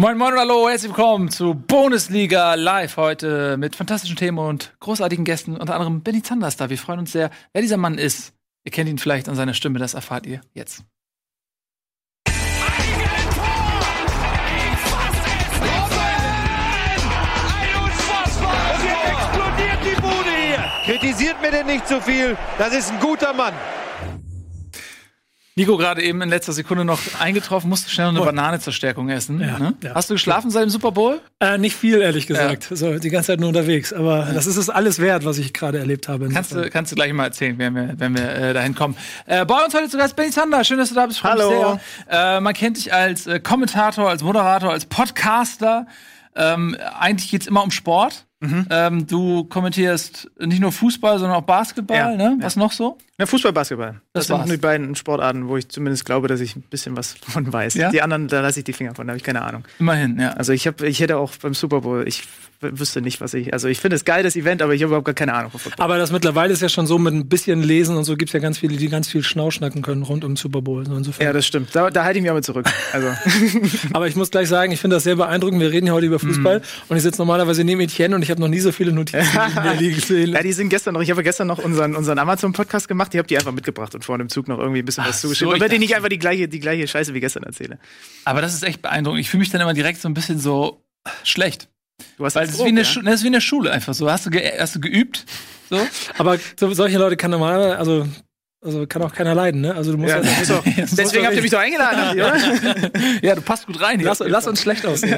Moin Moin und Hallo, herzlich willkommen zu Bundesliga Live heute mit fantastischen Themen und großartigen Gästen, unter anderem Benny Zanders da. Wir freuen uns sehr, wer dieser Mann ist. Ihr kennt ihn vielleicht an seiner Stimme, das erfahrt ihr jetzt. Kritisiert mir denn nicht so viel. Das ist ein guter Mann. Nico gerade eben in letzter Sekunde noch eingetroffen, musste schnell noch eine Banane zur Stärkung essen. Ja, ne? ja. Hast du geschlafen seit dem Super Bowl? Äh, nicht viel, ehrlich gesagt. So, die ganze Zeit nur unterwegs. Aber das ist es alles wert, was ich gerade erlebt habe. Kannst du, kannst du gleich mal erzählen, wenn wir, wenn wir äh, dahin kommen. Äh, bei uns heute zu Gast Benny Zander. Schön, dass du da bist. Hallo. Sehr. Äh, man kennt dich als äh, Kommentator, als Moderator, als Podcaster. Ähm, eigentlich geht's immer um Sport. Mhm. Ähm, du kommentierst nicht nur Fußball, sondern auch Basketball. Ja, ne? ja. Was noch so? Na, Fußball, Basketball. Das Das, sind war's. die beiden Sportarten, wo ich zumindest glaube, dass ich ein bisschen was von weiß. Ja? Die anderen, da lasse ich die Finger von, da habe ich keine Ahnung. Immerhin, ja. Also ich habe, ich hätte auch beim Super Bowl, ich wüsste nicht, was ich. Also ich finde es geil, das Event, aber ich habe überhaupt gar keine Ahnung von Football. Aber das mittlerweile ist ja schon so, mit ein bisschen Lesen und so gibt's ja ganz viele, die ganz viel Schnaufschnacken können rund um den Super Bowl. So insofern. Ja, das stimmt. Da, da halte ich mich aber zurück. Also Aber ich muss gleich sagen, ich finde das sehr beeindruckend. Wir reden ja heute über Fußball Mhm. und ich sitze normalerweise neben Etienne und ich habe noch nie so viele Notizen neben mir liegen sehen. ja, die sind gestern noch. Ich habe gestern noch unseren unseren Amazon Podcast gemacht. Ich habe die einfach mitgebracht und vorne im Zug noch irgendwie ein bisschen was so, zugeschrieben. ich damit ich nicht einfach die gleiche die gleiche Scheiße wie gestern erzähle. Aber das ist echt beeindruckend. Ich fühle mich dann immer direkt so ein bisschen so schlecht. Du hast Weil es ist, wie eine Schu- das ist wie in der Schule einfach so. Hast du, ge hast du geübt? So? Aber so, solche Leute kann normalerweise, also, also kann auch keiner leiden, ne? Also du musst Ja, das ist doch, deswegen habt ihr mich doch eingeladen, oder? ja, du passt gut rein. lass, lass uns schlecht aussehen.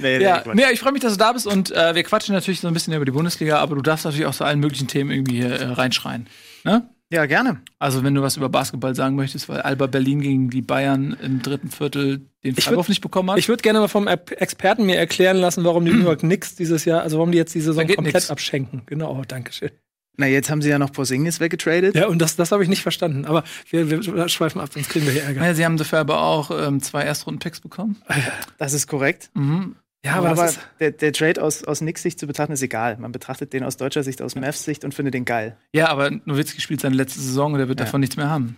nee, Ja, Quatsch. nee, ich freue mich, dass du da bist und äh, wir quatschen natürlich so ein bisschen über die Bundesliga, aber du darfst natürlich auch zu allen möglichen Themen irgendwie hier äh, reinschreien. Ne? Ja, gerne. Also wenn du was über Basketball sagen möchtest, weil Alba Berlin gegen die Bayern im dritten Viertel den Freiwurf nicht bekommen hat. Ich würde gerne mal vom Experten mir erklären lassen, warum die New York Knicks dieses Jahr, also warum die jetzt die Saison komplett nix. abschenken. Genau, danke schön. Na, jetzt haben sie ja noch Porzingis weggetradet. Ja, und das, das habe ich nicht verstanden. Aber wir, wir schweifen ab, sonst kriegen wir hier Ärger. ja, sie haben dafür aber auch ähm, zwei Erstrunden-Picks bekommen. Das ist korrekt. Mhm. Ja, aber aber, der, der Trade aus, aus Knicks Sicht zu betrachten ist egal. Man betrachtet den aus deutscher Sicht, aus Mavs Sicht und findet den geil. Ja, aber Nowitzki spielt seine letzte Saison und er wird Ja. davon nichts mehr haben.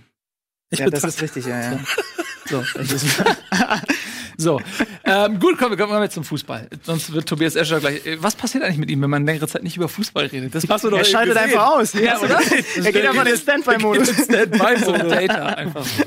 ich ja, das ist richtig, ja, ja. So, so. Ähm, gut, kommen wir, kommen jetzt zum Fußball. Sonst wird Tobias Escher gleich. äh, Was passiert eigentlich mit ihm, wenn man längere Zeit nicht über Fußball redet? Das Hast du doch Er schaltet gesehen. einfach aus. Ja, oder? er geht einfach in den Standby-Modus. Standby so Data einfach. so.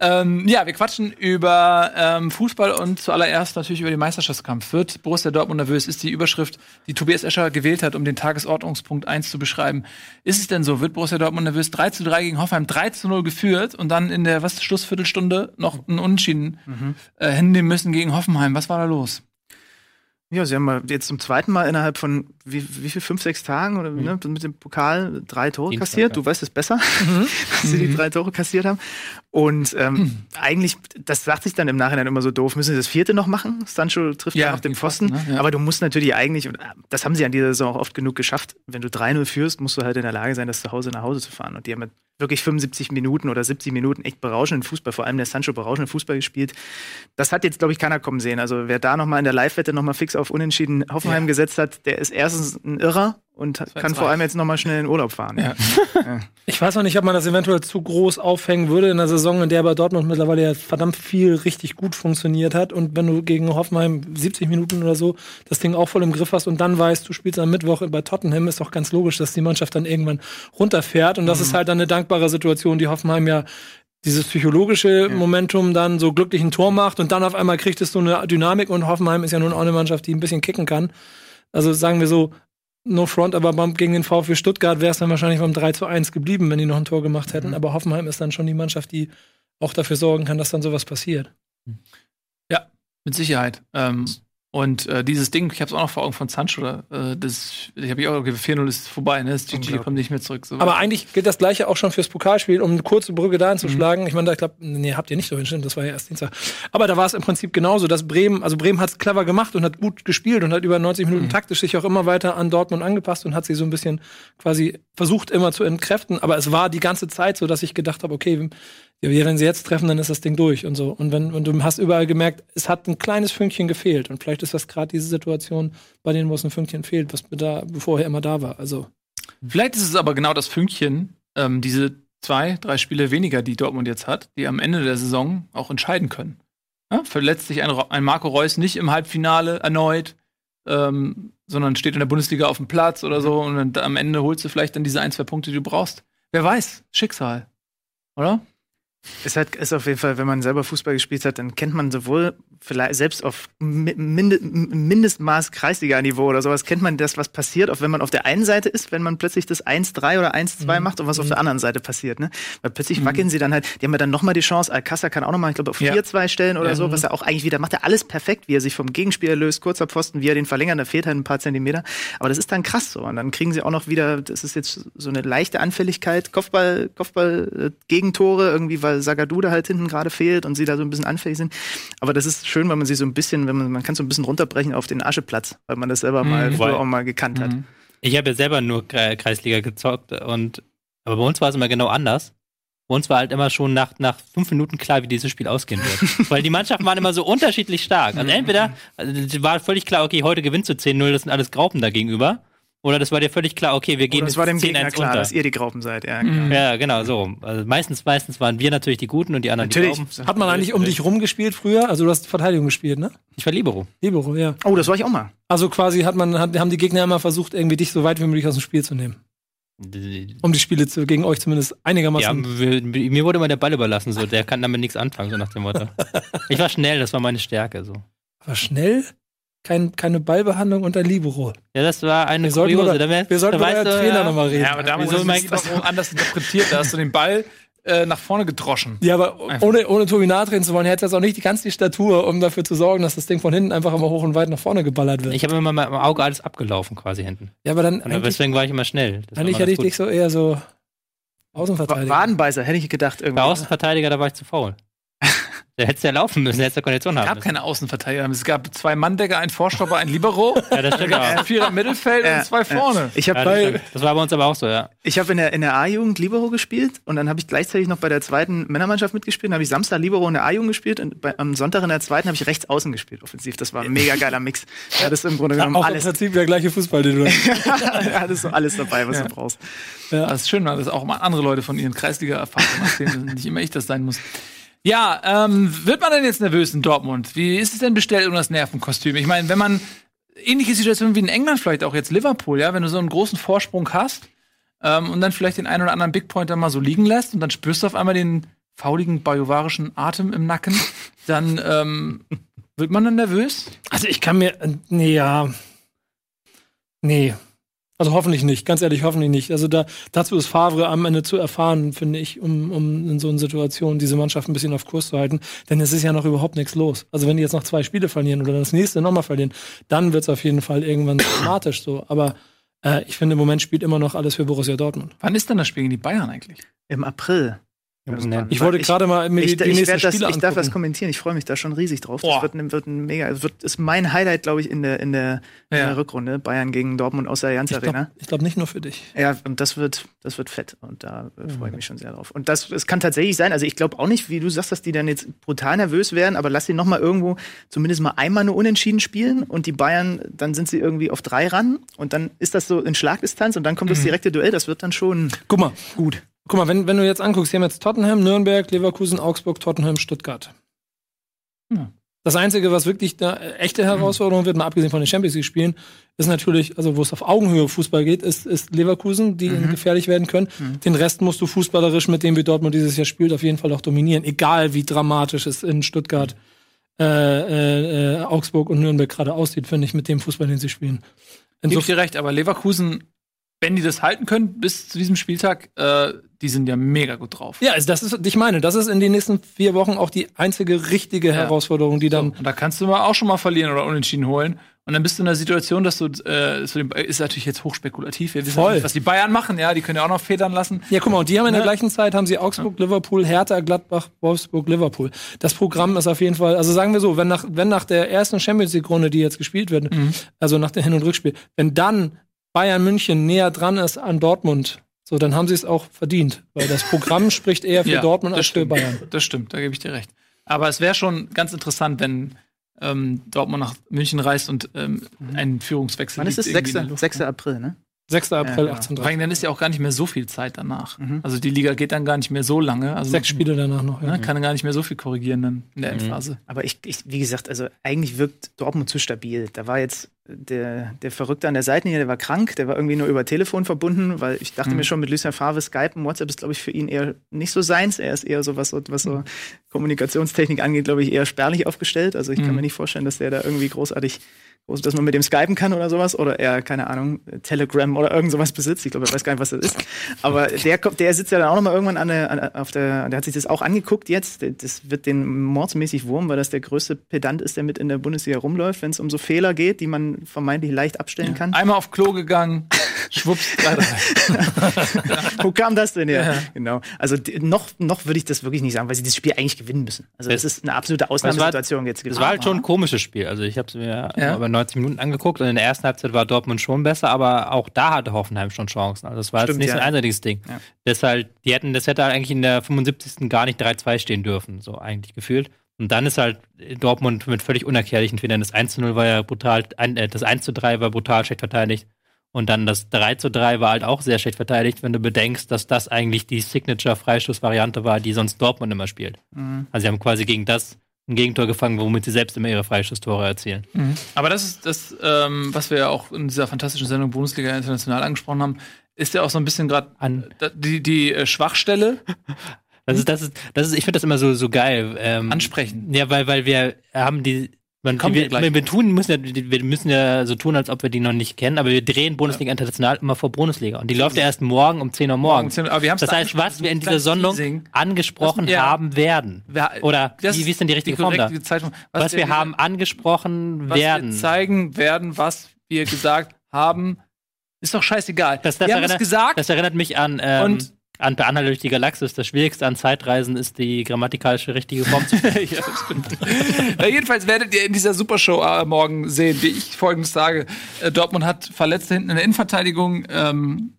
Ähm, ja, wir quatschen über ähm, Fußball und zuallererst natürlich über den Meisterschaftskampf. Wird Borussia Dortmund nervös? Ist die Überschrift, die Tobias Escher gewählt hat, um den Tagesordnungspunkt 1 zu beschreiben. Ist es denn so? Wird Borussia Dortmund nervös? 3 zu 3 gegen Hoffenheim, 3 zu 0 geführt und dann in der was Schlussviertelstunde noch einen Unentschieden äh, hinnehmen müssen gegen Hoffenheim. Was war da los? Ja, sie haben mal jetzt zum zweiten Mal innerhalb von wie, wie viel, fünf, sechs Tagen oder ne, mit dem Pokal drei Tore Dienstag, kassiert. ja. Du weißt es besser, dass sie die drei Tore kassiert haben. Und ähm, eigentlich, das sagt sich dann im Nachhinein immer so doof, müssen sie das vierte noch machen? Sancho trifft Ja, auf den Pfosten. Ne? Ja. Aber du musst natürlich eigentlich, und äh, das haben sie an dieser Saison auch oft genug geschafft, wenn du 3-0 führst, musst du halt in der Lage sein, das zu Hause nach Hause zu fahren. Und die haben mit wirklich 75 Minuten oder 70 Minuten echt berauschenden Fußball, vor allem der Sancho berauschenden Fußball gespielt. Das hat jetzt, glaube ich, keiner kommen sehen. Also wer da nochmal in der Live-Wette nochmal fix auf Unentschieden Hoffenheim gesetzt hat, der ist erstens ein Irrer und kann jetzt vor reich. allem jetzt nochmal schnell in Urlaub fahren. Ja. Ich weiß noch nicht, ob man das eventuell zu groß aufhängen würde in einer Saison, in der bei Dortmund mittlerweile ja verdammt viel richtig gut funktioniert hat. Und wenn du gegen Hoffenheim 70 Minuten oder so das Ding auch voll im Griff hast und dann weißt, du spielst am Mittwoch bei Tottenham, ist doch ganz logisch, dass die Mannschaft dann irgendwann runterfährt. Und das ist halt dann eine dankbare Situation, die Hoffenheim ja dieses psychologische Momentum dann so glücklich ein Tor macht und dann auf einmal kriegt es so eine Dynamik und Hoffenheim ist ja nun auch eine Mannschaft, die ein bisschen kicken kann. Also sagen wir so, no front, aber beim, gegen den VfB Stuttgart wäre es dann wahrscheinlich beim 3 zu 1 geblieben, wenn die noch ein Tor gemacht hätten. Aber Hoffenheim ist dann schon die Mannschaft, die auch dafür sorgen kann, dass dann sowas passiert. Ja, mit Sicherheit. Ähm, und äh, dieses Ding, ich habe es auch noch vor Augen von Sancho, oder, äh, das, ich habe ich auch, okay, 4-0 ist vorbei, ne? Das GG kommt nicht mehr zurück. So. Aber eigentlich gilt das Gleiche auch schon fürs Pokalspiel, um eine kurze Brücke dahin zu schlagen. Ich meine, da, ich glaube, nee, habt ihr nicht so hinstimmt, das war ja erst Dienstag. Aber da war es im Prinzip genauso, dass Bremen, also Bremen hat es clever gemacht und hat gut gespielt und hat über 90 Minuten taktisch sich auch immer weiter an Dortmund angepasst und hat sie so ein bisschen quasi versucht immer zu entkräften. Aber es war die ganze Zeit so, dass ich gedacht habe, okay, ja, wenn sie jetzt treffen, dann ist das Ding durch und so. Und wenn und du hast überall gemerkt, es hat ein kleines Fünkchen gefehlt. Und vielleicht ist das gerade diese Situation, bei denen, wo es ein Fünkchen fehlt, was da vorher immer da war. Also Vielleicht ist es aber genau das Fünkchen, ähm, diese zwei, drei Spiele weniger, die Dortmund jetzt hat, die am Ende der Saison auch entscheiden können. Ja, verletzt sich ein, ein Marco Reus nicht im Halbfinale erneut, ähm, sondern steht in der Bundesliga auf dem Platz oder so und dann, am Ende holst du vielleicht dann diese ein, zwei Punkte, die du brauchst. Wer weiß, Schicksal. Oder? Es hat, ist auf jeden Fall, wenn man selber Fußball gespielt hat, dann kennt man sowohl vielleicht selbst auf Mi- Minde, Mindestmaß Kreisliga-Niveau oder sowas, kennt man das, was passiert, auch wenn man auf der einen Seite ist, wenn man plötzlich das 1-3 oder 1-2 macht und was auf der anderen Seite passiert. Ne? Weil plötzlich wackeln sie dann halt, die haben ja dann nochmal die Chance, Alcázar kann auch nochmal, ich glaube, auf Ja. 4-2 stellen oder Ja. so, was er auch eigentlich wieder macht, er alles perfekt, wie er sich vom Gegenspieler löst, kurzer Pfosten, wie er den verlängert, da fehlt halt ein paar Zentimeter. Aber das ist dann krass so. Und dann kriegen sie auch noch wieder, das ist jetzt so eine leichte Anfälligkeit, Kopfball, Kopfball, äh, Gegentore, irgendwie, weil Sagadu da halt hinten gerade fehlt und sie da so ein bisschen anfällig sind. Aber das ist schön, weil man sie so ein bisschen, wenn man, man kann so ein bisschen runterbrechen auf den Ascheplatz, weil man das selber mal Mhm. früher Weil- auch mal gekannt hat. Mhm. Ich habe ja selber nur Kre- Kreisliga gezockt und aber bei uns war es immer genau anders. Bei uns war halt immer schon nach, nach fünf Minuten klar, wie dieses Spiel ausgehen wird. Weil die Mannschaften waren immer so unterschiedlich stark. Also entweder also war völlig klar, okay, heute gewinnst du 10-0, das sind alles Graupen da gegenüber. Oder das war dir völlig klar, okay, wir gehen Oder es war dem jetzt 10-1 Gegner klar, unter. dass ihr die Graupen seid. Ja, Mhm. Ja, genau, so. Also meistens, meistens waren wir natürlich die Guten und die anderen Natürlich. die Graupen. Hat man eigentlich um dich rumgespielt früher? Also du hast Verteidigung gespielt, ne? Ich war Libero. Libero, ja. Oh, das war ich auch mal. Also quasi hat man, hat, haben die Gegner immer versucht, irgendwie dich so weit wie möglich aus dem Spiel zu nehmen. Um die Spiele zu, gegen euch zumindest Ja, einigermaßen. wir- mir wurde immer der Ball überlassen, so. Der kann damit nichts anfangen, so nach dem Motto. Ich war schnell, das war meine Stärke, so. Aber schnell? Kein, keine Ballbehandlung unter Libero. Ja, das war eine Wir sollten kuriose. über- Da wär- Wir sollten da über Trainer ja, nochmal reden. Ja, aber damals ist es doch anders interpretiert. Da hast du den Ball äh, nach vorne gedroschen. Ja, aber ohne, ohne Tobi treten zu wollen, hätte jetzt auch nicht die ganze die Statur, um dafür zu sorgen, dass das Ding von hinten einfach immer hoch und weit nach vorne geballert wird. Ich habe immer mit dem Auge alles abgelaufen quasi hinten. ja, aber dann Und deswegen war ich immer schnell. Das eigentlich hätte ich dich so eher so Außenverteidiger. Wadenbeißer, hätte ich gedacht irgendwie. Bei Außenverteidiger, da war ich zu faul. Da hättest du ja laufen müssen, da hättest du Kondition Es haben gab müssen. keine Außenverteidiger. Es gab zwei Manndecker, ein Vorstopper, ein Libero. Ja, das stimmt auch. ein Vierer im Mittelfeld Ja, und zwei vorne. Ich habe Ja, das, stimmt. das war bei uns aber auch so, ja. Ich habe in der, in der A-Jugend Libero gespielt und dann habe ich gleichzeitig noch bei der zweiten Männermannschaft mitgespielt. Dann habe ich Samstag Libero in der A-Jugend gespielt und bei, am Sonntag in der zweiten habe ich rechts außen gespielt, offensiv. Das war ein mega geiler Mix. Ja, das ist im Grunde genommen auch im alles. Prinzip der gleiche Fußball, den du ja, das ist so alles dabei, was du brauchst. Das ist schön, dass auch mal andere Leute von ihren Kreisliga-Erfahrungen erzählen, dass nicht immer ich das sein muss. Ja, ähm, wird man denn jetzt nervös in Dortmund? Wie ist es denn bestellt um das Nervenkostüm? Ich meine, wenn man ähnliche Situation wie in England, vielleicht auch jetzt Liverpool, ja, wenn du so einen großen Vorsprung hast ähm, und dann vielleicht den einen oder anderen Big Pointer mal so liegen lässt und dann spürst du auf einmal den fauligen bajuwarischen Atem im Nacken, dann ähm, wird man dann nervös? Also ich kann mir, nee, ja, nee. Also hoffentlich nicht, ganz ehrlich, hoffentlich nicht. Also da, dazu ist Favre am Ende zu erfahren, finde ich, um, um in so einer Situation diese Mannschaft ein bisschen auf Kurs zu halten. Denn es ist ja noch überhaupt nichts los. Also wenn die jetzt noch zwei Spiele verlieren oder das nächste nochmal verlieren, dann wird es auf jeden Fall irgendwann dramatisch so. Aber äh, ich finde, im Moment spielt immer noch alles für Borussia Dortmund. Wann ist denn das Spiel gegen die Bayern eigentlich? Im April. Ich wollte gerade mal mir Ich, die, ich, nächsten werd das, ich darf das kommentieren. Ich freue mich da schon riesig drauf. Boah. Das wird, ein- wird ein mega, es wird, ist mein Highlight, glaube ich, in der, in der, in Ja. der Rückrunde. Bayern gegen Dortmund aus der Allianz Ich Arena. glaube glaub nicht nur für dich. Ja, und das wird, das wird fett. Und da äh, freue Mhm. ich mich schon sehr drauf. Und das, es kann tatsächlich sein, also ich glaube auch nicht, wie du sagst, dass die dann jetzt brutal nervös werden, aber lass sie noch mal irgendwo zumindest mal einmal nur unentschieden spielen und die Bayern, dann sind sie irgendwie auf drei ran und dann ist das so in Schlagdistanz und dann kommt das Mhm. direkte Duell, das wird dann schon Guck mal, gut. Guck mal, wenn, wenn du jetzt anguckst, hier haben jetzt Tottenham, Nürnberg, Leverkusen, Augsburg, Tottenham, Stuttgart. Ja. Das Einzige, was wirklich da äh, echte Herausforderung wird, mal abgesehen von den Champions League-Spielen, ist natürlich, also wo es auf Augenhöhe Fußball geht, ist, ist Leverkusen, die gefährlich werden können. Den Rest musst du fußballerisch, mit dem wie Dortmund dieses Jahr spielt, auf jeden Fall auch dominieren, egal wie dramatisch es in Stuttgart, äh, äh, äh, Augsburg und Nürnberg gerade aussieht, finde ich, mit dem Fußball, den sie spielen. Insofern, dir recht, aber Leverkusen, wenn die das halten können bis zu diesem Spieltag, äh, die sind ja mega gut drauf. ja, also das ist, ich meine, das ist in den nächsten vier Wochen auch die einzige richtige Herausforderung, die dann Und da kannst du mal auch schon mal verlieren oder unentschieden holen. Und dann bist du in der Situation, dass du, äh, ist natürlich jetzt hochspekulativ. Wir wissen Voll. nicht, was die Bayern machen, ja, die können ja auch noch federn lassen. Ja, guck mal, und die haben in der Ne? gleichen Zeit haben sie Augsburg, Liverpool, Hertha, Gladbach, Wolfsburg, Liverpool. Das Programm ist auf jeden Fall, also sagen wir so, wenn nach, wenn nach der ersten Champions League Runde, die jetzt gespielt wird, also nach dem Hin- und Rückspiel, wenn dann Bayern München näher dran ist an Dortmund, so, dann haben sie es auch verdient, weil das Programm spricht eher für Ja, Dortmund als für. Bayern. Das stimmt, da gebe ich dir recht. Aber es wäre schon ganz interessant, wenn ähm, Dortmund nach München reist und ähm, ein Führungswechsel Wann ist es? liegt irgendwie in 6. der Luft. 6. April, ne? 6. April, genau. 18. Vor allem, dann ist ja auch gar nicht mehr so viel Zeit danach. Mhm. Also die Liga geht dann gar nicht mehr so lange. Also Sechs Spiele danach noch. Ja. ne, kann gar nicht mehr so viel korrigieren dann in der Mhm. Endphase. Aber ich, ich, wie gesagt, also eigentlich wirkt Dortmund zu stabil. Da war jetzt der, der Verrückte an der Seitenlinie, der war krank, der war irgendwie nur über Telefon verbunden, weil ich dachte Mhm. mir schon, mit Lucien Favre Skype und WhatsApp ist, glaube ich, für ihn eher nicht so seins. Er ist eher so, was, so- was so Kommunikationstechnik angeht, glaube ich, eher spärlich aufgestellt. Also ich kann Mhm. mir nicht vorstellen, dass der da irgendwie großartig, groß, dass man mit dem skypen kann oder sowas. Oder er, keine Ahnung, Telegram oder irgend sowas besitzt. Ich glaube, er weiß gar nicht, was das ist. Aber der kommt, der sitzt ja dann auch noch mal irgendwann an der, an, auf der, der hat sich das auch angeguckt jetzt. Das wird den mordsmäßig wurm, weil das der größte Pedant ist, der mit in der Bundesliga rumläuft, wenn es um so Fehler geht, die man vermeintlich leicht abstellen kann. Einmal auf Klo gegangen, schwupps, drei. Wo kam das denn her? Genau. Also noch, noch würde ich das wirklich nicht sagen, weil sie das Spiel eigentlich gewinnen müssen. Also das Es- ist eine absolute Ausnahmesituation jetzt Es war halt schon ein komisches Spiel. Also ich habe es mir Ja. über 90 Minuten angeguckt und in der ersten Halbzeit war Dortmund schon besser, aber auch da hatte Hoffenheim schon Chancen. Also es war Stimmt, jetzt nicht so ja. ein einseitiges Ding. Ja. Deshalb, die hätten, das hätte eigentlich in der 75. gar nicht 3-2 stehen dürfen, so eigentlich gefühlt. Und dann ist halt Dortmund mit völlig unerklärlichen Fehlern. Das 1-0 war ja brutal, äh, das 1-3 war brutal schlecht verteidigt. Und dann das 3-3 war halt auch sehr schlecht verteidigt, wenn du bedenkst, dass das eigentlich die Signature-Freistoß-Variante war, die sonst Dortmund immer spielt. Mhm. Also sie haben quasi gegen das ein Gegentor gefangen, womit sie selbst immer ihre Freistoßtore erzielen. Aber das ist das, ähm, was wir ja auch in dieser fantastischen Sendung Bundesliga International angesprochen haben, ist ja auch so ein bisschen gerade An- die, die äh, Schwachstelle Das ist, das ist, das ist, ich finde das immer so, so geil. Ähm, ansprechen. Ja, weil, weil wir haben die, man, Kommen wir wir, wir, tun, müssen ja, wir müssen ja so tun, als ob wir die noch nicht kennen, aber wir drehen Bundesliga international immer vor Bundesliga. Und die läuft ja erst morgen um 10 Uhr morgens. Aber wir Das da heißt, was wir in dieser Sendung Teasing. angesprochen Das- ja. haben werden. Oder Das wie, wie ist denn die richtige die Form da? Zeitpunkt. Was, wir haben angesprochen was werden. wir zeigen werden, was wir gesagt haben, ist doch scheißegal. Das, das, wir haben es erinnert, gesagt das erinnert mich an, ähm, Und- an Per Anhalter durch die Galaxis. Das Schwierigste an Zeitreisen ist, die grammatikalische richtige Form zu finden. ja, das stimmt. ja, jedenfalls werdet ihr in dieser Supershow äh, morgen sehen, wie ich folgendes sage. Äh, Dortmund hat Verletzte hinten in der Innenverteidigung, ähm,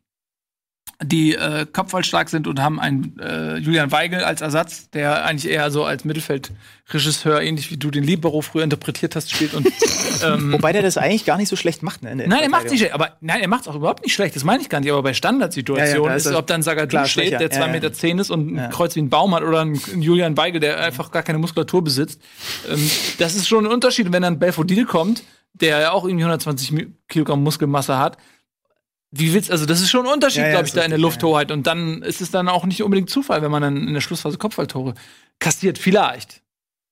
die äh, kopfballstark sind und haben einen äh, Julian Weigel als Ersatz, der eigentlich eher so als Mittelfeldregisseur, ähnlich wie du den Libero früher interpretiert hast, spielt. Und, ähm, Wobei der das eigentlich gar nicht so schlecht macht. Ne, Nein, er macht nicht schlecht, aber nein, er macht auch überhaupt nicht schlecht. Das meine ich gar nicht. Aber bei Standardsituationen Ja, ja, ist ist es, er ob dann Sagadou klar steht, der zwei Ja, ja. Meter zehn ist und ein. Kreuz wie ein Baum hat oder ein, ein Julian Weigel, der einfach gar keine Muskulatur besitzt. Ähm, das ist schon ein Unterschied. Wenn dann Belfodil kommt, der ja auch irgendwie 120 Mi- Kilogramm Muskelmasse hat, wie willst also das ist schon ein Unterschied, Ja, ja, glaube ich, da in der Lufthoheit. Und dann ist es dann auch nicht unbedingt Zufall, wenn man dann in der Schlussphase Kopfballtore kassiert. Vielleicht.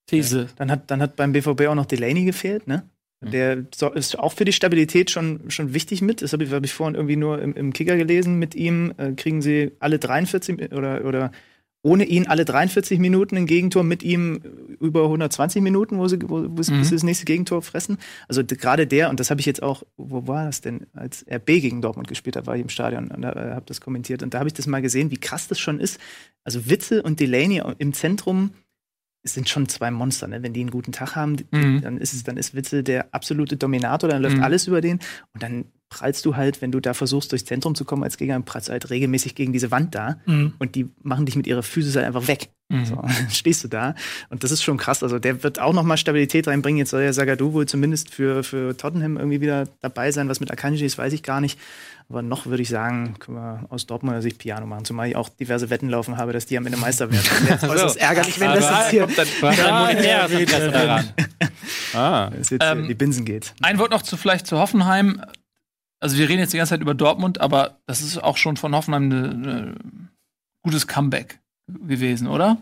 These. Dann hat, dann hat beim BVB auch noch Delaney gefehlt, ne? Der so- ist auch für die Stabilität schon, schon wichtig mit. Das habe ich, hab ich vorhin irgendwie nur im, im Kicker gelesen. Mit ihm äh, kriegen sie alle 43 Mi- oder, oder ohne ihn alle 43 Minuten ein Gegentor, mit ihm über 120 Minuten, wo sie, wo, sie Mhm. bis sie das nächste Gegentor fressen. Also gerade der, und das habe ich jetzt auch, wo war das denn? Als RB gegen Dortmund gespielt hat, war ich im Stadion und äh, habe das kommentiert. Und da habe ich das mal gesehen, wie krass das schon ist. Also Witzel und Delaney im Zentrum es sind schon zwei Monster, ne? Wenn die einen guten Tag haben, Mhm. dann ist es, dann ist Witzel der absolute Dominator, dann läuft Mhm. alles über den und dann prallst du halt, wenn du da versuchst, durchs Zentrum zu kommen als Gegner, prallst du halt regelmäßig gegen diese Wand da Mhm. und die machen dich mit ihrer Physis halt einfach weg. Mhm. So, dann stehst du da und das ist schon krass. Also der wird auch noch mal Stabilität reinbringen. Jetzt soll ja Zagadou wohl zumindest für, für Tottenham irgendwie wieder dabei sein. Was mit Akanji ist, weiß ich gar nicht. Aber noch würde ich sagen, können wir aus Dortmunder Sicht Piano machen. Zumal ich auch diverse Wetten laufen habe, dass die am Ende Meister werden. Das wäre äußerst ärgerlich, wenn das jetzt hier, Was ein monetäres Interesse daran. Ah. jetzt Ähm, die Binsen geht. Ein Wort noch zu vielleicht zu Hoffenheim. Also wir reden jetzt die ganze Zeit über Dortmund, aber das ist auch schon von Hoffenheim ein gutes Comeback gewesen, oder?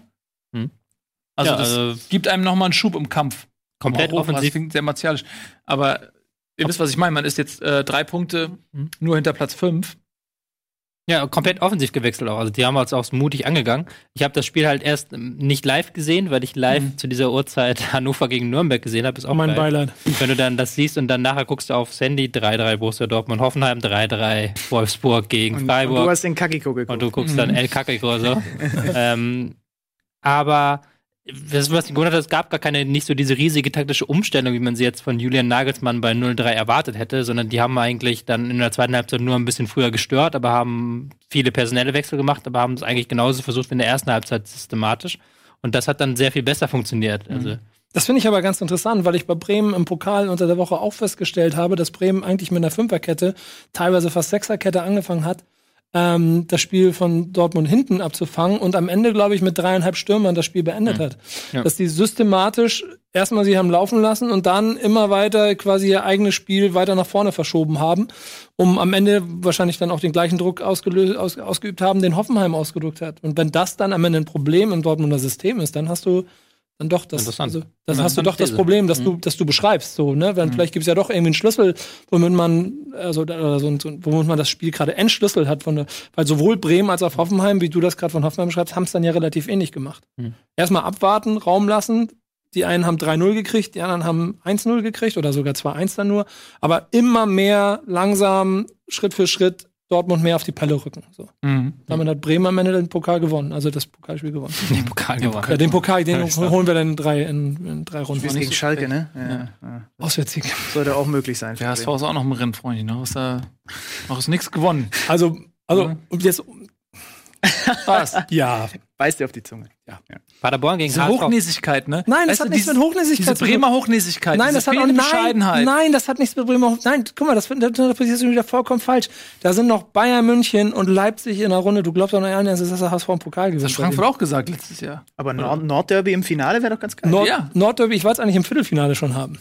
Hm. Also Ja, das also gibt einem noch mal einen Schub im Kampf. komplett Auch hoch, Das offensiv. klingt sehr martialisch. Aber ihr wisst, was ich meine. Man ist jetzt äh, drei Punkte Hm. nur hinter Platz fünf. Ja, komplett offensiv gewechselt auch. Also die haben uns auch mutig angegangen. Ich habe das Spiel halt erst ähm, nicht live gesehen, weil ich live Mhm. zu dieser Uhrzeit Hannover gegen Nürnberg gesehen habe. Ist auch Mein geil. Beileid. Wenn du dann das siehst und dann nachher guckst du aufs Handy 3-3 Borussia Dortmund, Hoffenheim 3-3, Wolfsburg gegen Und, und Freiburg. du hast den Kakiko geguckt. Und du guckst dann El Kakiko so. ähm, aber das, was ich gewundert hat, es gab gar keine, nicht so diese riesige taktische Umstellung, wie man sie jetzt von Julian Nagelsmann bei 0-3 erwartet hätte, sondern die haben eigentlich dann in der zweiten Halbzeit nur ein bisschen früher gestört, aber haben viele personelle Wechsel gemacht, aber haben es eigentlich genauso versucht wie in der ersten Halbzeit systematisch. Und das hat dann sehr viel besser funktioniert. Also Das finde ich aber ganz interessant, weil ich bei Bremen im Pokal unter der Woche auch festgestellt habe, dass Bremen eigentlich mit einer Fünferkette, teilweise fast Sechserkette angefangen hat, ähm, das Spiel von Dortmund hinten abzufangen und am Ende, glaube ich, mit dreieinhalb Stürmern das Spiel beendet hat. Ja. Dass die systematisch erstmal sie haben laufen lassen und dann immer weiter quasi ihr eigenes Spiel weiter nach vorne verschoben haben, um am Ende wahrscheinlich dann auch den gleichen Druck ausgelöst, aus, ausgeübt haben, den Hoffenheim ausgedrückt hat. Und wenn das dann am Ende ein Problem im Dortmunder System ist, dann hast du dann doch das, Interessant. also, das hast du doch das. Problem, das Mhm. du, das du beschreibst, so, ne? Wenn, Vielleicht gibt es ja doch irgendwie einen Schlüssel, womit man, also, oder so, so, womit man das Spiel gerade entschlüsselt hat von der, weil sowohl Bremen als auch Hoffenheim, wie du das gerade von Hoffenheim schreibst, haben es dann ja relativ ähnlich gemacht. Mhm. Erstmal abwarten, Raum lassen. Die einen haben 3-0 gekriegt, die anderen haben 1-0 gekriegt oder sogar 2-1 dann nur. Aber immer mehr langsam, Schritt für Schritt, Dortmund mehr auf die Pelle rücken. So. Mhm. Damit hat Bremen am Ende den Pokal gewonnen, also das Pokalspiel gewonnen. Den Pokal gewonnen. Ja, den Pokal, den Ja, holen wir dann in drei, in, in drei Runden. Nicht gegen so Schalke, ne? Ja, ja. Auswärtssieg. Sollte auch möglich sein. Der HSV ist auch noch im Rennen, Freundchen. Noch ist da noch ist nichts gewonnen. Also, also, und jetzt, Was? ja. Beißt dir auf die Zunge. Paderborn gegen Diese HSV. Hochnäsigkeit, ne? Nein, das Weißt hat du, nichts diese- mit Hochnäsigkeit Diese zu tun. Bremer Hochnäsigkeit. Nein, diese das hat auch nein, Bescheidenheit. nein, das hat nichts mit Bremen. Nein, guck mal, das, das du wieder vollkommen falsch. Da sind noch Bayern München und Leipzig in der Runde. Du glaubst doch noch nicht, dass das HSV im Pokal gewinnt. Das hat Frankfurt auch gesagt letztes Jahr. Aber Nord Nordderby im Finale wäre doch ganz geil. Nord Ja. Nordderby, ich wollte es eigentlich im Viertelfinale schon haben.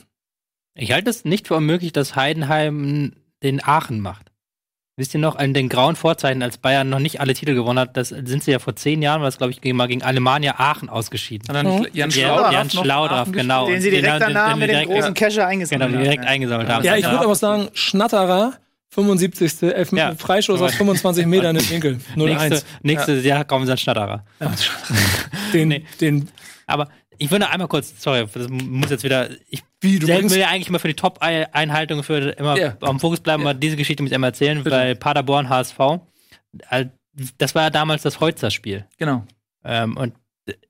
Ich halte es nicht für unmöglich, dass Heidenheim den Aachen macht. Wisst ihr noch, an den grauen Vorzeichen, als Bayern noch nicht alle Titel gewonnen hat, das sind sie ja vor zehn Jahren, war das, glaube ich, gegen, mal gegen Alemannia Aachen ausgeschieden. Hat er nicht Jan Ja, Schlaudraff Jan Schlaudraff, genau. den sie Den direkt haben- danach den mit dem großen Kescher eingesammelt Genau, haben. direkt ja. eingesammelt haben. Ja, ich Ja. würde aber sagen, Schnatterer, 75. Elf Ja. Freistoß aus 25 Metern in Winkel. 0-1. Nächste, nächstes Jahr kommen sie an Schnatterer. Den, Nee. den, Aber ich würde einmal kurz, sorry, das muss jetzt wieder, ich wie, du bringst, will ja eigentlich immer für die Top-Einhaltung für immer Ja. am Fokus bleiben, Ja. aber diese Geschichte muss ich einmal erzählen, Bitte. bei Paderborn HSV. Das war ja damals das Holzer-Spiel. Genau. Ähm, und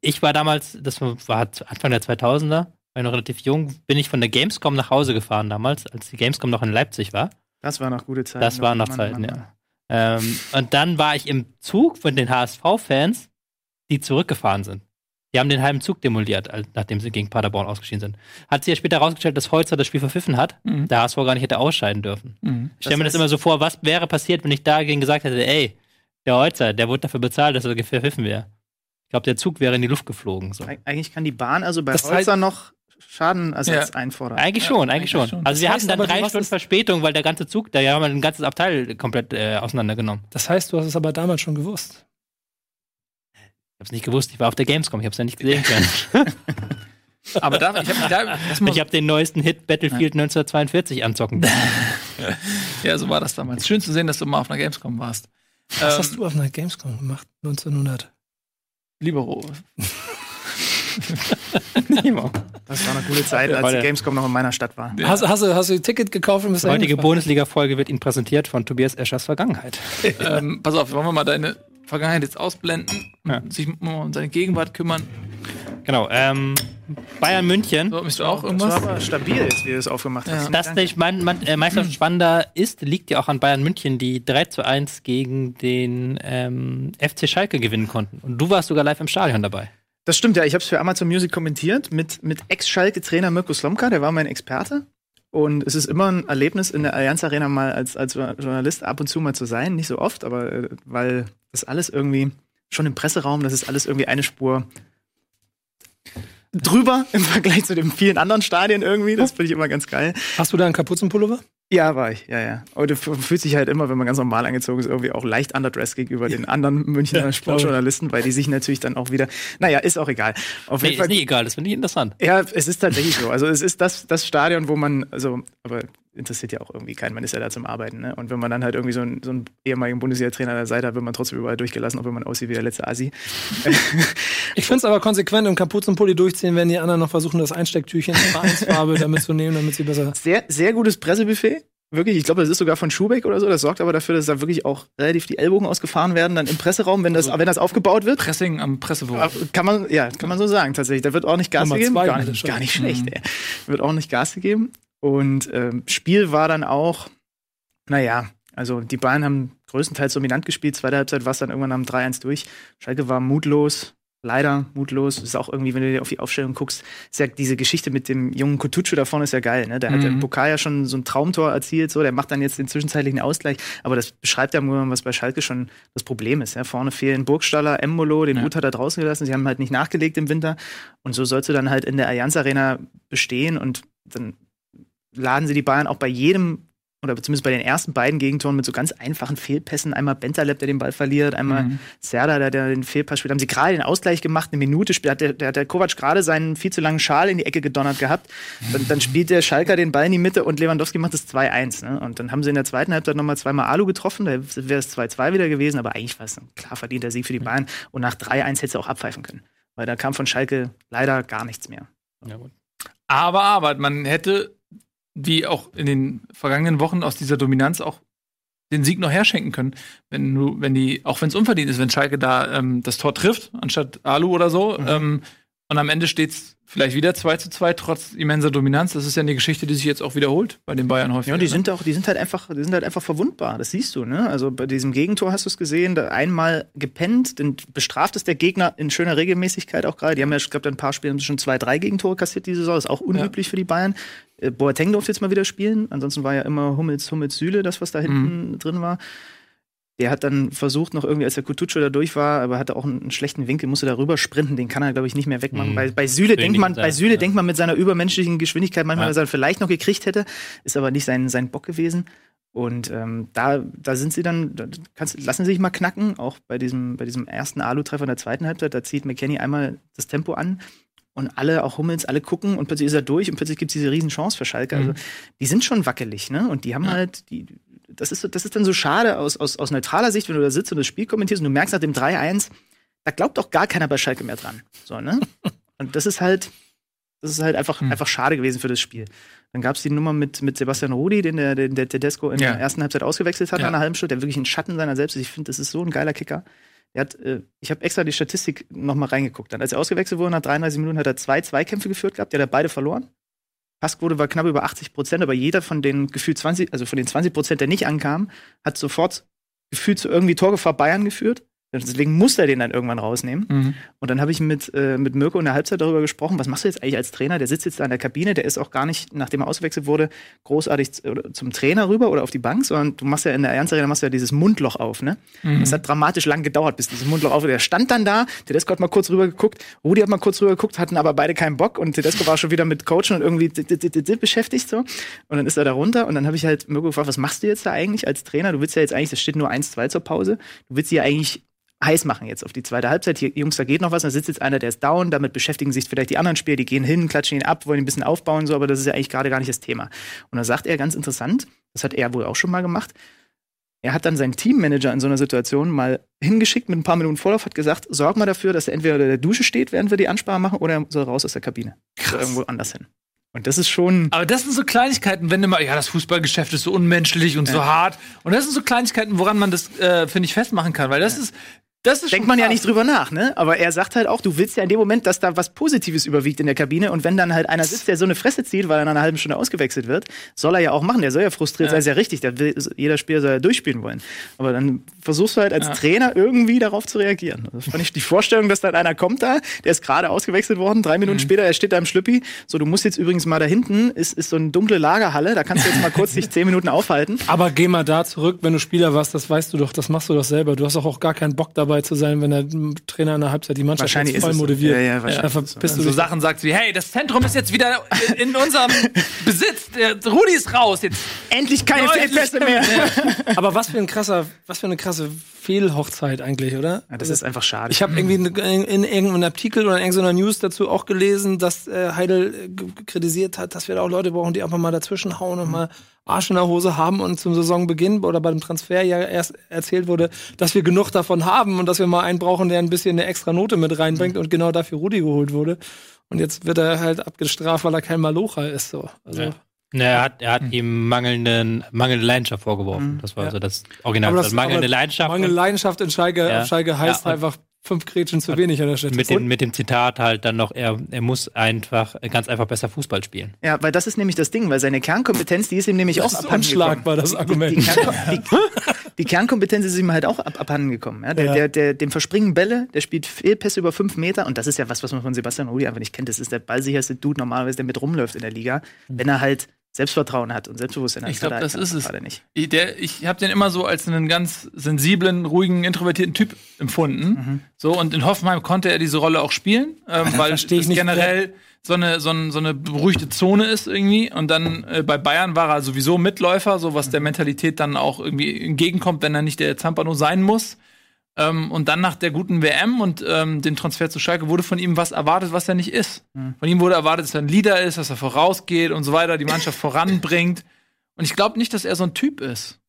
ich war damals, das war Anfang der 2000er, war ich noch relativ jung, bin ich von der Gamescom nach Hause gefahren damals, als die Gamescom noch in Leipzig war. Das war noch gute Zeiten. Das waren noch Zeiten, Mann, ja. Mann. Ähm, und dann war ich im Zug von den HSV-Fans, die zurückgefahren sind. Die haben den halben Zug demoliert, nachdem sie gegen Paderborn ausgeschieden sind. Hat sich ja später herausgestellt, dass Holzer das Spiel verpfiffen hat, Mhm. der HSV gar nicht hätte ausscheiden dürfen. Mhm. Ich stelle mir das immer so vor, was wäre passiert, wenn ich dagegen gesagt hätte, ey, der Holzer, der wurde dafür bezahlt, dass er verpfiffen wäre. Ich glaube, der Zug wäre in die Luft geflogen. So. Eig- Eigentlich kann die Bahn also bei Das Holzer noch Schadenersatz Ja. einfordern. Eigentlich Ja, schon, eigentlich eigentlich schon. schon. Also wir Das hatten heißt dann drei Stunden Verspätung, weil der ganze Zug, der haben ein ganzes Abteil komplett äh, auseinandergenommen. das heißt, du hast es aber damals schon gewusst. Ich hab's nicht gewusst, ich war auf der Gamescom, ich hab's ja nicht gesehen können. Aber da, ich hab, da, habe den neuesten Hit Battlefield 1942 anzocken. ja, so war das damals. Schön zu sehen, dass du mal auf einer Gamescom warst. Was Ähm, hast du auf einer Gamescom gemacht? 1900. Libero. Das war eine gute Zeit, als die Gamescom noch in meiner Stadt war. Ja. Hast, hast, du, hast du ein Ticket gekauft und bist Die heutige? Bundesliga-Folge wird Ihnen präsentiert von Tobias Eschers Vergangenheit. ähm, pass auf, wollen wir mal deine Vergangenheit jetzt ausblenden Ja. und sich mal um seine Gegenwart kümmern. Genau, ähm, Bayern München. So, möchtest du auch Das irgendwas? war aber stabil, jetzt, wie du es aufgemacht Ja. hast. Dass der mein, mein, äh, Meisterschaft spannender ist, liegt ja auch an Bayern München, die 3 zu 1 gegen den ähm, FC Schalke gewinnen konnten. Und du warst sogar live im Stadion dabei. Das stimmt, ja. Ich habe es für Amazon Music kommentiert mit, mit Ex-Schalke-Trainer Mirko Slomka, der war mein Experte. Und es ist immer ein Erlebnis, in der Allianz Arena mal als, als Journalist ab und zu mal zu sein. Nicht so oft, aber äh, weil das alles irgendwie, schon im Presseraum, das ist alles irgendwie eine Spur drüber im Vergleich zu den vielen anderen Stadien irgendwie. Das finde ich immer ganz geil. Hast du da einen Kapuzenpullover? Ja, war ich, ja, ja. Und du fühlt sich halt immer, wenn man ganz normal angezogen ist, irgendwie auch leicht underdressed gegenüber den anderen Münchner Ja, Sportjournalisten, weil die sich natürlich dann auch wieder, naja, ist auch egal. Auf Nee, jeden ist Fall nicht egal, das finde ich interessant. ja, es ist tatsächlich so. Also es ist das, das Stadion, wo man, also, aber interessiert ja auch irgendwie keinen, man ist ja da zum Arbeiten. Ne? Und wenn man dann halt irgendwie so einen, so einen ehemaligen Bundesliga-Trainer an der Seite hat, wird man trotzdem überall durchgelassen, auch wenn man aussieht wie der letzte Asi. Ich finde es aber konsequent im Kapuzenpulli durchziehen, wenn die anderen noch versuchen, das Einstecktürchen in Vereinsfarbe damit zu nehmen, damit sie besser. Sehr, sehr gutes Pressebuffet. Wirklich, ich glaube, das ist sogar von Schubeck oder so. Das sorgt aber dafür, dass da wirklich auch relativ die Ellbogen ausgefahren werden, dann im Presseraum, wenn das, wenn das aufgebaut wird. Pressing am Pressewurf. Kann man, ja, kann man so sagen, tatsächlich. Da wird auch nicht Gas Nummer gegeben. zwei Gar nicht, gar nicht schlecht, Mhm. ey. Wird auch nicht Gas gegeben. Und ähm, Spiel war dann auch, naja, also die Bayern haben größtenteils dominant gespielt. Zweite Halbzeit war es dann irgendwann am 3-1 durch. Schalke war mutlos. leider mutlos. Ist auch irgendwie, wenn du dir auf die Aufstellung guckst, ist ja diese Geschichte mit dem jungen Kutucu da vorne ist ja geil. Ne? Der hat Mhm. im Pokal ja schon so ein Traumtor erzielt, so der macht dann jetzt den zwischenzeitlichen Ausgleich. Aber das beschreibt ja nur, was bei Schalke schon das Problem ist. Ja? Vorne fehlen Burgstaller, Embolo, den Ja. Uth hat er draußen gelassen. Sie haben halt nicht nachgelegt im Winter. Und so sollst du dann halt in der Allianz Arena bestehen und dann laden sie die Bayern auch bei jedem oder zumindest bei den ersten beiden Gegentoren mit so ganz einfachen Fehlpässen. Einmal Bentaleb, der den Ball verliert, einmal Mhm. Serda, der, der den Fehlpass spielt. Haben sie gerade den Ausgleich gemacht, eine Minute später hat der, der, hat der Kovac gerade seinen viel zu langen Schal in die Ecke gedonnert gehabt. Dann, dann spielt der Schalker den Ball in die Mitte und Lewandowski macht das 2-1. Ne? Und dann haben sie in der zweiten Halbzeit nochmal zweimal Alu getroffen, da wäre es 2-2 wieder gewesen, aber eigentlich war es ein klar verdienter Sieg für die Bayern. Und nach 3-1 hätte sie auch abpfeifen können. Weil da kam von Schalke leider gar nichts mehr. Ja, gut. Aber, aber, man hätte, wie auch in den vergangenen Wochen, aus dieser Dominanz auch den Sieg noch herschenken können, wenn du, wenn die, auch wenn es unverdient ist, wenn Schalke da ähm, das Tor trifft, anstatt Alu oder so. Mhm. Ähm, und am Ende steht's vielleicht wieder 2 zu 2, trotz immenser Dominanz. Das ist ja eine Geschichte, die sich jetzt auch wiederholt bei den Bayern häufig. Ja, und die sind auch, die sind halt einfach, die sind halt einfach verwundbar. Das siehst du, ne? Also bei diesem Gegentor hast du es gesehen, da einmal gepennt, dann bestraft es der Gegner in schöner Regelmäßigkeit auch gerade. Die haben ja, ich glaube, in ein paar Spielen haben schon zwei, drei Gegentore kassiert diese Saison. Das ist auch unüblich für die Bayern. Äh, Boateng durfte jetzt mal wieder spielen. Ansonsten war ja immer Hummels, Hummels, Süle, das, was da hinten drin war. Der hat dann versucht, noch irgendwie, als der Kutucu da durch war, aber hatte auch einen, einen schlechten Winkel, musste da rüber sprinten, den kann er, glaube ich, nicht mehr wegmachen. Mhm. Bei, bei Süle denkt man, bei Süle ja. denkt man mit seiner übermenschlichen Geschwindigkeit manchmal, Ja. dass er vielleicht noch gekriegt hätte, ist aber nicht sein, sein Bock gewesen. Und ähm, da, da sind sie dann, da kannst, lassen sie sich mal knacken, auch bei diesem, bei diesem ersten Alu-Treffer in der zweiten Halbzeit, da zieht McKenny einmal das Tempo an und alle, auch Hummels, alle gucken und plötzlich ist er durch und plötzlich gibt es diese riesen Chance für Schalke. Also die sind schon wackelig, ne? Und die haben halt, die, das ist, das ist dann so schade aus, aus, aus neutraler Sicht, wenn du da sitzt und das Spiel kommentierst und du merkst nach dem 3-1, da glaubt doch gar keiner bei Schalke mehr dran. So, ne? Und das ist halt, das ist halt einfach, Hm. einfach schade gewesen für das Spiel. Dann gab es die Nummer mit, mit Sebastian Rudi, den der, den der Tedesco in Ja. der ersten Halbzeit ausgewechselt hat, Ja. nach einer halben Stunde, der wirklich ein Schatten seiner selbst ist. Ich finde, das ist so ein geiler Kicker. Er hat, äh, ich habe extra die Statistik noch mal reingeguckt. Dann, als er ausgewechselt wurde, nach 33 Minuten, hat er zwei Zweikämpfe geführt gehabt, die hat er beide verloren. Passquote war knapp über 80 Prozent, aber jeder von den gefühlt 20, also von den 20 Prozent, der nicht ankam, hat sofort gefühlt zu irgendwie Torgefahr Bayern geführt. Deswegen musste er den dann irgendwann rausnehmen. Mhm. Und dann habe ich mit, äh, mit Mirko in der Halbzeit darüber gesprochen, was machst du jetzt eigentlich als Trainer? Der sitzt jetzt da in der Kabine, der ist auch gar nicht, nachdem er ausgewechselt wurde, großartig zum Trainer rüber oder auf die Bank, sondern du machst ja in der Allianz Arena machst du ja dieses Mundloch auf, ne? Mhm. Das hat dramatisch lang gedauert, bis dieses Mundloch auf. Der stand dann da, Tedesco hat mal kurz rüber geguckt, Rudi hat mal kurz rüber geguckt, hatten aber beide keinen Bock und Tedesco war schon wieder mit Coachen und irgendwie beschäftigt so. Und dann ist er da runter und dann habe ich halt Mirko gefragt, was machst du jetzt da eigentlich als Trainer? Du willst ja jetzt eigentlich, das steht nur 1-2 zur Pause, du willst sie ja eigentlich heiß machen jetzt auf die zweite Halbzeit. Hier, Jungs, da geht noch was. Da sitzt jetzt einer, der ist down. Damit beschäftigen sich vielleicht die anderen Spieler. Die gehen hin, klatschen ihn ab, wollen ihn ein bisschen aufbauen, so. Aber das ist ja eigentlich gerade gar nicht das Thema. Und da sagt er ganz interessant, das hat er wohl auch schon mal gemacht. Er hat dann seinen Teammanager in so einer Situation mal hingeschickt mit ein paar Minuten Vorlauf, hat gesagt, sorg mal dafür, dass er entweder unter der Dusche steht, während wir die Ansprache machen, oder er soll raus aus der Kabine. Oder irgendwo anders hin. Und das ist schon. Aber das sind so Kleinigkeiten, wenn immer, ja, das Fußballgeschäft ist so unmenschlich und so hart. Und das sind so Kleinigkeiten, woran man das, äh, finde ich, festmachen kann. Weil das ist, das Denkt man ja krass. nicht drüber nach, ne? Aber er sagt halt auch, du willst ja in dem Moment, dass da was Positives überwiegt in der Kabine und wenn dann halt einer sitzt, der so eine Fresse zieht, weil er nach einer halben Stunde ausgewechselt wird, soll er ja auch machen. Der soll ja frustriert Ja. sein, ist ja richtig. Der will, jeder Spieler soll ja durchspielen wollen. Aber dann versuchst du halt als Ja. Trainer irgendwie darauf zu reagieren. Das fand ich die Vorstellung, dass dann einer kommt da, der ist gerade ausgewechselt worden, drei Mhm. Minuten später, er steht da im Schlüppi. So, du musst jetzt übrigens mal da hinten, ist, ist so eine dunkle Lagerhalle, da kannst du jetzt mal kurz dich zehn Minuten aufhalten. Aber geh mal da zurück, wenn du Spieler warst, das weißt du doch, das machst du doch selber. Du hast auch gar keinen Bock dabei zu sein, wenn der Trainer in der Halbzeit die Mannschaft Wahrscheinlich jetzt voll ist es so. motiviert. Ja, ja, wahrscheinlich Da ist so. so dich. Sachen sagt wie, hey, das Zentrum ist jetzt wieder in unserem Besitz. Der Rudi ist raus. Jetzt Endlich keine Fehlpässe mehr. Aber was für ein krasser, was für eine krasse Fehlhochzeit eigentlich, oder? Ja, das ist einfach schade. Ich habe irgendwie in, in irgendeinem Artikel oder in irgendeiner News dazu auch gelesen, dass äh, Heidel äh, kritisiert hat, dass wir da auch Leute brauchen, die einfach mal dazwischenhauen und mal Arsch in der Hose haben und zum Saisonbeginn oder bei dem Transfer ja erst erzählt wurde, dass wir genug davon haben und dass wir mal einen brauchen, der ein bisschen eine extra Note mit reinbringt und genau dafür Rudi geholt wurde. Und jetzt wird er halt abgestraft, weil er kein Malocha ist. So. Also, Ja. Ne, er hat, er hat ihm mangelnden, mangelnde Leidenschaft vorgeworfen. Das war Ja. so das Original. Das mangelnde Leidenschaft. Mangel Leidenschaft in Schalke, Ja. auf Schalke heißt Ja, einfach fünf Gretchen zu wenig an der Stelle. mit, den, mit dem Zitat halt dann noch, er, er muss einfach, ganz einfach besser Fußball spielen. Ja, weil das ist nämlich das Ding, weil seine Kernkompetenz, die ist ihm nämlich auch Das ist abhanden unschlagbar, gekommen. das Argument. Die, die, Kernkom die, die Kernkompetenz ist ihm halt auch ab, abhanden gekommen. Ja? Der, Ja. Der, der, dem verspringen Bälle, der spielt Fehlpässe über fünf Meter und das ist ja was, was man von Sebastian Rudi einfach nicht kennt. Das ist der ballsicherste Dude normalerweise, der mit rumläuft in der Liga, wenn er halt Selbstvertrauen hat und Selbstbewusstsein hat. Ich glaub, hat er das ist es. nicht. Ich, der- ich habe den immer so als einen ganz sensiblen, ruhigen, introvertierten Typ empfunden. Mhm. So und in Hoffenheim konnte er diese Rolle auch spielen, ähm, weil versteh ich es generell so eine, so, ein, so eine beruhigte Zone ist irgendwie. Und dann äh, bei Bayern war er sowieso Mitläufer, so was Mhm. der Mentalität dann auch irgendwie entgegenkommt, wenn er nicht der Zampano sein muss. Ähm, und dann nach der guten WM und ähm, dem Transfer zu Schalke wurde von ihm was erwartet, was er nicht ist. Mhm. Von ihm wurde erwartet, dass er ein Leader ist, dass er vorausgeht und so weiter, die Mannschaft voranbringt. Und ich glaube nicht, dass er so ein Typ ist.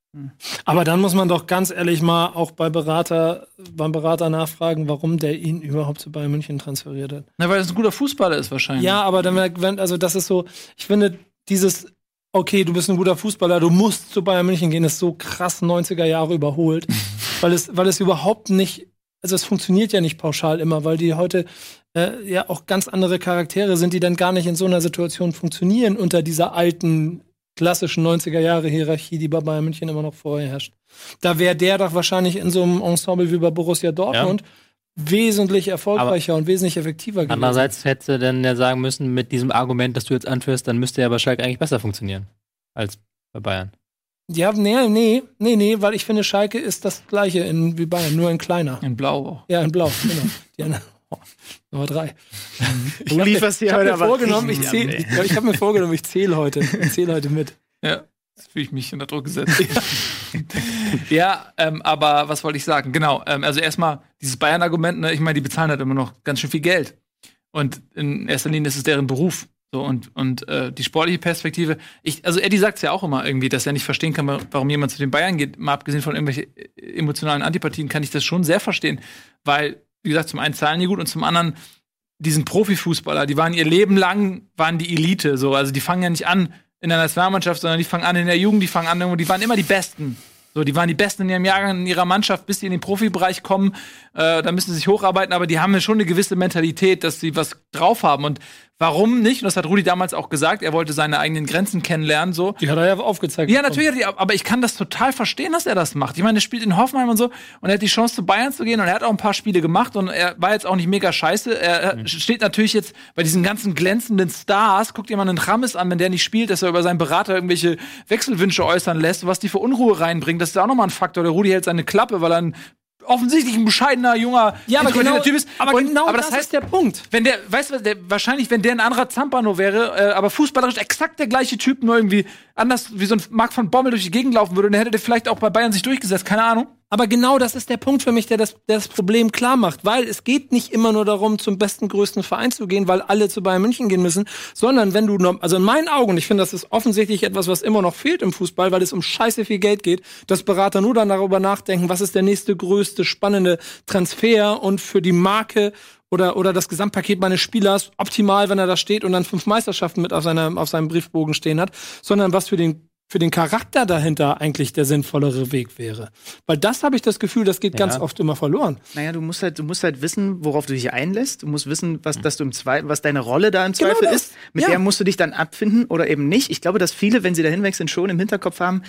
Aber dann muss man doch ganz ehrlich mal auch bei Berater, beim Berater nachfragen, warum der ihn überhaupt zu Bayern München transferiert hat. Na, weil er ein guter Fußballer ist wahrscheinlich. Ja, aber dann, wenn, also das ist so, ich finde, dieses, okay, du bist ein guter Fußballer, du musst zu Bayern München gehen, ist so krass 90er Jahre überholt, weil es, weil es überhaupt nicht, also es funktioniert ja nicht pauschal immer, weil die heute äh, ja auch ganz andere Charaktere sind, die dann gar nicht in so einer Situation funktionieren unter dieser alten klassischen 90er Jahre Hierarchie, die bei Bayern München immer noch vorher herrscht. Da wäre der doch wahrscheinlich in so einem Ensemble wie bei Borussia Dortmund wesentlich erfolgreicher und wesentlich effektiver gewesen. Andererseits hätte dann ja sagen müssen, mit diesem Argument, das du jetzt anführst, dann müsste ja bei Schalke eigentlich besser funktionieren als bei Bayern. Ja, nee, nee, nee, nee, weil ich finde, Schalke ist das gleiche in, wie Bayern, nur in kleiner. In Blau auch. Ja, in Blau, genau. Die anderen, oh, Nummer drei. Ich Du lieferst hab heute aber vorgenommen, ich zähl, ich, ich habe mir vorgenommen, ich zähle heute. Ich zähle heute mit. Ja, jetzt fühle ich mich unter Druck gesetzt. ja, ähm, aber was wollte ich sagen? Genau, ähm, also erstmal dieses Bayern-Argument, ne, ich meine, die bezahlen halt immer noch ganz schön viel Geld. Und in erster Linie ist es deren Beruf. So, und, und äh, die sportliche Perspektive, ich, also Eddie sagt es ja auch immer irgendwie, dass er nicht verstehen kann, warum jemand zu den Bayern geht. Mal abgesehen von irgendwelchen äh, emotionalen Antipathien kann ich das schon sehr verstehen. Weil, wie gesagt, zum einen zahlen die gut und zum anderen diesen Profifußballer, die waren ihr Leben lang, waren die Elite. So, also die fangen ja nicht an in der Nationalmannschaft, sondern die fangen an in der Jugend, die fangen an, irgendwo- die waren immer die Besten. So, die waren die Besten in ihrem Jahrgang, in ihrer Mannschaft, bis die in den Profibereich kommen. Äh, da müssen sie sich hocharbeiten, aber die haben ja schon eine gewisse Mentalität, dass sie was drauf haben. Und warum nicht? Und das hat Rudi damals auch gesagt, er wollte seine eigenen Grenzen kennenlernen, so. Die hat er ja aufgezeigt. Ja, natürlich, hat die- aber ich kann das total verstehen, dass er das macht. Ich meine, er spielt in Hoffenheim und so und er hat die Chance zu Bayern zu gehen und er hat auch ein paar Spiele gemacht und er war jetzt auch nicht mega scheiße. Er er steht natürlich jetzt bei diesen ganzen glänzenden Stars, guckt mal einen Rames an, wenn der nicht spielt, dass er über seinen Berater irgendwelche Wechselwünsche äußern lässt, was die für Unruhe reinbringt. Das ist auch nochmal ein Faktor. Der Rudi hält seine Klappe, weil er ein offensichtlich ein bescheidener, junger, Ja, aber genau, Typ ist. aber Und- genau aber das, das heißt, ist der Punkt. wenn der, weißt du, was, der, wahrscheinlich, wenn der ein anderer Zampano wäre, äh, aber fußballerisch exakt der gleiche Typ, nur irgendwie anders, wie so ein Marc von Bommel durch die Gegend laufen würde, dann hätte der vielleicht auch bei Bayern sich durchgesetzt, keine Ahnung. Aber genau das ist der Punkt für mich, der das, der das Problem klar macht. Weil es geht nicht immer nur darum, zum besten, größten Verein zu gehen, weil alle zu Bayern München gehen müssen, sondern wenn du, also in meinen Augen, ich finde, das ist offensichtlich etwas, was immer noch fehlt im Fußball, weil es um scheiße viel Geld geht, dass Berater nur dann darüber nachdenken, was ist der nächste, größte, spannende Transfer und für die Marke oder, oder das Gesamtpaket meines Spielers optimal, wenn er da steht und dann fünf Meisterschaften mit auf, seiner, auf seinem Briefbogen stehen hat, sondern was für den für den Charakter dahinter eigentlich der sinnvollere Weg wäre. Weil das habe ich das Gefühl, das geht Ja. ganz oft immer verloren. Naja, du musst halt, du musst halt wissen, worauf du dich einlässt. Du musst wissen, was, dass du im Zweifel, was deine Rolle da im Zweifel Genau ist. Mit Ja. der musst du dich dann abfinden oder eben nicht. Ich glaube, dass viele, wenn sie da hinwechseln, schon im Hinterkopf haben,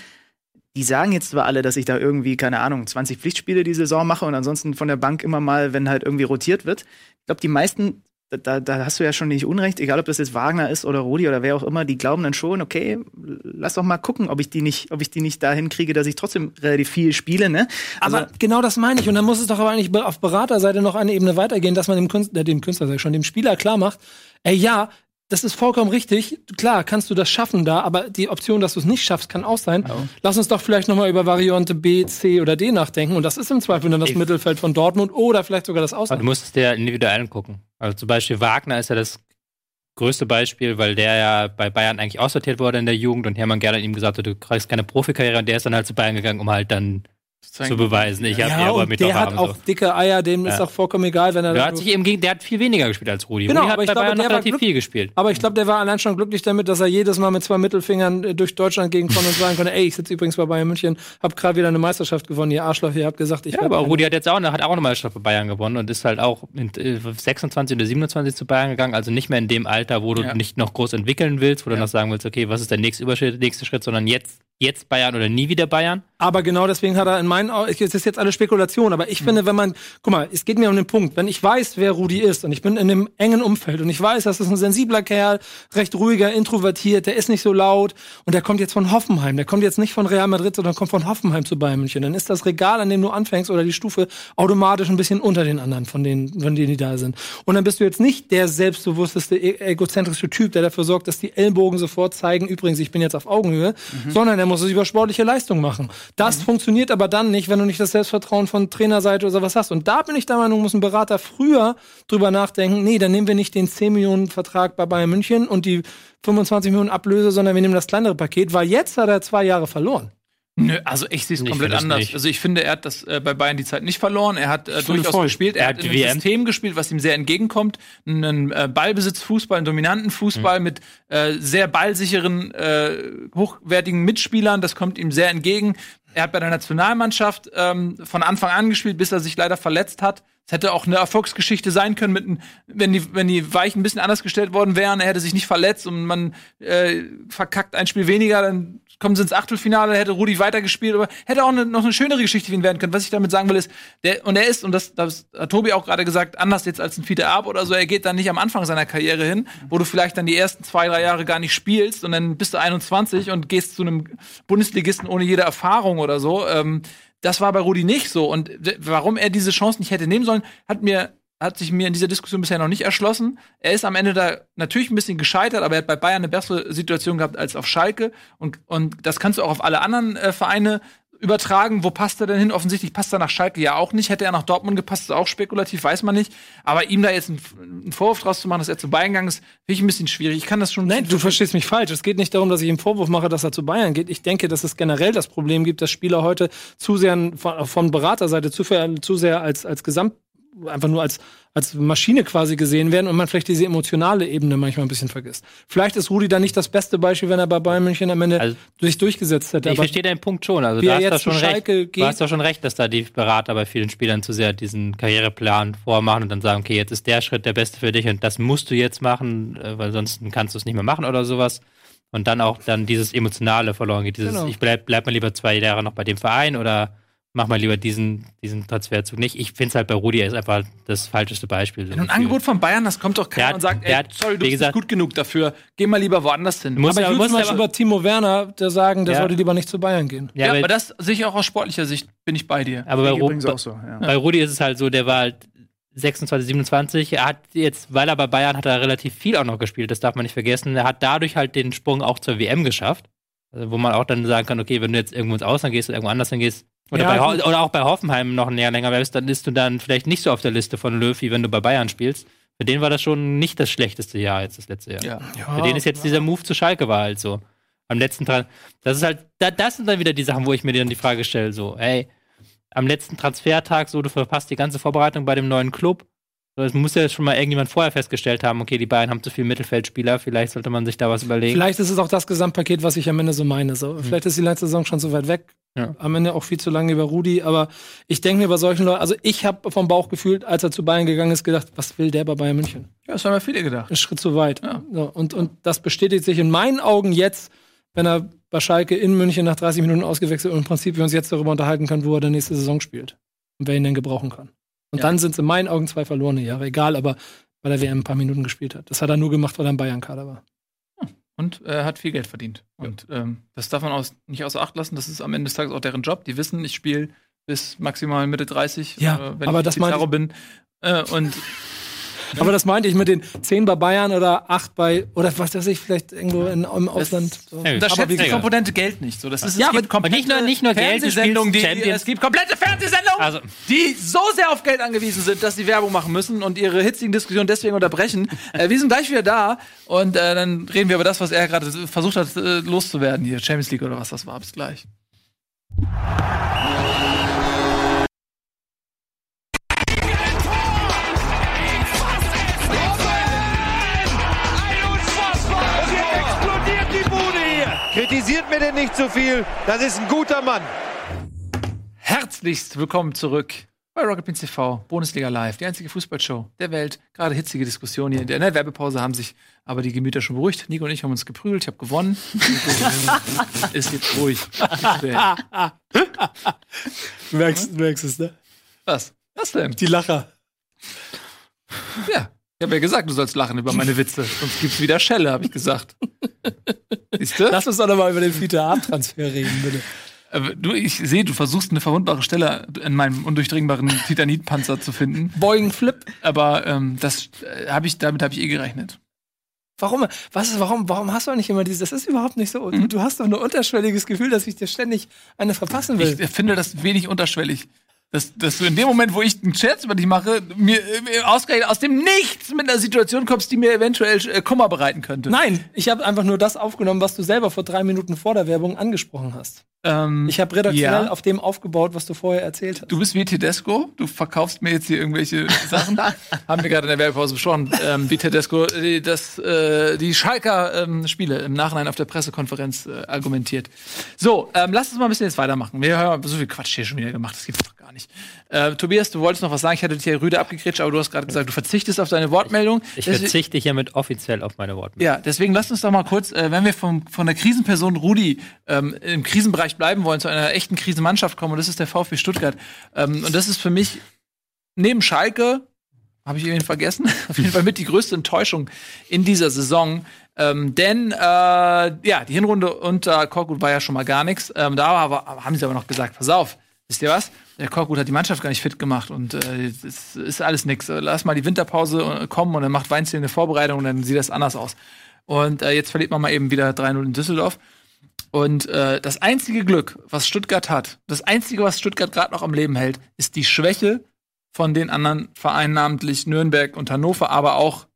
die sagen jetzt zwar alle, dass ich da irgendwie, keine Ahnung, 20 Pflichtspiele die Saison mache und ansonsten von der Bank immer mal, wenn halt irgendwie rotiert wird. Ich glaube, die meisten, da, da, hast du ja schon nicht Unrecht, egal ob das jetzt Wagner ist oder Rudi oder wer auch immer, die glauben dann schon, okay, lass doch mal gucken, ob ich die nicht, ob ich die nicht dahin kriege, dass ich trotzdem relativ viel spiele, ne? Also, Aber genau das meine ich. Und dann muss es doch aber eigentlich auf Beraterseite noch eine Ebene weitergehen, dass man dem Künstler, äh, dem Künstler sag ich schon, dem Spieler klar macht, ey, ja, das ist vollkommen richtig. Klar, kannst du das schaffen da, aber die Option, dass du es nicht schaffst, kann auch sein. Lass uns doch vielleicht noch mal über Variante B, C oder D nachdenken. Und das ist im Zweifel dann das Ich- Mittelfeld von Dortmund oder vielleicht sogar das Aber Ausland. du musst es dir individuell angucken. Also zum Beispiel Wagner ist ja das größte Beispiel, weil der ja bei Bayern eigentlich aussortiert wurde in der Jugend und Hermann Gerland ihm gesagt hat, du kriegst keine Profikarriere und der ist dann halt zu Bayern gegangen, um halt dann zu beweisen, ich habe Ja, aber mit der hat auch so. dicke Eier, dem ist Ja. auch vollkommen egal, wenn er Der hat sich eben gegen, der hat viel weniger gespielt als Rudi. Genau, Rudi hat aber ich bei glaube, Bayern noch der war relativ viel gespielt. Aber ich glaube, der war allein schon glücklich damit, dass er jedes Mal mit zwei Mittelfingern äh, durch Deutschland gehen konnte und sagen konnte, ey, ich sitze übrigens bei Bayern München, hab gerade wieder eine Meisterschaft gewonnen, ihr Arschloch, ihr habt gesagt, ich Ja, aber. Rudi hat jetzt auch, hat auch eine Meisterschaft bei Bayern gewonnen und ist halt auch mit äh, 26 oder 27 zu Bayern gegangen, also nicht mehr in dem Alter, wo du Ja. nicht noch groß entwickeln willst, wo du noch sagen willst, okay, was ist der nächste nächste Schritt, sondern jetzt, jetzt Bayern oder nie wieder Bayern. Aber genau deswegen hat er in meinen Augen, es ist jetzt alle Spekulation, aber ich finde, wenn man, guck mal, es geht mir um den Punkt, wenn ich weiß, wer Rudi ist und ich bin in einem engen Umfeld und ich weiß, das ist ein sensibler Kerl, recht ruhiger, introvertiert, der ist nicht so laut und der kommt jetzt von Hoffenheim, der kommt jetzt nicht von Real Madrid, sondern kommt von Hoffenheim zu Bayern München, dann ist das Regal, an dem du anfängst oder die Stufe automatisch ein bisschen unter den anderen, von denen, von denen die da sind. Und dann bist du jetzt nicht der selbstbewussteste, e- egozentrische Typ, der dafür sorgt, dass die Ellbogen sofort zeigen, übrigens, ich bin jetzt auf Augenhöhe, sondern er muss es über sportliche Leistung machen. Das funktioniert aber dann nicht, wenn du nicht das Selbstvertrauen von Trainerseite oder sowas hast. Und da bin ich der Meinung, muss ein Berater früher drüber nachdenken, nee, dann nehmen wir nicht den 10 Millionen Vertrag bei Bayern München und die 25 Millionen Ablöse, sondern wir nehmen das kleinere Paket, weil jetzt hat er zwei Jahre verloren. Nö, also ich sehe es komplett anders. nicht. Also ich finde, er hat das äh, bei Bayern die Zeit nicht verloren. Er hat äh, durchaus voll. gespielt. Er Er hat hat in die einem WM. System gespielt, was ihm sehr entgegenkommt. Einen äh, Ballbesitzfußball, einen dominanten Fußball Mhm. mit äh, sehr ballsicheren, äh, hochwertigen Mitspielern. Das kommt ihm sehr entgegen. Er hat bei der Nationalmannschaft ähm, von Anfang an gespielt, bis er sich leider verletzt hat. Es hätte auch eine Erfolgsgeschichte sein können, mit, ein- wenn, die, wenn die Weichen ein bisschen anders gestellt worden wären. Er hätte sich nicht verletzt und man äh, verkackt ein Spiel weniger, dann kommen sie ins Achtelfinale, hätte Rudi weitergespielt, aber hätte auch eine, noch eine schönere Geschichte für ihn werden können. Was ich damit sagen will, ist, der, und er ist, und das, das hat Tobi auch gerade gesagt, anders jetzt als ein Fiete Ab oder so, er geht dann nicht am Anfang seiner Karriere hin, wo du vielleicht dann die ersten zwei, drei Jahre gar nicht spielst und dann bist du 21 und gehst zu einem Bundesligisten ohne jede Erfahrung oder so. Ähm, das war bei Rudi nicht so. Und warum er diese Chance nicht hätte nehmen sollen, hat mir hat sich mir in dieser Diskussion bisher noch nicht erschlossen. Er ist am Ende da natürlich ein bisschen gescheitert, aber er hat bei Bayern eine bessere Situation gehabt als auf Schalke. Und, und das kannst du auch auf alle anderen äh, Vereine übertragen. Wo passt er denn hin? Offensichtlich passt er nach Schalke ja auch nicht. Hätte er nach Dortmund gepasst, ist auch spekulativ, weiß man nicht. Aber ihm da jetzt einen, einen Vorwurf draus zu machen, dass er zu Bayern gegangen ist, finde ich ein bisschen schwierig. Ich kann das schon. Nein, du verstehst mich falsch. Es geht nicht darum, dass ich ihm Vorwurf mache, dass er zu Bayern geht. Ich denke, dass es generell das Problem gibt, dass Spieler heute zu sehr von, von Beraterseite zu, sehr- zu sehr als, als Gesamt, einfach nur als, als Maschine quasi gesehen werden und man vielleicht diese emotionale Ebene manchmal ein bisschen vergisst. Vielleicht ist Rudi da nicht das beste Beispiel, wenn er bei Bayern München am Ende Also- sich durchgesetzt hätte. Ich verstehe deinen Punkt schon. Also er hast jetzt da schon recht. geht- Du hast doch schon recht, dass da die Berater bei vielen Spielern zu sehr diesen Karriereplan vormachen und dann sagen, okay, jetzt ist der Schritt der beste für dich und das musst du jetzt machen, äh, weil sonst kannst du es nicht mehr machen oder sowas. Und dann auch dann dieses Emotionale verloren geht. Dieses, Genau. ich bleib, bleib mal lieber zwei Jahre noch bei dem Verein oder mach mal lieber diesen, diesen Transferzug nicht. Ich finde es halt bei Rudi er ist einfach das falscheste Beispiel. so ein. Angebot von Bayern, das kommt doch keiner Der hat- und sagt, der ey, hat, sorry, du bist gesagt- nicht gut genug dafür. Geh mal lieber woanders hin. Muss aber ich würde muss zum Beispiel über Timo Werner der sagen, der Ja. sollte lieber nicht zu Bayern gehen. Ja, aber, aber das sehe ich auch aus sportlicher Sicht, bin ich bei dir. aber bei, Ru- übrigens auch so, ja. bei Rudi ist es halt so, der war halt 26, 27. Er hat jetzt, weil er bei Bayern hat er relativ viel auch noch gespielt, das darf man nicht vergessen. Er hat dadurch halt den Sprung auch zur WM geschafft. Also, wo man auch dann sagen kann, okay, wenn du jetzt irgendwo ins Ausland gehst oder irgendwo anders hingehst, oder, Ja, bei, oder auch bei Hoffenheim noch ein Jahr länger bleibst, dann bist du dann vielleicht nicht so auf der Liste von Löw, wie wenn du bei Bayern spielst. Für den war das schon nicht das schlechteste Jahr jetzt, das letzte Jahr. Ja. Für den ist jetzt dieser Move zu Schalke war halt so. Am letzten Tra Das ist halt, da, das sind dann wieder die Sachen, wo ich mir dann die Frage stelle, so, ey, am letzten Transfertag, so, du verpasst die ganze Vorbereitung bei dem neuen Club. Es muss ja schon mal irgendjemand vorher festgestellt haben, okay, die Bayern haben zu viele Mittelfeldspieler, vielleicht sollte man sich da was überlegen. Vielleicht ist es auch das Gesamtpaket, was ich am Ende so meine. So, Vielleicht ist die letzte Saison schon so weit weg. Ja. Am Ende auch viel zu lange über Rudi. Aber ich denke mir bei solchen Leuten, also ich habe vom Bauch gefühlt, als er zu Bayern gegangen ist, gedacht, was will der bei Bayern München? Ja, das haben ja viele gedacht. Ein Schritt zu weit. Ja. So, und, und das bestätigt sich in meinen Augen jetzt, wenn er bei Schalke in München nach 30 Minuten ausgewechselt und im Prinzip wir uns jetzt darüber unterhalten können, wo er der nächste Saison spielt und wer ihn denn gebrauchen kann. Und Ja. dann sind es in meinen Augen zwei verlorene Jahre, egal, aber weil er WM ein paar Minuten gespielt hat. Das hat er nur gemacht, weil er im Bayern-Kader war. Und er hat viel Geld verdient. Und ähm, das darf man aus, nicht außer Acht lassen. Das ist am Ende des Tages auch deren Job. Die wissen, ich spiele bis maximal Mitte 30, Ja, äh, wenn aber ich das Pizarro bin. Äh, und Aber das meinte ich mit den 10 bei Bayern oder 8 bei, oder was weiß ich, vielleicht irgendwo in, im Ausland. So. Ja, da Aber schätzt die Komponente Geld nicht. So, das ist, Ja, es gibt aber komplette nicht nur- nicht nur Geld, die, Champions- es gibt komplette Fernsehsendungen, Also- die so sehr auf Geld angewiesen sind, dass sie Werbung machen müssen und ihre hitzigen Diskussionen deswegen unterbrechen. äh, wir sind gleich wieder da und äh, dann reden wir über das, was er gerade versucht hat äh, loszuwerden hier, Champions League oder was das war. Bis gleich. Kritisiert mir denn nicht zu viel. Das ist ein guter Mann. Herzlichst willkommen zurück bei Rocket Beans TV, Bundesliga Live, die einzige Fußballshow der Welt. Gerade hitzige Diskussion hier. In der, in der Werbepause haben sich aber die Gemüter schon beruhigt. Nico und ich haben uns geprügelt. Ich habe gewonnen. Ist jetzt ruhig. Du merkst, du merkst es, ne? Was? Was denn? Die Lacher. Ja. Ich habe ja gesagt, du sollst lachen über meine Witze. Sonst gibt's wieder Schelle, habe ich gesagt. Siehst du? Lass uns doch noch mal über den Fiete Ab-Transfer reden, bitte. Du, ich sehe, du versuchst eine verwundbare Stelle in meinem undurchdringbaren Titanitpanzer zu finden. Beugen, Flip. Aber ähm, das äh, habe ich, damit habe ich eh gerechnet. Warum? Was ist, warum, warum hast du nicht immer dieses? Das ist überhaupt nicht so. Du, du hast doch ein unterschwelliges Gefühl, dass ich dir ständig eine verpassen will. Ich finde das wenig unterschwellig. Dass, dass du in dem Moment, wo ich einen Scherz über dich mache, mir, mir ausgerechnet aus dem Nichts mit einer Situation kommst, die mir eventuell äh, Kummer bereiten könnte. Nein, ich habe einfach nur das aufgenommen, was du selber vor drei Minuten vor der Werbung angesprochen hast. Ähm, Ich habe redaktionell Ja. auf dem aufgebaut, was du vorher erzählt hast. Du bist wie Tedesco, du verkaufst mir jetzt hier irgendwelche Sachen. Haben wir gerade in der Werbepause besprochen, ähm, wie Tedesco äh, das, äh, die Schalker ähm, Spiele im Nachhinein auf der Pressekonferenz äh, argumentiert. So, ähm, lass uns mal ein bisschen jetzt weitermachen. Wir haben so viel Quatsch hier schon wieder gemacht, gibt's doch gar nicht. Äh, Tobias, du wolltest noch was sagen, ich hatte dich hier rüde abgekretscht, aber du hast gerade gesagt, du verzichtest auf deine Wortmeldung. Ich Deswegen- verzichte hiermit offiziell auf meine Worte. ja, deswegen lasst uns doch mal kurz, äh, wenn wir vom, von der Krisenperson Rudi ähm, im Krisenbereich bleiben wollen, zu einer echten Krisenmannschaft kommen, und das ist der VfB Stuttgart. Ähm, und das ist für mich neben Schalke, habe ich irgendwie vergessen, auf jeden Fall mit die größte Enttäuschung in dieser Saison. Ähm, denn äh, ja, die Hinrunde unter Korkut war ja schon mal gar nichts. Ähm, da aber, haben sie aber noch gesagt, pass auf, wisst ihr was? Der Korkut hat die Mannschaft gar nicht fit gemacht und äh, es ist alles nix. Lass mal die Winterpause äh, kommen und dann macht Weinziel eine Vorbereitung und dann sieht das anders aus. Und äh, jetzt verliert man mal eben wieder 3-0 in Düsseldorf. Und äh, das einzige Glück, was Stuttgart hat, das einzige, was Stuttgart gerade noch am Leben hält, ist die Schwäche von den anderen Vereinen, namentlich Nürnberg und Hannover, aber auch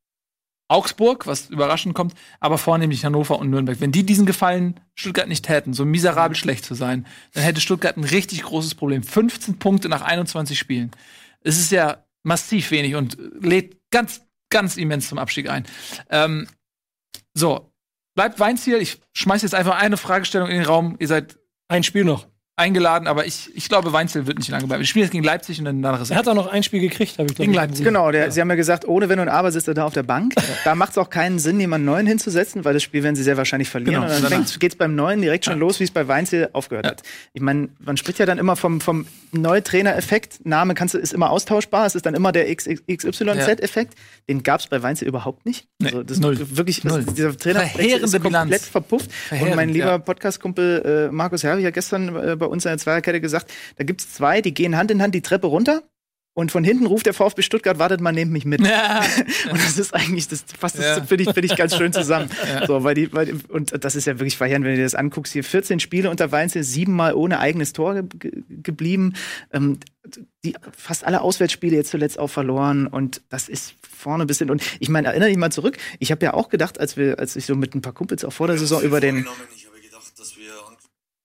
Augsburg, was überraschend kommt, aber vornehmlich Hannover und Nürnberg. Wenn die diesen Gefallen Stuttgart nicht täten, so miserabel schlecht zu sein, dann hätte Stuttgart ein richtig großes Problem. 15 Punkte nach 21 Spielen. Es ist ja massiv wenig und lädt ganz, ganz immens zum Abstieg ein. Ähm, so, bleibt Weinziel. Ich schmeiß jetzt einfach eine Fragestellung in den Raum. Ihr seid Ein Spiel noch. Eingeladen, aber ich, ich glaube, Weinziel wird nicht lange bleiben. Wir spielen jetzt gegen Leipzig und dann danach ist Er hat auch noch ein Spiel gekriegt, habe ich Gegen glaube Leipzig. Genau, der, sie haben ja gesagt, ohne Wenn und Aber sitzt er da auf der Bank. Da macht es auch keinen Sinn, jemanden Neuen hinzusetzen, weil das Spiel werden sie sehr wahrscheinlich verlieren. Genau, und dann fängt, geht's beim Neuen direkt schon los, wie es bei Weinziel aufgehört hat. Ich meine, man spricht ja dann immer vom, vom Neutrainer-Effekt. Name kannst du, ist immer austauschbar. Es ist dann immer der XYZ-Effekt. Den gab es bei Weinziel überhaupt nicht. Nee, also das null. wirklich, Null. Das, dieser Trainer Verheerende ist komplett Bilanz. verpufft. und Verheerend, mein lieber ja. Podcast-Kumpel äh, Markus Herwig hat gestern äh, bei uns in der Zweierkette gesagt, da gibt's zwei, die gehen Hand in Hand die Treppe runter. Und von hinten ruft der VfB Stuttgart, wartet mal, nehmt mich mit. Ja. Und das ist eigentlich, das fasst Ja. das, finde ich, finde ich ganz schön zusammen. So, weil die, weil, und das ist ja wirklich verheerend, wenn du dir das anguckst. Hier 14 Spiele unter Weinzel, siebenmal ohne eigenes Tor ge ge geblieben. Ähm, die, fast alle Auswärtsspiele jetzt zuletzt auch verloren. Und das ist vorne bis hin. Und ich meine, erinnere dich mal zurück. Ich habe ja auch gedacht, als wir, als ich so mit ein paar Kumpels auch vor der Saison über den, Ich habe gedacht, dass wir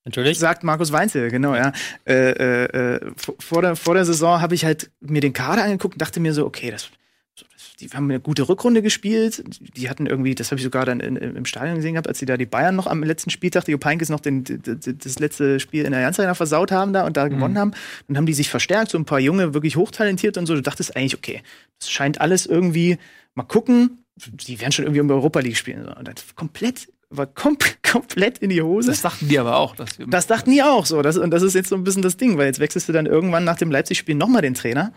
Natürlich. sagt Markus Weinzel, genau, ja. Äh, äh, äh, vor- der, vor der Saison habe ich halt mir den Kader angeguckt und dachte mir so, okay, das, die haben eine gute Rückrunde gespielt. Die hatten irgendwie, das habe ich sogar dann in, im Stadion gesehen gehabt, als sie da die Bayern noch am letzten Spieltag, die Opeinkes noch den, das letzte Spiel in der Arena versaut haben da und da gewonnen haben. Dann haben die sich verstärkt, so ein paar Junge, wirklich hochtalentiert und so. Du dachtest eigentlich, okay, das scheint alles irgendwie, mal gucken, die werden schon irgendwie um Europa League spielen. Und dann komplett, war kom komplett in die Hose. Das dachten die aber auch. Dass wir Das dachten die auch so. Das, und das ist jetzt so ein bisschen das Ding, weil jetzt wechselst du dann irgendwann nach dem Leipzig-Spiel nochmal den Trainer.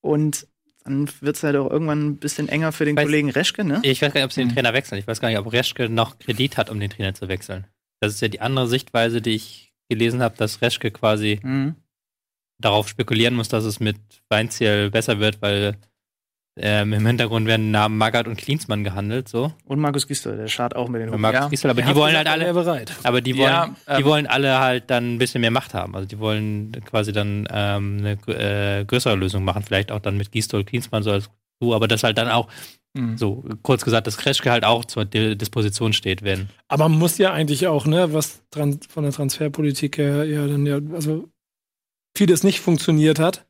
Und dann wird es halt auch irgendwann ein bisschen enger für den Weiß- Kollegen Reschke, ne? Ich weiß gar nicht, ob sie den Trainer wechseln. Ich weiß gar nicht, ob Reschke noch Kredit hat, um den Trainer zu wechseln. Das ist ja die andere Sichtweise, die ich gelesen habe, dass Reschke quasi Mhm. darauf spekulieren muss, dass es mit Weinziel besser wird, weil ähm, im Hintergrund werden Namen Magath und Klinsmann gehandelt, so. Und Markus Gisdol, der schart auch mit den Hupen. Markus Ja. Gisdol, aber Er die wollen gesagt, halt alle, bereit. aber die wollen, Ja, die ähm, wollen alle halt dann ein bisschen mehr Macht haben. Also die wollen quasi dann ähm, eine äh, größere Lösung machen, vielleicht auch dann mit Gisdol, Klinsmann so als du, aber das halt dann auch, Mhm. so kurz gesagt, dass Kreschke halt auch zur Di- Disposition steht, wenn. Aber man muss ja eigentlich auch, ne, was dran, von der Transferpolitik her ja dann ja, also vieles nicht funktioniert hat.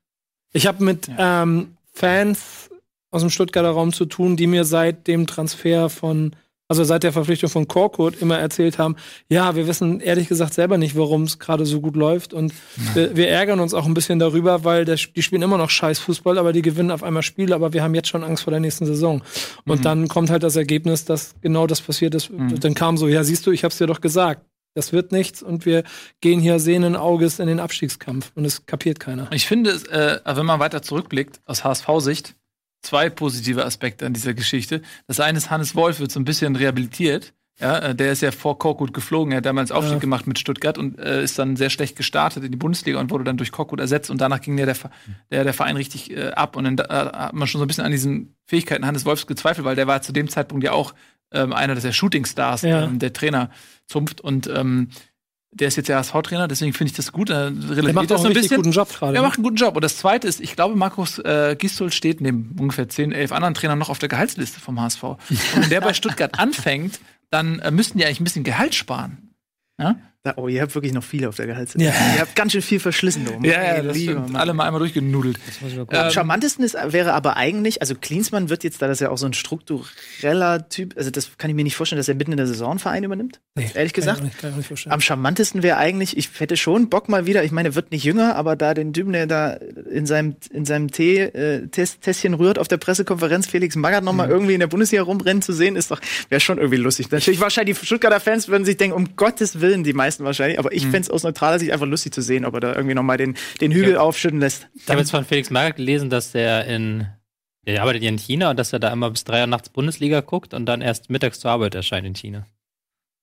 Ich habe mit ähm, Fans aus dem Stuttgarter Raum zu tun, die mir seit dem Transfer von also seit der Verpflichtung von Korkut immer erzählt haben, ja, wir wissen ehrlich gesagt selber nicht, warum es gerade so gut läuft und wir, wir ärgern uns auch ein bisschen darüber, weil der, die spielen immer noch scheiß Fußball, aber die gewinnen auf einmal Spiele, aber wir haben jetzt schon Angst vor der nächsten Saison. Und dann kommt halt das Ergebnis, dass genau das passiert ist. Dann kam so, ja, siehst du, ich hab's dir doch gesagt. Das wird nichts und wir gehen hier sehenden Auges in den Abstiegskampf und es kapiert keiner. Ich finde, äh, wenn man weiter zurückblickt, aus HSV-Sicht, zwei positive Aspekte an dieser Geschichte. Das eine ist, Hannes Wolf wird so ein bisschen rehabilitiert. Ja, äh, der ist ja vor Korkut geflogen, er hat damals Aufstieg Ja. gemacht mit Stuttgart und äh, ist dann sehr schlecht gestartet in die Bundesliga und wurde dann durch Korkut ersetzt und danach ging der, der, der, der Verein richtig äh, ab und dann da, äh, hat man schon so ein bisschen an diesen Fähigkeiten Hannes Wolfs gezweifelt, weil der war zu dem Zeitpunkt ja auch ähm, einer der Shootingstars, Ja. ähm, der Trainer zunft und ähm, der ist jetzt der HSV-Trainer, deswegen finde ich das gut. Äh, Der macht auch einen ein guten Job gerade. Er ne? macht einen guten Job. Und das Zweite ist, ich glaube, Markus äh, Gistol steht neben ungefähr 10, 11 anderen Trainern noch auf der Gehaltsliste vom HSV. Und wenn der bei Stuttgart anfängt, dann äh, müssten die eigentlich ein bisschen Gehalt sparen. Ja, oh, ihr habt wirklich noch viele auf der Gehaltsliste. Ja. Ihr habt ganz schön viel verschlissen. du. Mein lieber Mann. Alle mal einmal durchgenudelt. Am Ähm, charmantesten ist, wäre aber eigentlich, also Klinsmann wird jetzt, da das ja auch so ein struktureller Typ, also das kann ich mir nicht vorstellen, dass er mitten in der Saison einen Verein übernimmt. Nee, ehrlich kann ich gesagt. auch nicht- kann ich auch nicht vorstellen. Am charmantesten wäre eigentlich, ich hätte schon Bock mal wieder, ich meine, er wird nicht jünger, aber da den Typen, der da in seinem, in seinem Tee, äh, Test, Tässchen rührt auf der Pressekonferenz, Felix Magath noch mal irgendwie in der Bundesliga rumrennen zu sehen, ist doch, wäre schon irgendwie lustig. Natürlich wahrscheinlich die Stuttgarter Fans würden sich denken, um Gottes Willen, die meisten wahrscheinlich, aber ich fänd's aus neutraler Sicht einfach lustig zu sehen, ob er da irgendwie noch mal den, den Hügel Ja. aufschütten lässt. Ich habe jetzt von Felix Magath gelesen, dass der in, der arbeitet ja in China und dass er da immer bis drei Uhr nachts Bundesliga guckt und dann erst mittags zur Arbeit erscheint in China.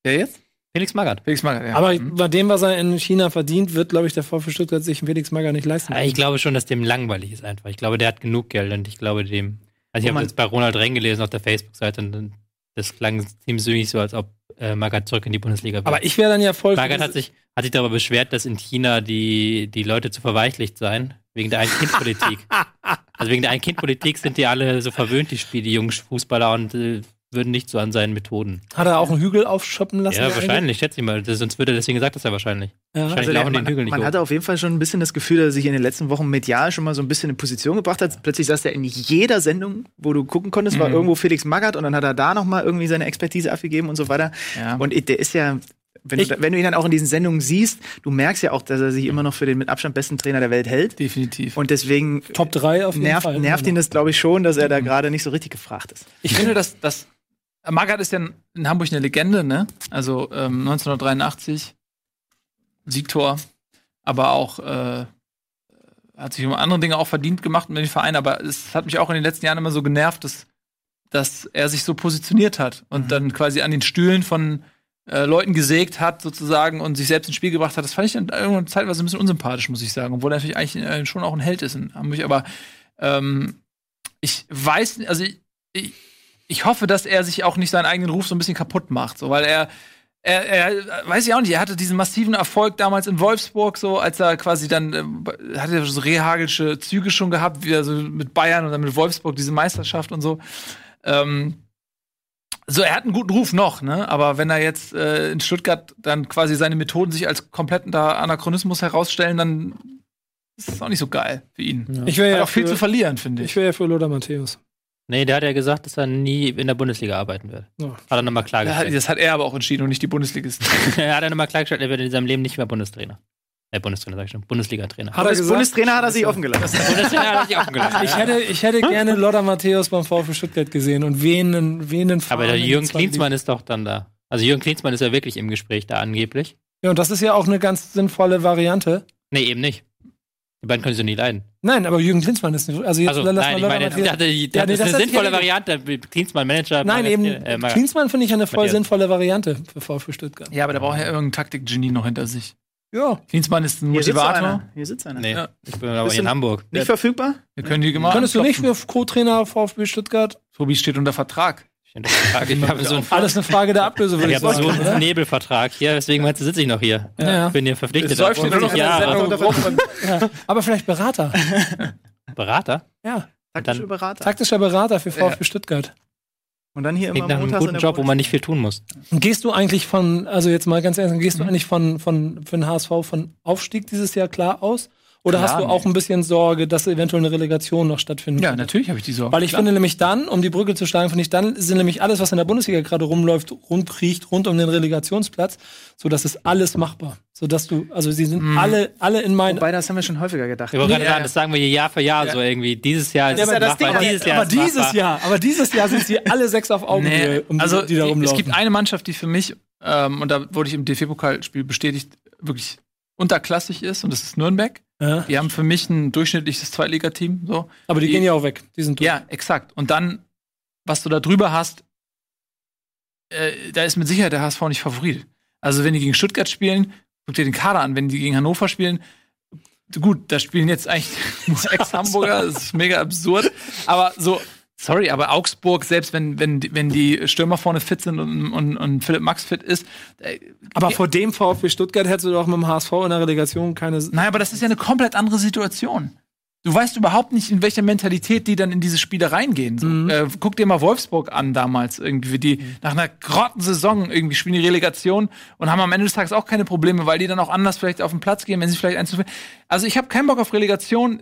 Wer jetzt? Felix Magath. Felix Magath, ja. Aber Mhm. bei dem, was er in China verdient, wird, glaube ich, der VfB Stuttgart sich einen Felix Magath nicht leisten. Ja, Ich glaube schon, dass dem langweilig ist einfach. Ich glaube, der hat genug Geld und ich glaube dem. Also ich Oh habe jetzt bei Ronald Reng gelesen auf der Facebook-Seite und dann- das klang ziemlich so, als ob äh, Magath zurück in die Bundesliga will. Aber ich wäre dann ja voll. Magath hat sich, hat sich darüber beschwert, dass in China die, die Leute zu verweichlicht seien, wegen der Ein-Kind-Politik. also wegen der Ein-Kind-Politik sind die alle so verwöhnt, die Spiele, die jungen Fußballer und äh, würden nicht so an seinen Methoden. Hat er auch einen Hügel aufschoppen lassen? ja, wahrscheinlich, schätze ich mal. Das, sonst würde er deswegen gesagt, dass er wahrscheinlich. Ja. Wahrscheinlich Also der, laufen den man Hügel nicht man hoch. hatte auf jeden Fall schon ein bisschen das Gefühl, dass er sich in den letzten Wochen medial schon mal so ein bisschen in Position gebracht hat. Plötzlich saß er in jeder Sendung, wo du gucken konntest, war Mhm. irgendwo Felix Magath und dann hat er da noch mal irgendwie seine Expertise abgegeben und so weiter. Ja. Und der ist ja, wenn Ich- du, wenn du ihn dann auch in diesen Sendungen siehst, du merkst ja auch, dass er sich immer noch für den mit Abstand besten Trainer der Welt hält. Definitiv. Und deswegen Top 3 auf jeden nervt, Fall. nervt ihn das, glaube ich, schon, dass er da gerade nicht so richtig gefragt ist. Ich finde, dass, dass Magath ist ja in- Hamburg eine Legende, ne? Also ähm, 1983 Siegtor, aber auch äh, hat sich um andere Dinge auch verdient gemacht mit dem Verein, aber es hat mich auch in den letzten Jahren immer so genervt, dass, dass er sich so positioniert hat und dann quasi an den Stühlen von äh, Leuten gesägt hat, sozusagen, und sich selbst ins Spiel gebracht hat. Das fand ich dann irgendwann zeitweise ein bisschen unsympathisch, muss ich sagen, obwohl er natürlich eigentlich äh, schon auch ein Held ist in Hamburg, aber ähm, ich weiß, also ich, ich, ich hoffe, dass er sich auch nicht seinen eigenen Ruf so ein bisschen kaputt macht, so, weil er, er, er weiß ich auch nicht, er hatte diesen massiven Erfolg damals in Wolfsburg, so, als er quasi dann, äh, hatte er so rehagelsche Züge schon gehabt, wie er so mit Bayern und dann mit Wolfsburg diese Meisterschaft und so. Ähm, so, er hat einen guten Ruf noch, ne? Aber wenn er jetzt äh, in Stuttgart dann quasi seine Methoden sich als kompletten da Anachronismus herausstellen, dann ist das auch nicht so geil für ihn. Ich wäre ja auch viel für, zu verlieren, finde ich. ich wäre ja für Lothar Matthäus. Nee, der hat ja gesagt, dass er nie in der Bundesliga arbeiten wird. Ja. Hat er nochmal klargestellt. das hat er aber auch entschieden und nicht die Bundesligisten. er hat er nochmal klargestellt, er wird in seinem Leben nicht mehr Bundestrainer. Äh, Bundestrainer, sag ich schon. Bundesliga-Trainer. Hat er? Bundestrainer hat er sich offen gelassen. Bundestrainer hat er sich offen gelassen. Ich hätte, ich hätte gerne Lothar Matthäus beim VfB Stuttgart gesehen und wen, wen den Aber der Jürgen Klinsmann ist doch dann da. Also Jürgen Klinsmann ist ja wirklich im Gespräch da angeblich. Ja, und das ist ja auch eine ganz sinnvolle Variante. Nee, eben nicht. Die beiden können sich nie leiden. Nein, aber Jürgen Klinsmann ist nicht. Also jetzt Also, lass nein, mal ich meine, ich dachte, die- Ja, das nee, ist das eine hat- sinnvolle ja, Variante. Klinsmann, Manager. Nein, eben äh, Klinsmann finde ich eine voll Matthias. sinnvolle Variante für VfB Stuttgart. ja, aber der braucht ja irgendein Taktikgenie noch hinter sich. Ja. Klinsmann ist ein Hier sitzt Motivator. einer. Hier sitzt einer. Nee, Ja. ich bin aber hier in Hamburg. Nicht verfügbar? Wir können die mal Könntest du nicht für Co-Trainer VfB Stuttgart? Tobi steht unter Vertrag. Ich habe so einen, Alles eine Frage der Ablöse, würde ich ich habe sagen. so einen? Nebelvertrag hier, deswegen meinst du, sitze ich noch hier. Ja. Ich bin hier verpflichtet. Auf nur noch in 50 der Jahre. Ja. Aber vielleicht Berater. Berater? Ja. Taktische Dann- Berater. Taktischer Berater für VfB Stuttgart. Und dann hier immer nach einem guten Job, wo man nicht viel tun muss. Und Gehst du eigentlich von, also jetzt mal ganz ehrlich, gehst du Mhm. eigentlich von, von, für den HSV von Aufstieg dieses Jahr klar aus? Oder Klar, hast du nee. auch ein bisschen Sorge, dass eventuell eine Relegation noch stattfindet? Ja, natürlich habe ich die Sorge. Weil ich Klar. finde nämlich dann, um die Brücke zu schlagen, finde ich dann sind nämlich alles, was in der Bundesliga gerade rumläuft, rumkriecht, rund um den Relegationsplatz, so dass es alles machbar. So dass du, also sie sind Mhm. alle, alle in meinen. Wobei, das haben wir schon häufiger gedacht. Ich wollte gerade Ja, sagen, ja. das sagen wir hier Jahr für Jahr Ja. so irgendwie. Dieses Jahr ist Ja, es aber das machbar, Ding, dieses Jahr aber ist dieses machbar. Jahr, aber dieses Jahr sind sie alle sechs auf Augenhöhe, Nee, um die, also die da rumlaufen. es gibt eine Mannschaft, die für mich, ähm, und da wurde ich im DFB-Pokalspiel bestätigt, wirklich unterklassig ist, und das ist Nürnberg. Ja, Die haben für mich ein durchschnittliches Zweitligateam. So. aber die, die- gehen ja auch weg. Die sind durch. Ja, exakt. Und dann, was du da drüber hast, äh, da ist mit Sicherheit der HSV nicht Favorit. Also, wenn die gegen Stuttgart spielen, guck dir den Kader an. Wenn die gegen Hannover spielen, gut, da spielen jetzt eigentlich Ex-Hamburger, das ist mega absurd. Aber so, sorry, aber Augsburg, selbst wenn, wenn, die- wenn die Stürmer vorne fit sind und, und, und Philipp Max fit ist, äh, Aber vor dem VfB Stuttgart hättest du doch mit dem HSV in der Relegation keine. Naja, aber das ist ja eine komplett andere Situation. Du weißt überhaupt nicht, in welcher Mentalität die dann in diese Spiele reingehen. So. Mhm. Äh, guck dir mal Wolfsburg an damals irgendwie, wie die nach einer grotten Saison irgendwie spielen die Relegation und haben am Ende des Tages auch keine Probleme, weil die dann auch anders vielleicht auf den Platz gehen, wenn sie vielleicht eins zu viel. Also ich habe keinen Bock auf Relegation.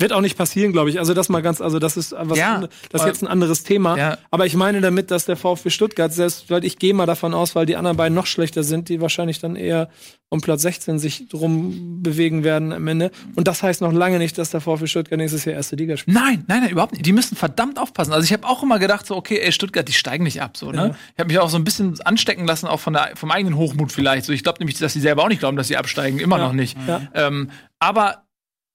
Wird auch nicht passieren, glaube ich. Also das mal ganz, also das ist was, Ja, das ist jetzt ein anderes Thema. Ja. Aber ich meine damit, dass der VfB Stuttgart selbst, weil ich gehe mal davon aus, weil die anderen beiden noch schlechter sind, die wahrscheinlich dann eher um Platz 16 sich drum bewegen werden am Ende. Und das heißt noch lange nicht, dass der VfB Stuttgart nächstes Jahr erste Liga spielt. Nein, nein, nein, überhaupt nicht. Die müssen verdammt aufpassen. Also ich habe auch immer gedacht, so, okay, ey, Stuttgart, die steigen nicht ab. So, ne? Ja. Ich habe mich auch so ein bisschen anstecken lassen, auch von der, vom eigenen Hochmut vielleicht. So, ich glaube nämlich, dass sie selber auch nicht glauben, dass sie absteigen. Immer noch nicht. Ähm, aber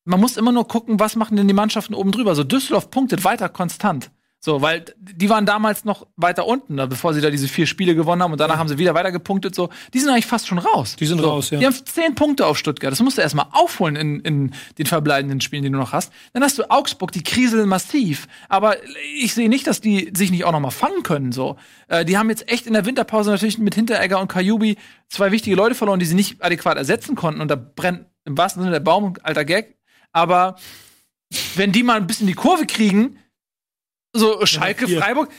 man muss immer nur gucken, was machen denn die Mannschaften oben drüber. So, Düsseldorf punktet weiter konstant. So, weil die waren damals noch weiter unten, da, bevor sie da diese vier Spiele gewonnen haben und danach haben sie wieder weiter gepunktet. So, die sind eigentlich fast schon raus. Die sind so, raus, ja. Die haben zehn Punkte auf Stuttgart. Das musst du erstmal aufholen in, in den verbleibenden Spielen, die du noch hast. Dann hast du Augsburg, die kriseln massiv. Aber ich sehe nicht, dass die sich nicht auch noch mal fangen können. So, äh, die haben jetzt echt in der Winterpause natürlich mit Hinteregger und Kajubi zwei wichtige Leute verloren, die sie nicht adäquat ersetzen konnten. Und da brennt im wahrsten Sinne der Baum, alter Gag. Aber wenn die mal ein bisschen die Kurve kriegen, so Schalke. Freiburg,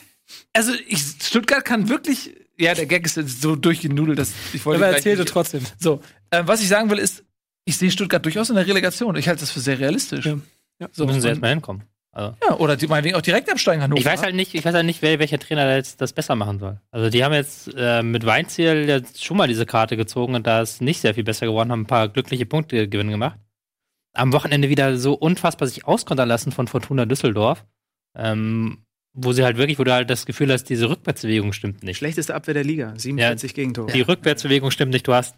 also ich, Stuttgart kann wirklich, ja, der Gag ist jetzt so durchgenudelt, dass ich wollte Aber erzählte trotzdem. so, äh, was ich sagen will, ist, ich sehe Stuttgart durchaus in der Relegation. Ich halte das für sehr realistisch. Ja. Ja. So, müssen sie erstmal hinkommen. Also. ja, oder die meinetwegen auch direkt absteigen, Hannover. Ich weiß halt nicht, ich weiß halt nicht, wer, welcher Trainer da jetzt das besser machen soll. Also die haben jetzt äh, mit Weinziel jetzt schon mal diese Karte gezogen und da ist nicht sehr viel besser geworden, haben ein paar glückliche Punktegewinne gemacht. Am Wochenende wieder so unfassbar sich auskontern lassen von Fortuna Düsseldorf, ähm, wo sie halt wirklich, wo du halt das Gefühl hast, diese Rückwärtsbewegung stimmt nicht. Schlechteste Abwehr der Liga, 47 Gegentore. Die Rückwärtsbewegung stimmt nicht. Du hast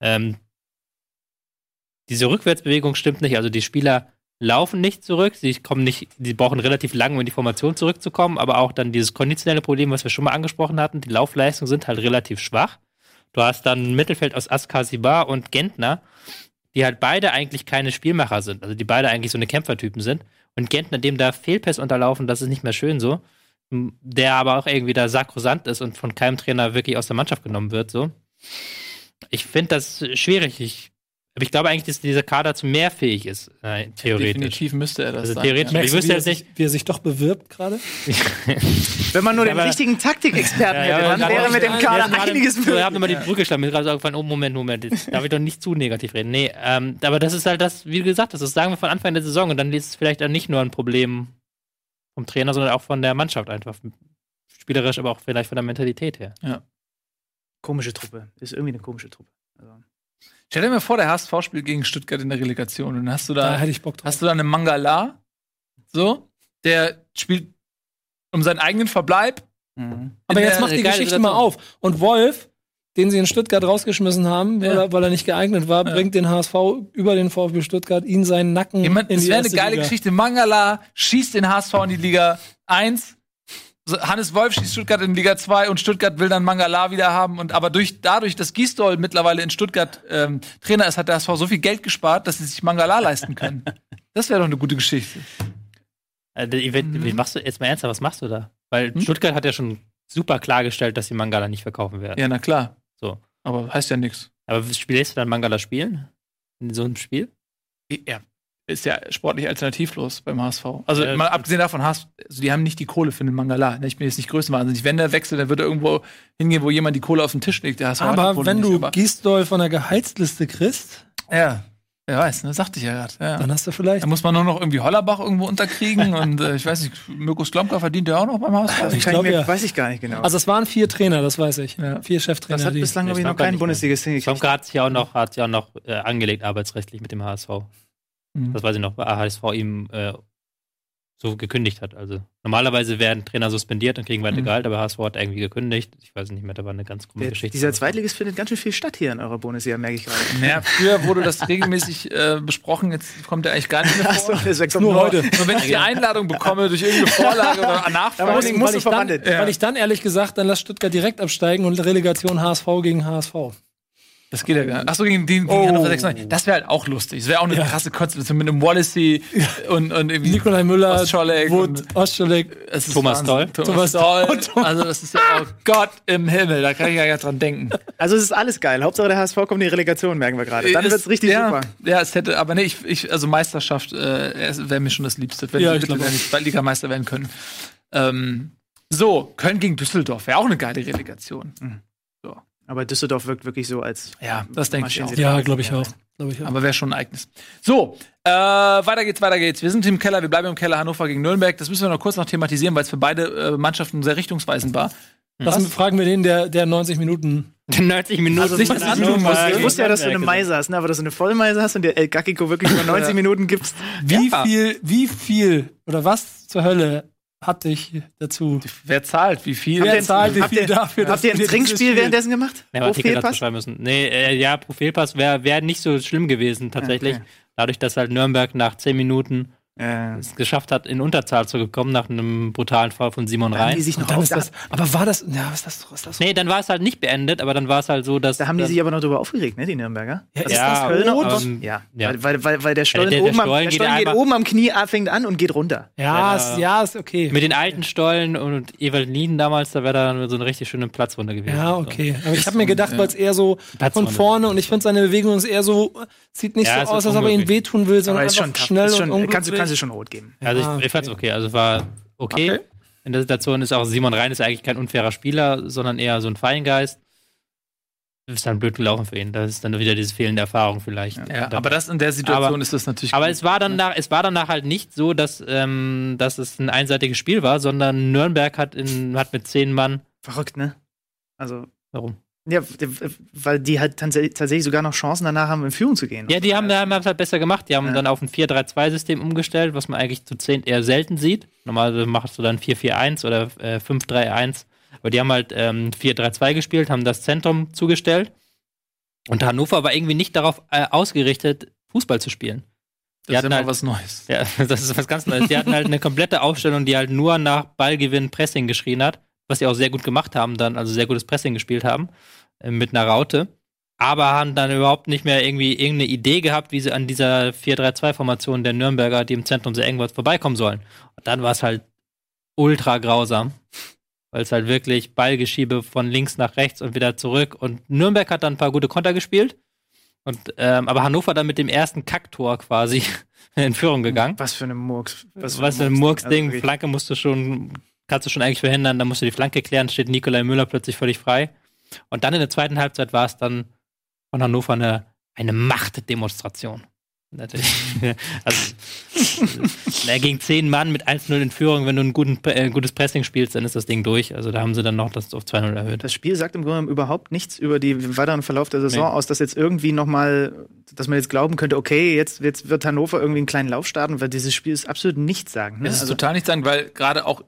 ähm, diese Rückwärtsbewegung stimmt nicht. Also die Spieler laufen nicht zurück. Sie kommen nicht. Sie brauchen relativ lange, um in die Formation zurückzukommen. Aber auch dann dieses konditionelle Problem, was wir schon mal angesprochen hatten. Die Laufleistungen sind halt relativ schwach. Du hast dann ein Mittelfeld aus Askasibar und Gentner, die halt beide eigentlich keine Spielmacher sind. Also die beide eigentlich so eine Kämpfertypen sind. Und Gentner, dem da Fehlpässe unterlaufen, das ist nicht mehr schön so. Der aber auch irgendwie da sakrosant ist und von keinem Trainer wirklich aus der Mannschaft genommen wird, so. Ich finde das schwierig. Ich, aber ich glaube eigentlich, dass dieser Kader zu mehr fähig ist, äh, theoretisch. Definitiv müsste er das Also sein. theoretisch- Ja. Ich Merkst du, wüsste wie, er jetzt sich, wie er sich doch bewirbt gerade? Wenn man nur den aber- richtigen Taktikexperten Ja, hätte, ja, dann wäre mit dem Ja, Kader einiges Wir möglich. haben immer die Brücke geschlagen. Mir ist gerade so aufgefallen, oh, Moment, Moment. Jetzt darf ich doch nicht zu negativ reden. Nee, ähm, aber das ist halt das, wie du gesagt hast, das sagen wir von Anfang der Saison. Und dann ist es vielleicht dann nicht nur ein Problem vom Trainer, sondern auch von der Mannschaft einfach. Spielerisch, aber auch vielleicht von der Mentalität her. Komische Truppe. Ist irgendwie eine komische Truppe. Also, Stell dir mal vor, der HSV spielt gegen Stuttgart in der Relegation. Und dann hast du Da da, hätte ich Bock drauf. hast du da einen Mangala, so, der spielt um seinen eigenen Verbleib. mhm. Aber jetzt macht die Geschichte Situation. mal auf. Und Wolf, den sie in Stuttgart rausgeschmissen haben, weil, Ja. er, weil er nicht geeignet war, Ja. bringt den HSV über den VfB Stuttgart in seinen Nacken Jemand, in das die wäre eine erste geile Liga. Geschichte. Mangala schießt den HSV in die Liga 1. Hannes Wolf schießt Stuttgart in Liga 2 und Stuttgart will dann Mangala wieder haben. Und aber durch, dadurch, dass Gisdol mittlerweile in Stuttgart ähm, Trainer ist, hat der HSV so viel Geld gespart, dass sie sich Mangala leisten können. Das wäre doch eine gute Geschichte. Äh, wie, wie, Mhm. wie machst du, jetzt mal ernsthaft, was machst du da? Weil Hm? Stuttgart hat ja schon super klargestellt, dass sie Mangala nicht verkaufen werden. Ja, na klar. So. Aber heißt ja nichts. Aber spielst du dann Mangala spielen? In so einem Spiel? Ja, ist ja sportlich alternativlos beim HSV. Also Ja, mal abgesehen davon, hast, also die haben nicht die Kohle für den Mangala. Ne, Ich bin jetzt nicht größenwahnsinnig. Wenn der wechselt, dann wird er irgendwo hingehen, wo jemand die Kohle auf den Tisch legt. HSV Aber wenn nicht, du aber- Gisdol von der Gehaltsliste kriegst, Ja, wer weiß, ne? Sagte ich ja gerade. Ja. Dann hast du vielleicht. Da muss man nur noch irgendwie Hollerbach irgendwo unterkriegen und äh, ich weiß nicht, Mirko Slomka verdient ja auch noch beim HSV. Also ich glaub, mir, ja. weiß ich gar nicht genau. Also es waren vier Trainer, das weiß ich. Ja. Vier Cheftrainer. das hat bislang, glaube ich, noch glaub gar kein nicht Bundesligist hingekriegt. Slomka hat sich ja auch noch, hat ja auch noch äh, angelegt, arbeitsrechtlich mit dem HSV. Mhm. Das weiß ich noch, weil HSV ihm äh, so gekündigt hat. Also normalerweise werden Trainer suspendiert und kriegen weiter Mhm. Gehalt, aber HSV hat irgendwie gekündigt. Ich weiß nicht mehr, da war eine ganz krumme Geschichte. dieser Zweitligist findet ganz schön viel statt hier in eurer Bundesliga, merke ich gerade. Naja, früher wurde das regelmäßig äh, besprochen, jetzt kommt er eigentlich gar nicht mehr vor. das wächst nur heute. Nur wenn ich die Einladung bekomme durch irgendeine Vorlage oder Nachfrage. Deswegen, musst weil, ich dann, verwandelt. weil ich dann ehrlich gesagt, dann lass Stuttgart direkt absteigen und Relegation HSV gegen HSV. Das geht ja gar nicht. Achso, gegen, gegen, gegen Oh. Hannover 96. Das wäre halt auch lustig. Das wäre auch eine Ja. krasse Konstellation mit einem Wallacey und, und irgendwie Nikolai Müller, Ostscholek Wood. Es ist Thomas. Doll. Thomas Doll. Also das ist ja, oh Gott im Himmel, da kann ich ja gar nicht dran denken. Also es ist alles geil. Hauptsache der HSV kommt in die Relegation, merken wir gerade. Dann Ist- wird's richtig ja, super. Ja, es hätte, aber nee, ich, ich also Meisterschaft äh, wäre mir schon das Liebste, wenn Ja, wir ich bitte auch. nicht Ligameister werden können. Ähm, so, Köln gegen Düsseldorf wäre auch eine geile Relegation. Aber Düsseldorf wirkt wirklich so als Ja, das denke ich auch. Ja, glaube ich auch. Glaub ich auch. Aber wäre schon ein Ereignis. So, äh, weiter geht's, weiter geht's. Wir sind im Keller, wir bleiben im Keller Hannover gegen Nürnberg. Das müssen wir noch kurz noch thematisieren, weil es für beide äh, Mannschaften sehr richtungsweisend war. Lass, fragen wir den, der, der 90 Minuten. 90 Minuten. Also nicht, dass ich tun muss. Ich wusste ja, dass du eine Meise hast, ne? aber dass du eine Vollmeise hast und der El Gakiko wirklich über 90 Minuten gibst. Wie Ja. viel, wie viel oder was zur Hölle hat dich dazu? Wer zahlt? Wie viel? Habt ihr- Wer zahlt wie habt viel dafür? Habt ihr ein du dir dieses Trinkspiel Spiel- währenddessen gemacht? Ja, Pro Artikel dazu Fehlpass? schreiben müssen. Nee, äh, ja, pro Fehlpass wäre wär nicht so schlimm gewesen, tatsächlich. Okay. Dadurch, dass halt Nürnberg nach 10 Minuten Äh, es geschafft hat, in Unterzahl zu kommen, nach einem brutalen Fall von Simon Rhein. die sich noch dann auf, ist das, aber war das, ja, was ist das, was ist das? Nee, dann war es halt nicht beendet, aber dann war es halt so, dass. da haben die sich aber noch drüber aufgeregt, ne, die Nürnberger? Ja, Das ist ja, das Kölner rot? und- Ähm, ja. ja. Weil, weil, weil, weil der Stollen, der- der oben, am, Stollen der geht Stollen geht einfach- oben am Knie äh, fängt an und geht runter. Ja, Ja. ist, ja, ist okay. mit den alten Stollen und Ewald Lien damals, da wäre da so eine richtig schöne Platzrunde gewesen. Ja, okay. Aber ich habe mir gedacht, weil es eher so von vorne und ich finde seine Bewegung ist eher so, sieht nicht Ja, so aus, als ob er unglücklich. wehtun will, sondern einfach schnell und unglücklich. Kannst du schon rot geben. So. Also ich, ich fand's okay. Also es war okay. Okay. In der Situation ist auch Simon Rhein ist eigentlich kein unfairer Spieler, sondern eher so ein Feingeist. Ist dann blöd gelaufen für ihn. Das ist dann wieder diese fehlende Erfahrung vielleicht. Ja, Und aber das in der Situation Aber- ist das natürlich. Aber gut. es war dann nach, es war danach halt nicht so, dass, ähm, dass es ein einseitiges Spiel war, sondern Nürnberg hat, in, hat mit zehn Mann. Verrückt, ne? Also, Warum? Ja, weil die halt tats- tatsächlich sogar noch Chancen danach haben, in Führung zu gehen. Ja, die haben haben es halt besser gemacht. Die haben Ja. dann auf ein 4-3-2-System umgestellt, was man eigentlich zu zehn eher selten sieht. Normalerweise machst du dann 4-4-1 oder äh, 5-3-1. Aber die haben halt ähm, 4-3-2 gespielt, haben das Zentrum zugestellt. Und Hannover war irgendwie nicht darauf äh, ausgerichtet, Fußball zu spielen. das ist hatten immer halt- was Neues. Ja, das ist was ganz Neues. Die hatten halt eine komplette Aufstellung, die halt nur nach Ballgewinn Pressing geschrien hat, was sie auch sehr gut gemacht haben dann, also sehr gutes Pressing gespielt haben, äh, mit einer Raute. Aber haben dann überhaupt nicht mehr irgendwie irgendeine Idee gehabt, wie sie an dieser 4-3-2-Formation der Nürnberger, die im Zentrum sehr eng war, vorbeikommen sollen. Und dann war es halt ultra grausam. Weil es halt wirklich Ballgeschiebe von links nach rechts und wieder zurück. Und Nürnberg hat dann ein paar gute Konter gespielt. Und, ähm, aber Hannover dann mit dem ersten Kacktor quasi in Führung gegangen. Was für eine Murks. Was, was für ein Murks-Ding. Also. Flanke musst du schon, kannst du schon eigentlich verhindern. Dann musst du die Flanke klären, steht Nikolai Müller plötzlich völlig frei. Und dann in der zweiten Halbzeit war es dann von Hannover eine, eine Machtdemonstration. Natürlich. also, gegen zehn Mann mit 1-0 in Führung, wenn du ein, guten, äh, ein gutes Pressing spielst, dann ist das Ding durch. Also da haben sie dann noch das auf 2-0 erhöht. Das Spiel sagt im Grunde genommen überhaupt nichts über den weiteren Verlauf der Saison Nee. aus, dass jetzt irgendwie nochmal, dass man jetzt glauben könnte, okay, jetzt, jetzt wird Hannover irgendwie einen kleinen Lauf starten, weil dieses Spiel ist absolut nichts sagen. Ne? Es ist Also, total nicht sagen, weil gerade auch,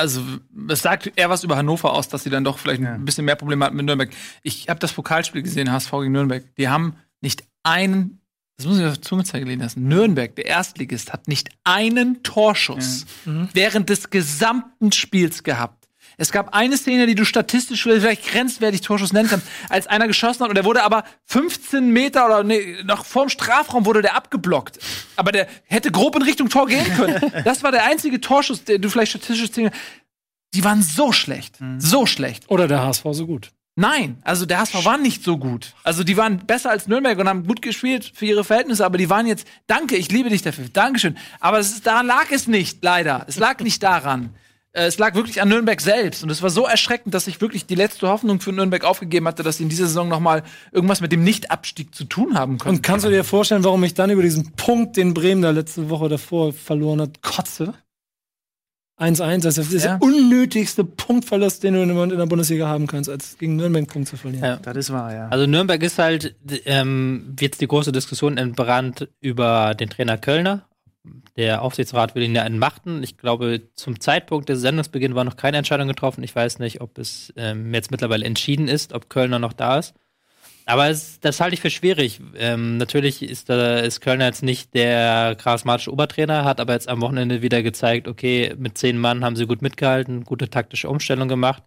also es sagt eher was über Hannover aus, dass sie dann doch vielleicht Ja. ein bisschen mehr Probleme hatten mit Nürnberg. Ich habe das Pokalspiel gesehen, HSV gegen Nürnberg. Die haben nicht einen, das muss ich auf Zunge zeigen legen lassen. Nürnberg, der Erstligist, hat nicht einen Torschuss während des gesamten Spiels gehabt. Es gab eine Szene, die du statistisch vielleicht grenzwertig Torschuss nennen kannst, als einer geschossen hat und der wurde aber 15 Meter oder nee, noch vorm Strafraum wurde der abgeblockt. Aber der hätte grob in Richtung Tor gehen können. Das war der einzige Torschuss, den du vielleicht statistisch zählen Die waren so schlecht. So schlecht. Oder der HSV so gut. Nein, also der HSV war nicht so gut. Also die waren besser als Nürnberg und haben gut gespielt für ihre Verhältnisse, aber die waren jetzt, danke, ich liebe dich dafür, Dankeschön. Aber es ist, daran lag es nicht, leider. Es lag nicht daran. Äh, es lag wirklich an Nürnberg selbst. Und es war so erschreckend, dass ich wirklich die letzte Hoffnung für Nürnberg aufgegeben hatte, dass sie in dieser Saison noch mal irgendwas mit dem Nicht-Abstieg zu tun haben können. Und kannst du dir vorstellen, warum ich dann über diesen Punkt, den Bremen da letzte Woche davor verloren hat, kotze? 1-1, das ist Ja. der unnötigste Punktverlust, den du in der Bundesliga haben kannst, als gegen Nürnberg einen Punkt zu verlieren. Ja. Das ist wahr, ja. Also Nürnberg ist halt ähm, jetzt die große Diskussion entbrannt über den Trainer Kölner. Der Aufsichtsrat will ihn ja entmachten. Ich glaube, zum Zeitpunkt des Sendungsbeginn war noch keine Entscheidung getroffen. Ich weiß nicht, ob es ähm, jetzt mittlerweile entschieden ist, ob Kölner noch da ist. Aber es, das halte ich für schwierig. Ähm, natürlich ist, da, ist Kölner jetzt nicht der charismatische Obertrainer, hat aber jetzt am Wochenende wieder gezeigt, okay, mit zehn Mann haben sie gut mitgehalten, gute taktische Umstellung gemacht.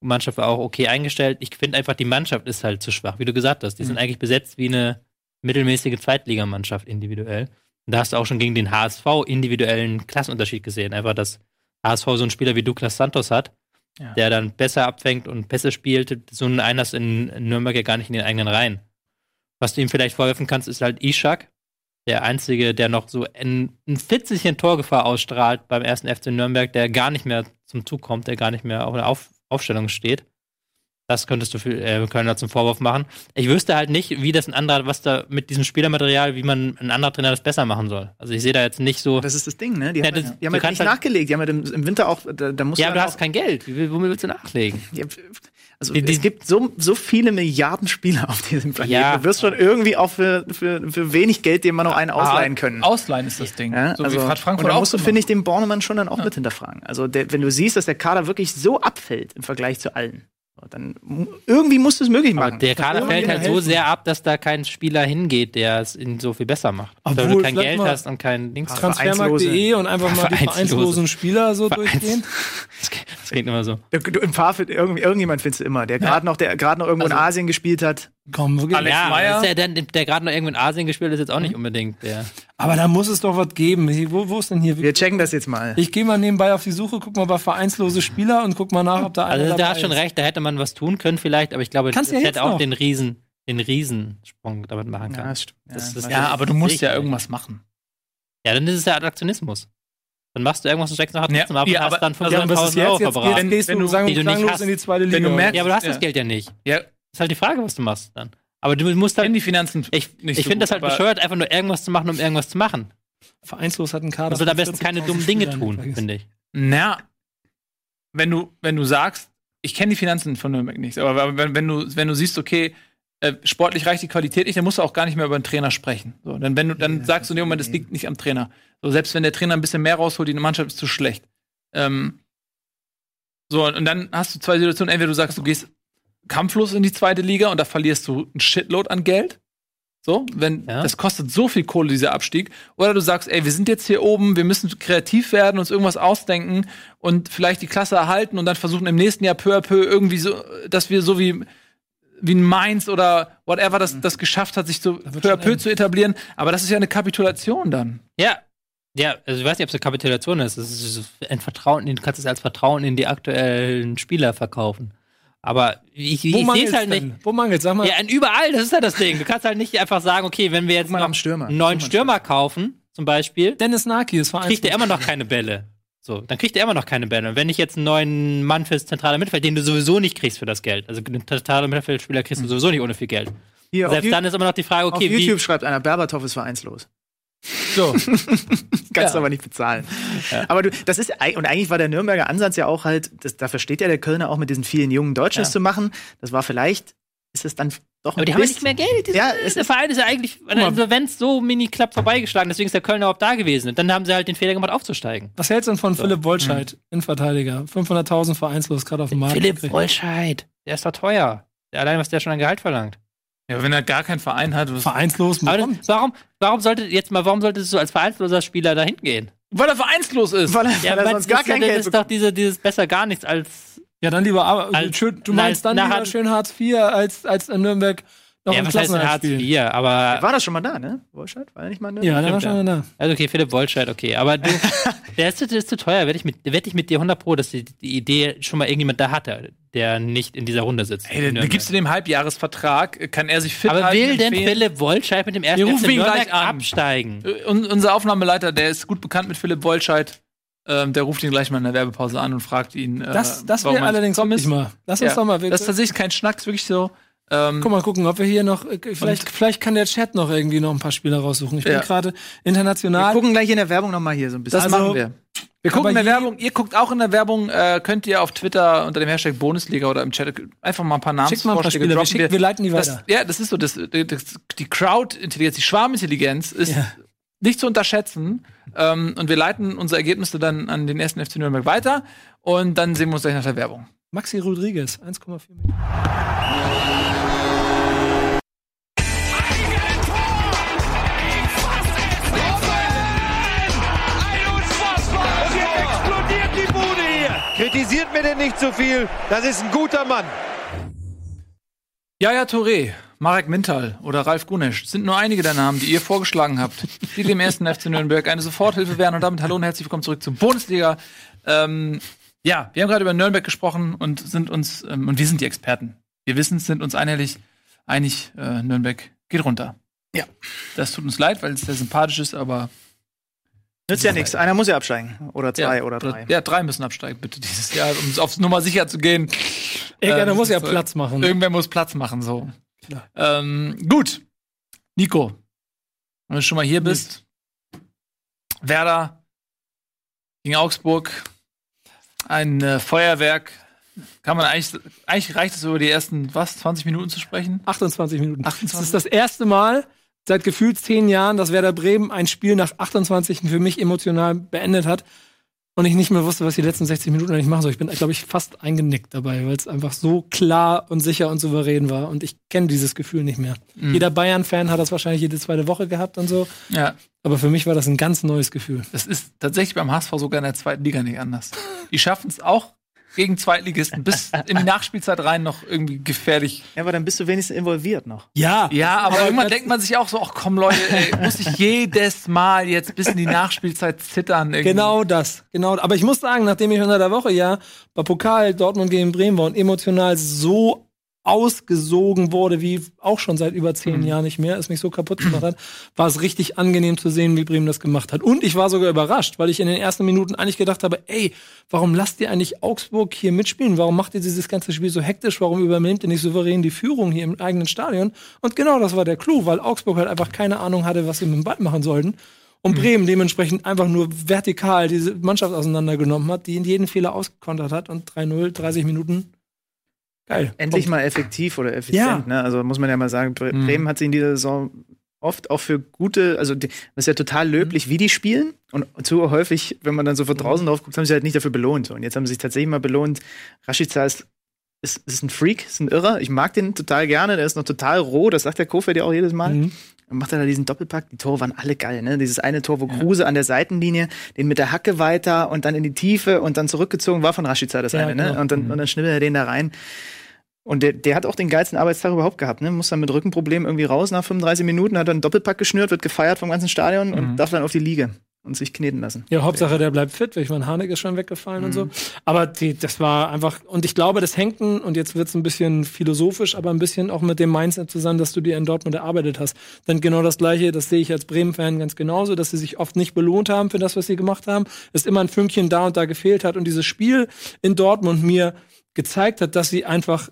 Die Mannschaft war auch okay eingestellt. Ich finde einfach, die Mannschaft ist halt zu schwach, wie du gesagt hast. Die sind eigentlich besetzt wie eine mittelmäßige Zweitligamannschaft individuell. Da hast du auch schon gegen den HSV individuellen Klassenunterschied gesehen. Einfach, dass HSV so einen Spieler wie Douglas Santos hat, Ja. der dann besser abfängt und Pässe spielt. So einen hast du in Nürnberg ja gar nicht in den eigenen Reihen. Was du ihm vielleicht vorwerfen kannst, ist halt Ishak, der Einzige, der noch so ein, ein Fitzelchen Torgefahr ausstrahlt beim ersten FC Nürnberg, der gar nicht mehr zum Zug kommt, der gar nicht mehr auf der auf Aufstellung steht. Das könntest du für äh, Kölner zum Vorwurf machen. Ich wüsste halt nicht, wie das ein anderer, was da mit diesem Spielermaterial, wie man ein anderer Trainer das besser machen soll. Also ich sehe da jetzt nicht so. Das ist das Ding, ne? Die Ja, haben, das- halt- die du haben halt nicht halt- nachgelegt. Die haben halt im, im Winter auch, da, da musst ja, aber du hast kein Geld. Womit willst du nachlegen? Ja, also Die- die- es gibt so, so viele Milliarden Spieler auf diesem Planeten. Ja. Du wirst schon irgendwie auch für, für, für wenig Geld dir mal noch einen ausleihen können. Ausleihen ist das Ding. Ja, so also, wie Frankfurt und da auch musst du, finde ich, den Bornemann schon dann auch mit hinterfragen. Also, der, wenn du siehst, dass der Kader wirklich so abfällt im Vergleich zu allen, dann irgendwie musst du es möglich Aber machen. der Kader fällt halt so helfen. sehr ab, dass da kein Spieler hingeht, der es ihn so viel besser macht. Obwohl, Wenn du kein Geld hast und kein Dings. Transfermarkt.de und einfach mal die Vereinslose. vereinslosen Spieler so Vereins- durchgehen. Das geht- immer so. Du, du, Im Fahrfeld, irgend, irgendjemand findest du immer, der gerade noch, der gerade noch irgendwo in Asien gespielt hat. Komm, wirklich. Alex ja, Meyer. ist der, der, der gerade noch irgendwo in Asien gespielt ist, jetzt auch nicht unbedingt der. Aber da muss es doch was geben. Wo, wo ist denn hier? Wir checken das jetzt mal. Ich gehe mal nebenbei auf die Suche, guck mal bei vereinslose Spieler und guck mal nach, ob da einer Also der hat schon ist. recht, da hätte man was tun können vielleicht, aber ich glaube, Kannst das ja hätte jetzt auch noch. den Riesen, den Riesensprung damit machen Ja, können. das stimmt. Das- das- Ja, aber du musst Sicher. ja irgendwas machen. Ja, dann ist es ja Attraktionismus. Dann machst du irgendwas und steckst noch Ja, ab ja, und hast aber- dann Also, was ist 500.000 jetzt? Euro Jetzt, jetzt verbraten. gehst Wenn du, sagen die du nicht hast. in die zweite Liga. Wenn du merkst- Ja, aber du hast Ja. das Geld ja nicht. Ja, Ist halt die Frage, was du machst dann. Aber du musst kennen halt. die Finanzen Ich, nicht ich so finde das halt bescheuert, einfach nur irgendwas zu machen, um irgendwas zu machen. Vereinslos hat einen Kader. Am von besten keine 40.000 dummen Dinge tun, finde ich. Na, wenn du, wenn du sagst, ich kenne die Finanzen von Nürnberg nicht, aber wenn, wenn, du, wenn du siehst, okay, äh, sportlich reicht die Qualität nicht, dann musst du auch gar nicht mehr über den Trainer sprechen. So, dann, wenn du, dann sagst du in dem Moment, das liegt nicht am Trainer. So, selbst wenn der Trainer ein bisschen mehr rausholt, die Mannschaft ist zu schlecht. Ähm, so, und dann hast du zwei Situationen. Entweder du sagst, du gehst kampflos in die zweite Liga und da verlierst du ein Shitload an Geld. So, wenn Ja. das kostet so viel Kohle, dieser Abstieg. Oder du sagst, ey, wir sind jetzt hier oben, wir müssen kreativ werden, uns irgendwas ausdenken und vielleicht die Klasse erhalten und dann versuchen im nächsten Jahr peu à peu irgendwie so, dass wir so wie wie ein Mainz oder whatever das, das geschafft hat, sich so peu à peu zu etablieren. Aber das ist ja eine Kapitulation dann. Ja. Ja, also ich weiß nicht, ob es eine Kapitulation ist. Es ist ein Vertrauen, du kannst es als Vertrauen in die aktuellen Spieler verkaufen. Aber ich, ich Wo sehe es halt nicht. Wo mangelt's? Sag mal. Ja, überall, das ist ja das Ding. Du kannst halt nicht einfach sagen, okay, wenn wir jetzt mal noch Stürmer. einen neuen mal, Stürmer kaufen, zum Beispiel, Dennis Naki ist kriegt er immer noch keine Bälle. So, dann kriegt er immer noch keine Bälle. Und wenn ich jetzt einen neuen Mann fürs zentrale Mittelfeld, den du sowieso nicht kriegst für das Geld, also einen zentralen Mittelfeldspieler kriegst du sowieso nicht ohne viel Geld. Hier, auf, Selbst dann ist immer noch die Frage, auf okay, wie, YouTube schreibt einer, Berbatov ist vereinslos. So. Kannst Ja. du aber nicht bezahlen. Aber du, das ist, und eigentlich war der Nürnberger Ansatz ja auch halt, das, dafür steht ja der Kölner auch mit diesen vielen jungen Deutschen Ja. zu machen. Das war vielleicht, ist es dann doch ein aber die haben ja nicht mehr Geld. Ja, es der Verein ist ja eigentlich an der Insolvenz so mini-klapp vorbeigeschlagen, deswegen ist der Kölner überhaupt da gewesen. Und dann haben sie halt den Fehler gemacht, aufzusteigen. Was hältst du denn von Philipp Wolscheid, Innenverteidiger? 500.000 vereinslos, gerade auf dem Markt. Philipp gekriegt. Wolscheid, der ist doch teuer. Der, allein, was der schon an Gehalt verlangt. Ja, wenn er gar keinen Verein hat, was, Vereinslos. Warum? das, warum, warum sollte jetzt mal, warum sollte es so als vereinsloser Spieler dahin gehen? weil er vereinslos ist. weil er, Ja, weil er sonst das gar ist kein das Geld ist bekommt. doch diese, dieses besser gar nichts als. Ja, dann lieber, aber, Als- schön, du meinst dann nachher- lieber schön Hartz IV als, als in Nürnberg noch ja, was heißt Hartz. IV? Aber. War das schon mal da, ne? Wolscheid? War er nicht mal ne? Ja, der war schon da. Also okay, Philipp Wolscheid, okay. Aber du, der ist, der ist zu teuer. Wette ich, mit, ich mit dir 100 Pro, dass die, die Idee schon mal irgendjemand da hatte, der nicht in dieser Runde sitzt. Ey, dann gibst du dem Halbjahresvertrag, kann er sich fit Aber halten, will denn empfehlen. Philipp Wolscheid mit dem ersten Wir rufen ihn gleich an. absteigen? Äh, un unser Aufnahmeleiter, der ist gut bekannt mit Philipp Wolscheid. ähm, der ruft ihn gleich mal in der Werbepause an und fragt ihn. Äh, Das, das wäre er allerdings ist. mal. Lass uns Ja, doch mal. Das ist tatsächlich kein Schnack, ist wirklich so. Ähm, Guck mal gucken, ob wir hier noch, äh, vielleicht, vielleicht kann der Chat noch irgendwie noch ein paar Spieler raussuchen. Ich bin Ja. gerade Wir international. gucken gleich in der Werbung noch mal hier so ein bisschen. das also- machen wir. Wir gucken in der Werbung, ihr guckt auch in der Werbung, äh, könnt ihr auf Twitter unter dem Hashtag Bundesliga oder im Chat einfach mal ein paar Schickt mal ein paar Spieler, wir, schicken, wir leiten die das, weiter. ja, das ist so, das, das, die Crowd-Intelligenz, die Schwarmintelligenz ist Ja. nicht zu unterschätzen. Ähm, und wir leiten unsere Ergebnisse dann an den ersten FC Nürnberg weiter. Und dann sehen wir uns gleich nach der Werbung. Maxi Rodriguez, 1,4 Millionen. Unfassbar! Und jetzt explodiert die Bude hier! Kritisiert mir denn nicht zu viel. Das ist ein guter Mann. Jaja Touré, Marek Mintal oder Ralf Gunesch sind nur einige der Namen, die ihr vorgeschlagen habt, die dem ersten FC Nürnberg eine Soforthilfe wären. Und damit hallo und herzlich willkommen zurück zur Bundesliga. Ähm, ja, wir haben gerade über Nürnberg gesprochen und sind uns, ähm, und wir sind die Experten. Wir wissen es, sind uns einhellig einig, äh, Nürnberg geht runter. Ja. Das tut uns leid, weil es sehr sympathisch ist, aber Nützt ja nichts. Einer muss ja absteigen. Oder zwei ja, oder drei. Ja, drei müssen absteigen, bitte, dieses Jahr, um auf Nummer sicher zu gehen. Irgendeiner Ähm, muss ja so- Platz machen. Irgendwer muss Platz machen, so. Klar. Ähm, gut. Nico, wenn du schon mal hier bist. Werder gegen Augsburg. Ein äh, Feuerwerk. Kann man eigentlich, eigentlich reicht es über die ersten, was, 20 Minuten zu sprechen? 28 Minuten. 28? Das ist das erste Mal seit gefühlt zehn Jahren, dass Werder Bremen ein Spiel nach 28 für mich emotional beendet hat und ich nicht mehr wusste, was die letzten 60 Minuten eigentlich machen soll. Ich bin, glaube ich, fast eingenickt dabei, weil es einfach so klar und sicher und souverän war und ich kenne dieses Gefühl nicht mehr. Mhm. Jeder Bayern-Fan hat das wahrscheinlich jede zweite Woche gehabt und so, Ja. Aber für mich war das ein ganz neues Gefühl. Das ist tatsächlich beim HSV sogar in der zweiten Liga nicht anders. Die schaffen es auch gegen Zweitligisten bis in die Nachspielzeit rein noch irgendwie gefährlich Ja, aber dann bist du wenigstens involviert noch. Ja, Ja, aber, Aber irgendwann denkt man sich auch so, ach komm Leute, ey, muss ich jedes Mal jetzt bis in die Nachspielzeit zittern. Irgendwie. Genau das, genau. Aber ich muss sagen, nachdem ich unter der Woche ja bei Pokal Dortmund gegen Bremen war und emotional so ausgesogen wurde, wie auch schon seit über zehn Jahren nicht mehr, es mich so kaputt gemacht hat, war es richtig angenehm zu sehen, wie Bremen das gemacht hat. Und ich war sogar überrascht, weil ich in den ersten Minuten eigentlich gedacht habe, ey, warum lasst ihr eigentlich Augsburg hier mitspielen? Warum macht ihr dieses ganze Spiel so hektisch? Warum übernehmt ihr nicht souverän die Führung hier im eigenen Stadion? Und genau das war der Clou, weil Augsburg halt einfach keine Ahnung hatte, was sie mit dem Ball machen sollten. Und Bremen dementsprechend einfach nur vertikal diese Mannschaft auseinandergenommen hat, die in jeden Fehler ausgekontert hat und 3-0, 30 Minuten. Geil. Endlich Kommt. mal effektiv oder effizient. Ne? Also muss man ja mal sagen, Bre Mhm. Bremen hat sie in dieser Saison oft auch für gute, also das ist ja total löblich, wie die spielen. Und zu häufig, wenn man dann so von draußen drauf guckt, haben sie halt nicht dafür belohnt. Und jetzt haben sie sich tatsächlich mal belohnt. Rashica ist, ist, ist ein Freak, ist ein Irrer. Ich mag den total gerne. Der ist noch total roh. Das sagt der Kofeld ja auch jedes Mal. Mhm. Dann macht er da diesen Doppelpack. Die Tore waren alle geil, ne? Dieses eine Tor, wo Kruse an der Seitenlinie, den mit der Hacke weiter und dann in die Tiefe und dann zurückgezogen war von Rashica das Ja, eine, ne? genau. Und dann, und dann schnibbelt er den da rein. Und der, der hat auch den geilsten Arbeitstag überhaupt gehabt, ne? Muss dann mit Rückenproblemen irgendwie raus nach 35 Minuten, hat dann einen Doppelpack geschnürt, wird gefeiert vom ganzen Stadion und darf dann auf die Liege und sich kneten lassen. Ja, Hauptsache, der bleibt fit. Ich meine, Harnik ist schon weggefallen und so. Aber die, das war einfach, und ich glaube, das hängt, und jetzt wird's ein bisschen philosophisch, aber ein bisschen auch mit dem Mindset zusammen, dass du dir in Dortmund erarbeitet hast. Denn genau das Gleiche, das sehe ich als Bremen-Fan ganz genauso, dass sie sich oft nicht belohnt haben für das, was sie gemacht haben. Es immer ein Fünkchen da und da gefehlt hat und dieses Spiel in Dortmund mir gezeigt hat, dass sie einfach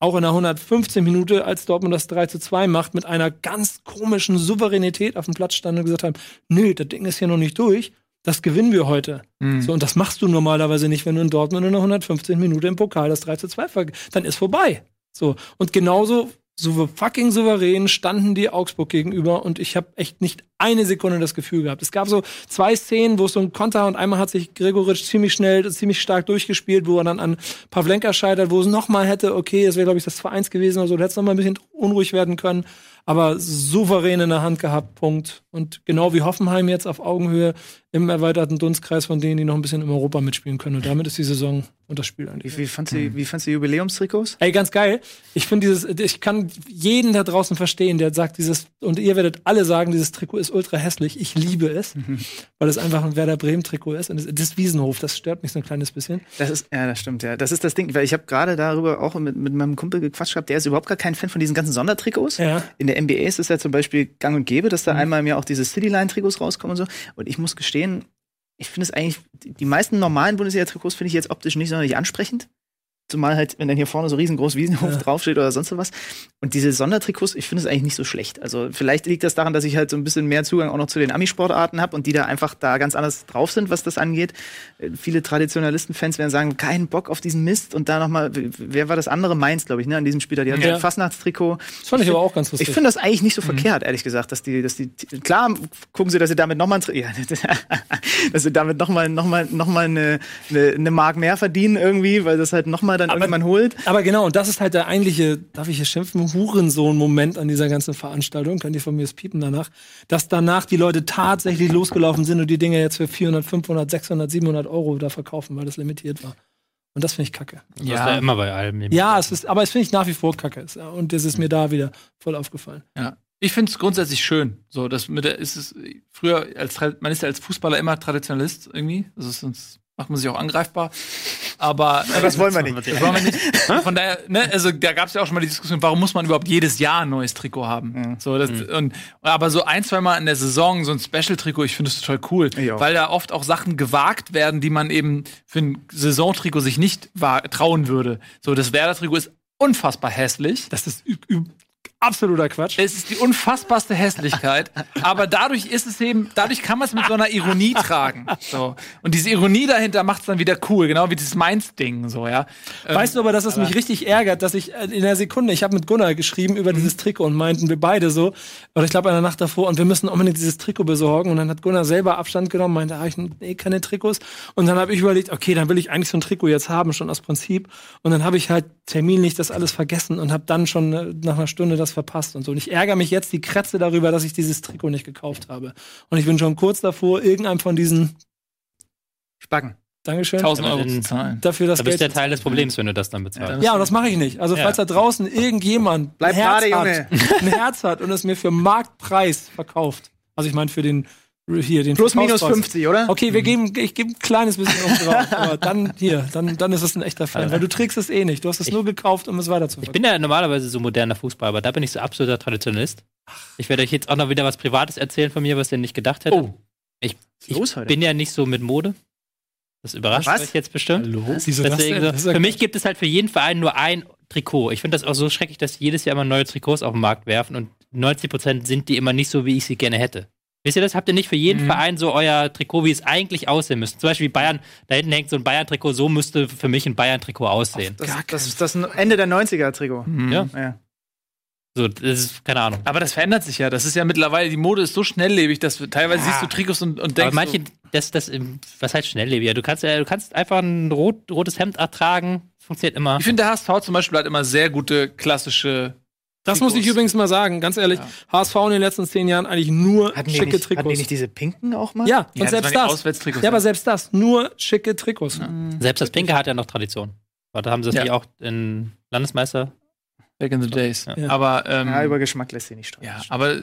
auch in der 115 Minute, als Dortmund das 3 zu 2 macht, mit einer ganz komischen Souveränität auf dem Platz standen und gesagt haben, nö, das Ding ist hier noch nicht durch, das gewinnen wir heute. Mhm. So, und das machst du normalerweise nicht, wenn du in Dortmund in der 115 Minute im Pokal das 3 zu 2 ver dann ist vorbei. So, und genauso so fucking souverän standen die Augsburg gegenüber und ich habe echt nicht eine Sekunde das Gefühl gehabt. Es gab so zwei Szenen, wo es so ein Konter und einmal hat sich Gregoritsch ziemlich schnell, ziemlich stark durchgespielt, wo er dann an Pavlenka scheitert, wo es nochmal hätte, okay, das wäre glaube ich das 2-1 gewesen oder so, da hätte es nochmal ein bisschen unruhig werden können, aber souverän in der Hand gehabt, Punkt. Und genau wie Hoffenheim jetzt auf Augenhöhe im erweiterten Dunstkreis von denen, die noch ein bisschen im Europa mitspielen können. Und damit ist die Saison und das Spiel eigentlich. Wie, wie fandst du, wie fandst du die Jubiläumstrikots? Ey, ganz geil. Ich finde dieses, ich kann jeden da draußen verstehen, der sagt, dieses, und ihr werdet alle sagen, dieses Trikot ist ultra hässlich. Ich liebe es, weil es einfach ein Werder Bremen-Trikot ist. Und das, das ist Wiesenhof, das stört mich so ein kleines bisschen. Das ist, ja, das stimmt, ja. Das ist das Ding, weil ich habe gerade darüber auch mit, mit meinem Kumpel gequatscht gehabt, der ist überhaupt gar kein Fan von diesen ganzen Sondertrikots. Ja. In der NBA ist es ja zum Beispiel gang und gäbe, dass da einmal im Jahr auch diese Cityline-Trikots rauskommen und so. Und ich muss gestehen, ich finde es eigentlich, die die meisten normalen Bundesliga-Trikots finde ich jetzt optisch nicht sonderlich ansprechend. Zumal halt, wenn dann hier vorne so riesengroß Wiesenhof draufsteht oder sonst was. Und diese Sondertrikots, ich finde es eigentlich nicht so schlecht. Also vielleicht liegt das daran, dass ich halt so ein bisschen mehr Zugang auch noch zu den Ami-Sportarten habe und die da einfach da ganz anders drauf sind, was das angeht. Äh, Viele Traditionalisten-Fans werden sagen, keinen Bock auf diesen Mist. Und da nochmal, wer war das andere? Mainz, glaube ich, ne? An diesem Spiel da, die hatten Ja. ein Fastnachtstrikot. Das fand ich aber auch ganz lustig. Ich finde das eigentlich nicht so verkehrt, ehrlich gesagt, dass die, dass die, klar gucken sie, dass sie damit nochmal, ja, dass sie damit nochmal, nochmal, nochmal eine, eine, eine Mark mehr verdienen irgendwie, weil das halt nochmal dann irgendjemand holt. Aber genau, und das ist halt der eigentliche, darf ich hier schimpfen, Hurensohn-Moment an dieser ganzen Veranstaltung, könnt ihr von mir das piepen danach, dass danach die Leute tatsächlich losgelaufen sind und die Dinge jetzt für 400, 500, 600, 700 Euro da verkaufen, weil das limitiert war. Und das finde ich kacke. Das ist ja immer bei allem. Ja, es ist, aber es finde ich nach wie vor kacke. Und das ist mir da wieder voll aufgefallen. Ja. Ich finde es grundsätzlich schön. So, das mit der, ist es früher als man ist ja als Fußballer immer Traditionalist irgendwie. Das ist sonst macht man sich auch angreifbar. Aber äh, Das wollen wir nicht. das wollen wir nicht. Von daher, ne, also da gab es ja auch schon mal die Diskussion, warum muss man überhaupt jedes Jahr ein neues Trikot haben? So, das, und, aber so ein, zwei Mal in der Saison so ein Special-Trikot, ich finde das total cool, weil da oft auch Sachen gewagt werden, die man eben für ein Saisontrikot sich nicht trauen würde. So, das Werder-Trikot ist unfassbar hässlich. Das ist absoluter Quatsch. Es ist die unfassbarste Hässlichkeit, aber dadurch ist es eben, dadurch kann man es mit so einer Ironie tragen. So. Und diese Ironie dahinter macht es dann wieder cool, genau wie dieses Mainz-Ding, so, ja. Ähm, Weißt du aber, dass es mich richtig ärgert, dass ich äh, in der Sekunde, ich habe mit Gunnar geschrieben über dieses Trikot und meinten wir beide so, oder ich glaube in der Nacht davor, und wir müssen unbedingt dieses Trikot besorgen. Und dann hat Gunnar selber Abstand genommen, meinte, ah, ich nee, keine Trikots. Und dann habe ich überlegt, okay, dann will ich eigentlich so ein Trikot jetzt haben, schon aus Prinzip. Und dann habe ich halt terminlich das alles vergessen und habe dann schon äh, nach einer Stunde das verpasst und so. Und ich ärgere mich jetzt die Krätze darüber, dass ich dieses Trikot nicht gekauft habe. Und ich bin schon kurz davor, irgendeinem von diesen, Spacken. Dankeschön, 1000 Euro Ja, zu zahlen. dafür das Da bist Geld du der Teil des Problems, wenn du das dann bezahlst. Ja, und das mache ich nicht. Also, Ja. falls da draußen irgendjemand Bleib ein, Herz gerade, hat, ein Herz hat und es mir für Marktpreis verkauft, also ich meine für den hier den Plus minus Verkaufspreis. 50, oder? Okay, wir geben, ich gebe ein kleines bisschen um drauf, aber dann hier, dann, dann ist es ein echter Fan, weil du trägst es eh nicht. Du hast es nur gekauft, um es Ich weiterzuverkaufen. bin ja normalerweise so moderner Fußball, aber da bin ich so absoluter Traditionalist. Ich werde euch jetzt auch noch wieder was Privates erzählen von mir, was ihr nicht gedacht hättet. Oh. Ich, ich bin ja nicht so mit Mode. Das überrascht Was? euch jetzt bestimmt. Wieso das Deswegen denn? so, Das für mich gibt es halt für jeden Verein nur ein Trikot. Ich finde das auch so schrecklich, dass jedes Jahr immer neue Trikots auf den Markt werfen und 90% sind die immer nicht so, wie ich sie gerne hätte. Wisst ihr das? Habt ihr nicht für jeden Verein so euer Trikot, wie es eigentlich aussehen müsste? Zum Beispiel Bayern, da hinten hängt so ein Bayern-Trikot, so müsste für mich ein Bayern-Trikot aussehen. Das, das ist das Ende der 90er-Trikot. Ja. Ja. So, das ist, keine Ahnung. Aber das verändert sich ja. Das ist ja mittlerweile, die Mode ist so schnelllebig, dass du, teilweise siehst du Trikots und, und denkst. Aber manche, das, das, was heißt schnelllebig? Du kannst, ja- du kannst einfach ein rot, rotes Hemd ertragen. Funktioniert immer. ich finde, der HSV zum Beispiel hat immer sehr gute klassische. Das muss ich Trikots. übrigens mal sagen, ganz ehrlich, HSV in den letzten zehn Jahren eigentlich nur Hatten, schicke nicht, hatten die Trikots. nicht diese pinken auch mal? ja, und Ja, das selbst das. Auswärtstrikots, Ja, aber ja. selbst das, nur schicke Trikots. Selbst das Pinke hat ja noch Tradition. Da haben sie es Ja. ja. auch in Landesmeister. Back in the days. Ja. Aber, ähm, Ja, über Geschmack lässt sich nicht streiten. ja, aber,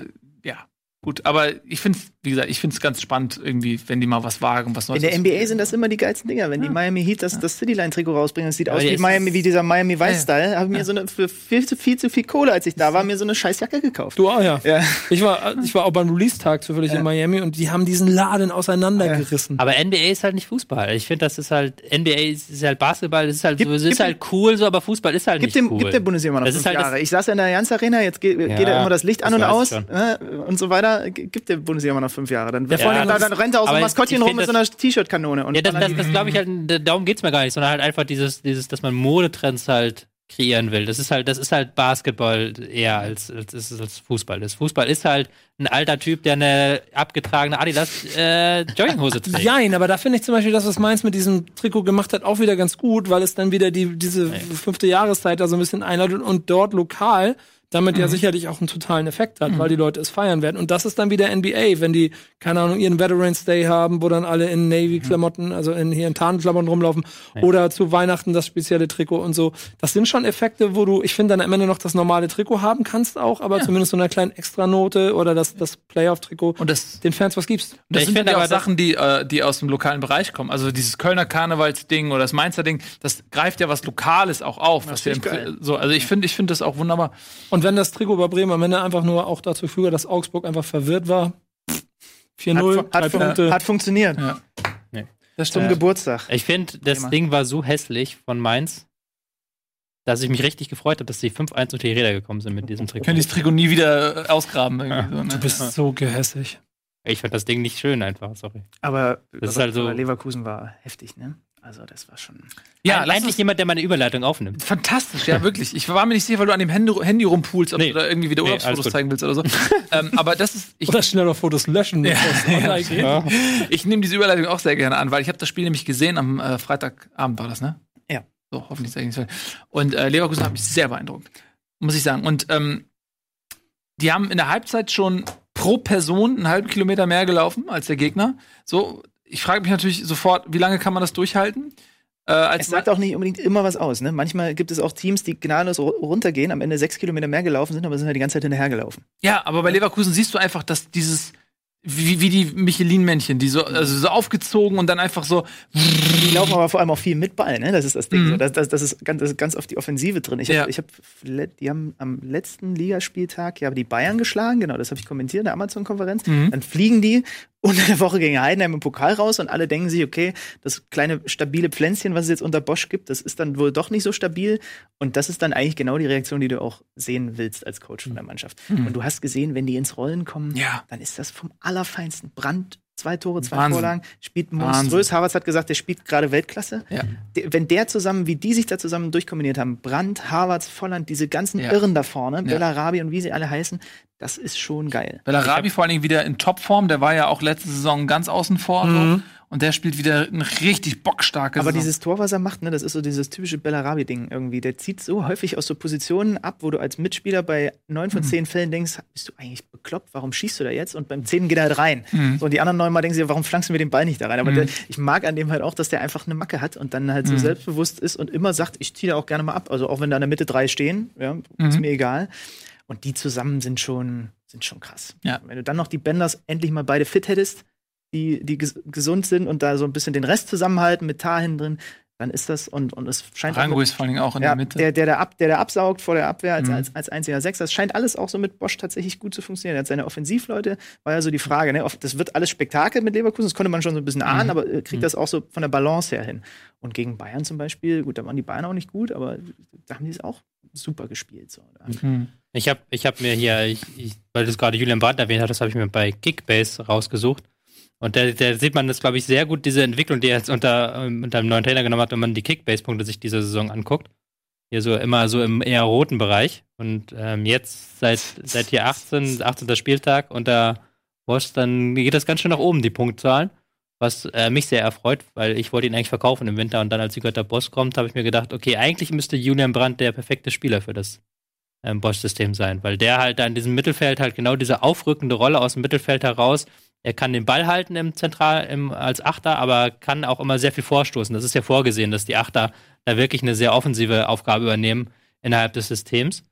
ja. Gut, aber ich finde wie gesagt, ich finde es ganz spannend, irgendwie, wenn die mal was wagen, was Neues. In der NBA sind das immer die geilsten Dinger. Wenn die Miami Heat das, das Cityline-Trikot rausbringen, das sieht Aber aus wie, Miami, wie dieser Miami Vice-Style, habe ich mir so eine, für viel zu viel zu viel Kohle, als ich da war, mir so eine scheiß Jacke gekauft. Du auch, ja. Ja. Ich, war, ich war auch beim Release-Tag zufällig in Miami und die haben diesen Laden auseinandergerissen. Aber NBA ist halt nicht Fußball. Ich finde, das ist halt, NBA ist, ist halt Basketball, es ist halt, Gib- so, es gib ist halt cool, so, aber Fußball ist halt Gibt nicht dem, cool. gibt der Bundesliga immer noch Das fünf ist halt das- Jahre. Ich saß ja in der Allianz Arena, jetzt geht, geht Ja, immer das Licht an das und aus äh, und so weiter. Gibt der Bundesliga immer noch fünf Jahre. Dann, Ja, vor allem, dann, dann rennt er aus einem Maskottchen rum mit so einer T-Shirt-Kanone. Und Ja, das, das, das glaube ich halt, darum geht's mir gar nicht, sondern halt einfach dieses, dieses, dass man Modetrends halt kreieren will. Das ist halt, das ist halt Basketball eher als, als, als, als Fußball. Das Fußball ist halt ein alter Typ, der eine abgetragene Adidas äh, Jogginghose trägt. Nein, aber da finde ich zum Beispiel das, was Mainz mit diesem Trikot gemacht hat, auch wieder ganz gut, weil es dann wieder die, diese fünfte Jahreszeit da so ein bisschen einleitet und dort lokal damit ja sicherlich auch einen totalen Effekt hat, weil die Leute es feiern werden. Und das ist dann wieder NBA, wenn die, keine Ahnung, ihren Veterans Day haben, wo dann alle in Navy-Klamotten, also in, hier in Tarnklamotten rumlaufen, oder zu Weihnachten das spezielle Trikot und so. Das sind schon Effekte, wo du, ich finde, dann am Ende noch das normale Trikot haben kannst auch, aber zumindest so eine kleine Extranote oder das, das Playoff-Trikot Und das, den Fans was gibst. das ich sind finde ja aber, Sachen, die, äh, die aus dem lokalen Bereich kommen. Also dieses Kölner Karnevalsding oder das Mainzer Ding, das greift ja was Lokales auch auf. Was wir ich so, also ich finde ich finde das auch wunderbar. Und wenn das Trikot bei Bremen am Ende einfach nur auch dazu führt, dass Augsburg einfach verwirrt war, 4-0, hat, drei hat, fun Punkte. hat funktioniert. Ja. Das Zum stimmt. Geburtstag. Ich finde, das Thema. Ding war so hässlich von Mainz, dass ich mich richtig gefreut habe, dass die 5-1 unter die Räder gekommen sind mit diesem Trikot. Können die das Trikot nie wieder äh, ausgraben. Irgendwie so, ne? Du bist so gehässig. Ich fand das Ding nicht schön einfach, sorry. Aber, Das ist halt so- aber Leverkusen war heftig, ne? Also das war schon. ja, uns, jemand, der meine Überleitung aufnimmt. fantastisch, ja, wirklich. Ich war mir nicht sicher, weil du an dem Handy, Handy rumpulst, ob Nee. du da irgendwie wieder Nee, Urlaubsfotos gut. zeigen willst oder so. ähm, aber das ist, ich, Oder schneller Fotos löschen. Ja, es geht. Ja. ich nehme diese Überleitung auch sehr gerne an, weil ich habe das Spiel nämlich gesehen am äh, Freitagabend war das, ne? Ja. So, hoffentlich sage ich nicht so. Und äh, Leverkusen hat mich sehr beeindruckt, muss ich sagen. Und ähm, die haben in der Halbzeit schon pro Person einen halben Kilometer mehr gelaufen als der Gegner. So, ich frage mich natürlich sofort, wie lange kann man das durchhalten? Äh, Es sagt auch nicht unbedingt immer was aus. Ne? Manchmal gibt es auch Teams, die gnadenlos ru- runtergehen, am Ende sechs Kilometer mehr gelaufen sind, aber sind halt die ganze Zeit hinterhergelaufen. Ja, aber bei Leverkusen siehst du einfach, dass dieses wie, wie die Michelin-Männchen, die so, also so aufgezogen und dann einfach so. Die laufen aber vor allem auch viel mit Ball, ne? Das ist das Ding. Mhm. So, das, das, das, ist ganz, das ist ganz auf die Offensive drin. Ich hab, Ja. ich hab, die haben am letzten Ligaspieltag ja die Bayern geschlagen, genau, das habe ich kommentiert in der Amazon-Konferenz. Mhm. Dann fliegen die unter der Woche gegen Heidenheim im Pokal raus und alle denken sich, okay, das kleine stabile Pflänzchen, was es jetzt unter Bosch gibt, das ist dann wohl doch nicht so stabil. Und das ist dann eigentlich genau die Reaktion, die du auch sehen willst als Coach von der Mannschaft. Und du hast gesehen, wenn die ins Rollen kommen, Mhm. Ja. dann ist das vom Allerfeinsten. Brand, zwei Tore, zwei Wahnsinn. Vorlagen, spielt Wahnsinn. monströs. Havertz hat gesagt, der spielt gerade Weltklasse. Ja. Der- Wenn der zusammen, wie die sich da zusammen durchkombiniert haben, Brandt, Havertz, Volland, diese ganzen Ja. Irren da vorne, Bellarabi und wie sie alle heißen, das ist schon geil. Bellarabi vor allen Dingen wieder in Topform, der war ja auch letzte Saison ganz außen vor. So. Und der spielt wieder eine richtig bockstarke Aber Saison. dieses Tor, was er macht, ne, das ist so dieses typische Bellarabi-Ding irgendwie. Der zieht so häufig aus so Positionen ab, wo du als Mitspieler bei neun Mhm. von zehn Fällen denkst, bist du eigentlich bekloppt? Warum schießt du da jetzt? Und beim zehnten geht er halt rein. Mhm. So, und die anderen neun Mal denken sie, warum flankst du mir den Ball nicht da rein? Aber der, ich mag an dem halt auch, dass der einfach eine Macke hat und dann halt so Mhm. selbstbewusst ist und immer sagt, ich ziehe da auch gerne mal ab. Also auch wenn da in der Mitte drei stehen, ja, Mhm. ist mir egal. Und die zusammen sind schon, sind schon krass. Ja. Wenn du dann noch die Benders endlich mal beide fit hättest, die, die ges gesund sind und da so ein bisschen den Rest zusammenhalten mit Tar hinten drin, dann ist das und, und es scheint Rango auch ist vor allen Dingen auch in ja, der Mitte. Der, der, der, ab, der, der absaugt vor der Abwehr als, Mhm. als, als einziger Sechser. Das scheint alles auch so mit Bosch tatsächlich gut zu funktionieren. Er hat seine Offensivleute, war ja so die Frage, ne? Das wird alles Spektakel mit Leverkusen, das konnte man schon so ein bisschen ahnen, aber äh, kriegt das auch so von der Balance her hin. Und gegen Bayern zum Beispiel, gut, da waren die Bayern auch nicht gut, aber da haben die es auch super gespielt. So. Da- Mhm. Ich habe ich hab mir hier, ich, ich, weil du es gerade Julian Brandt erwähnt hast, das habe ich mir bei Kickbase rausgesucht. Und da, da sieht man das, glaube ich, sehr gut, diese Entwicklung, die er jetzt unter, ähm, unter einem neuen Trainer genommen hat, wenn man die Kickbase-Punkte sich diese Saison anguckt. Hier so immer so im eher roten Bereich. Und ähm, jetzt seit, seit hier 18, 18. Spieltag unter Bosch, dann geht das ganz schön nach oben, die Punktzahlen. Was äh, mich sehr erfreut, weil ich wollte ihn eigentlich verkaufen im Winter und dann, als die Götter Boss kommt, habe ich mir gedacht, okay, eigentlich müsste Julian Brandt der perfekte Spieler für das ähm, Bosch-System sein, weil der halt da in diesem Mittelfeld halt genau diese aufrückende Rolle aus dem Mittelfeld heraus, er kann den Ball halten im Zentral, im, als Achter, aber kann auch immer sehr viel vorstoßen. Das ist ja vorgesehen, dass die Achter da wirklich eine sehr offensive Aufgabe übernehmen innerhalb des Systems.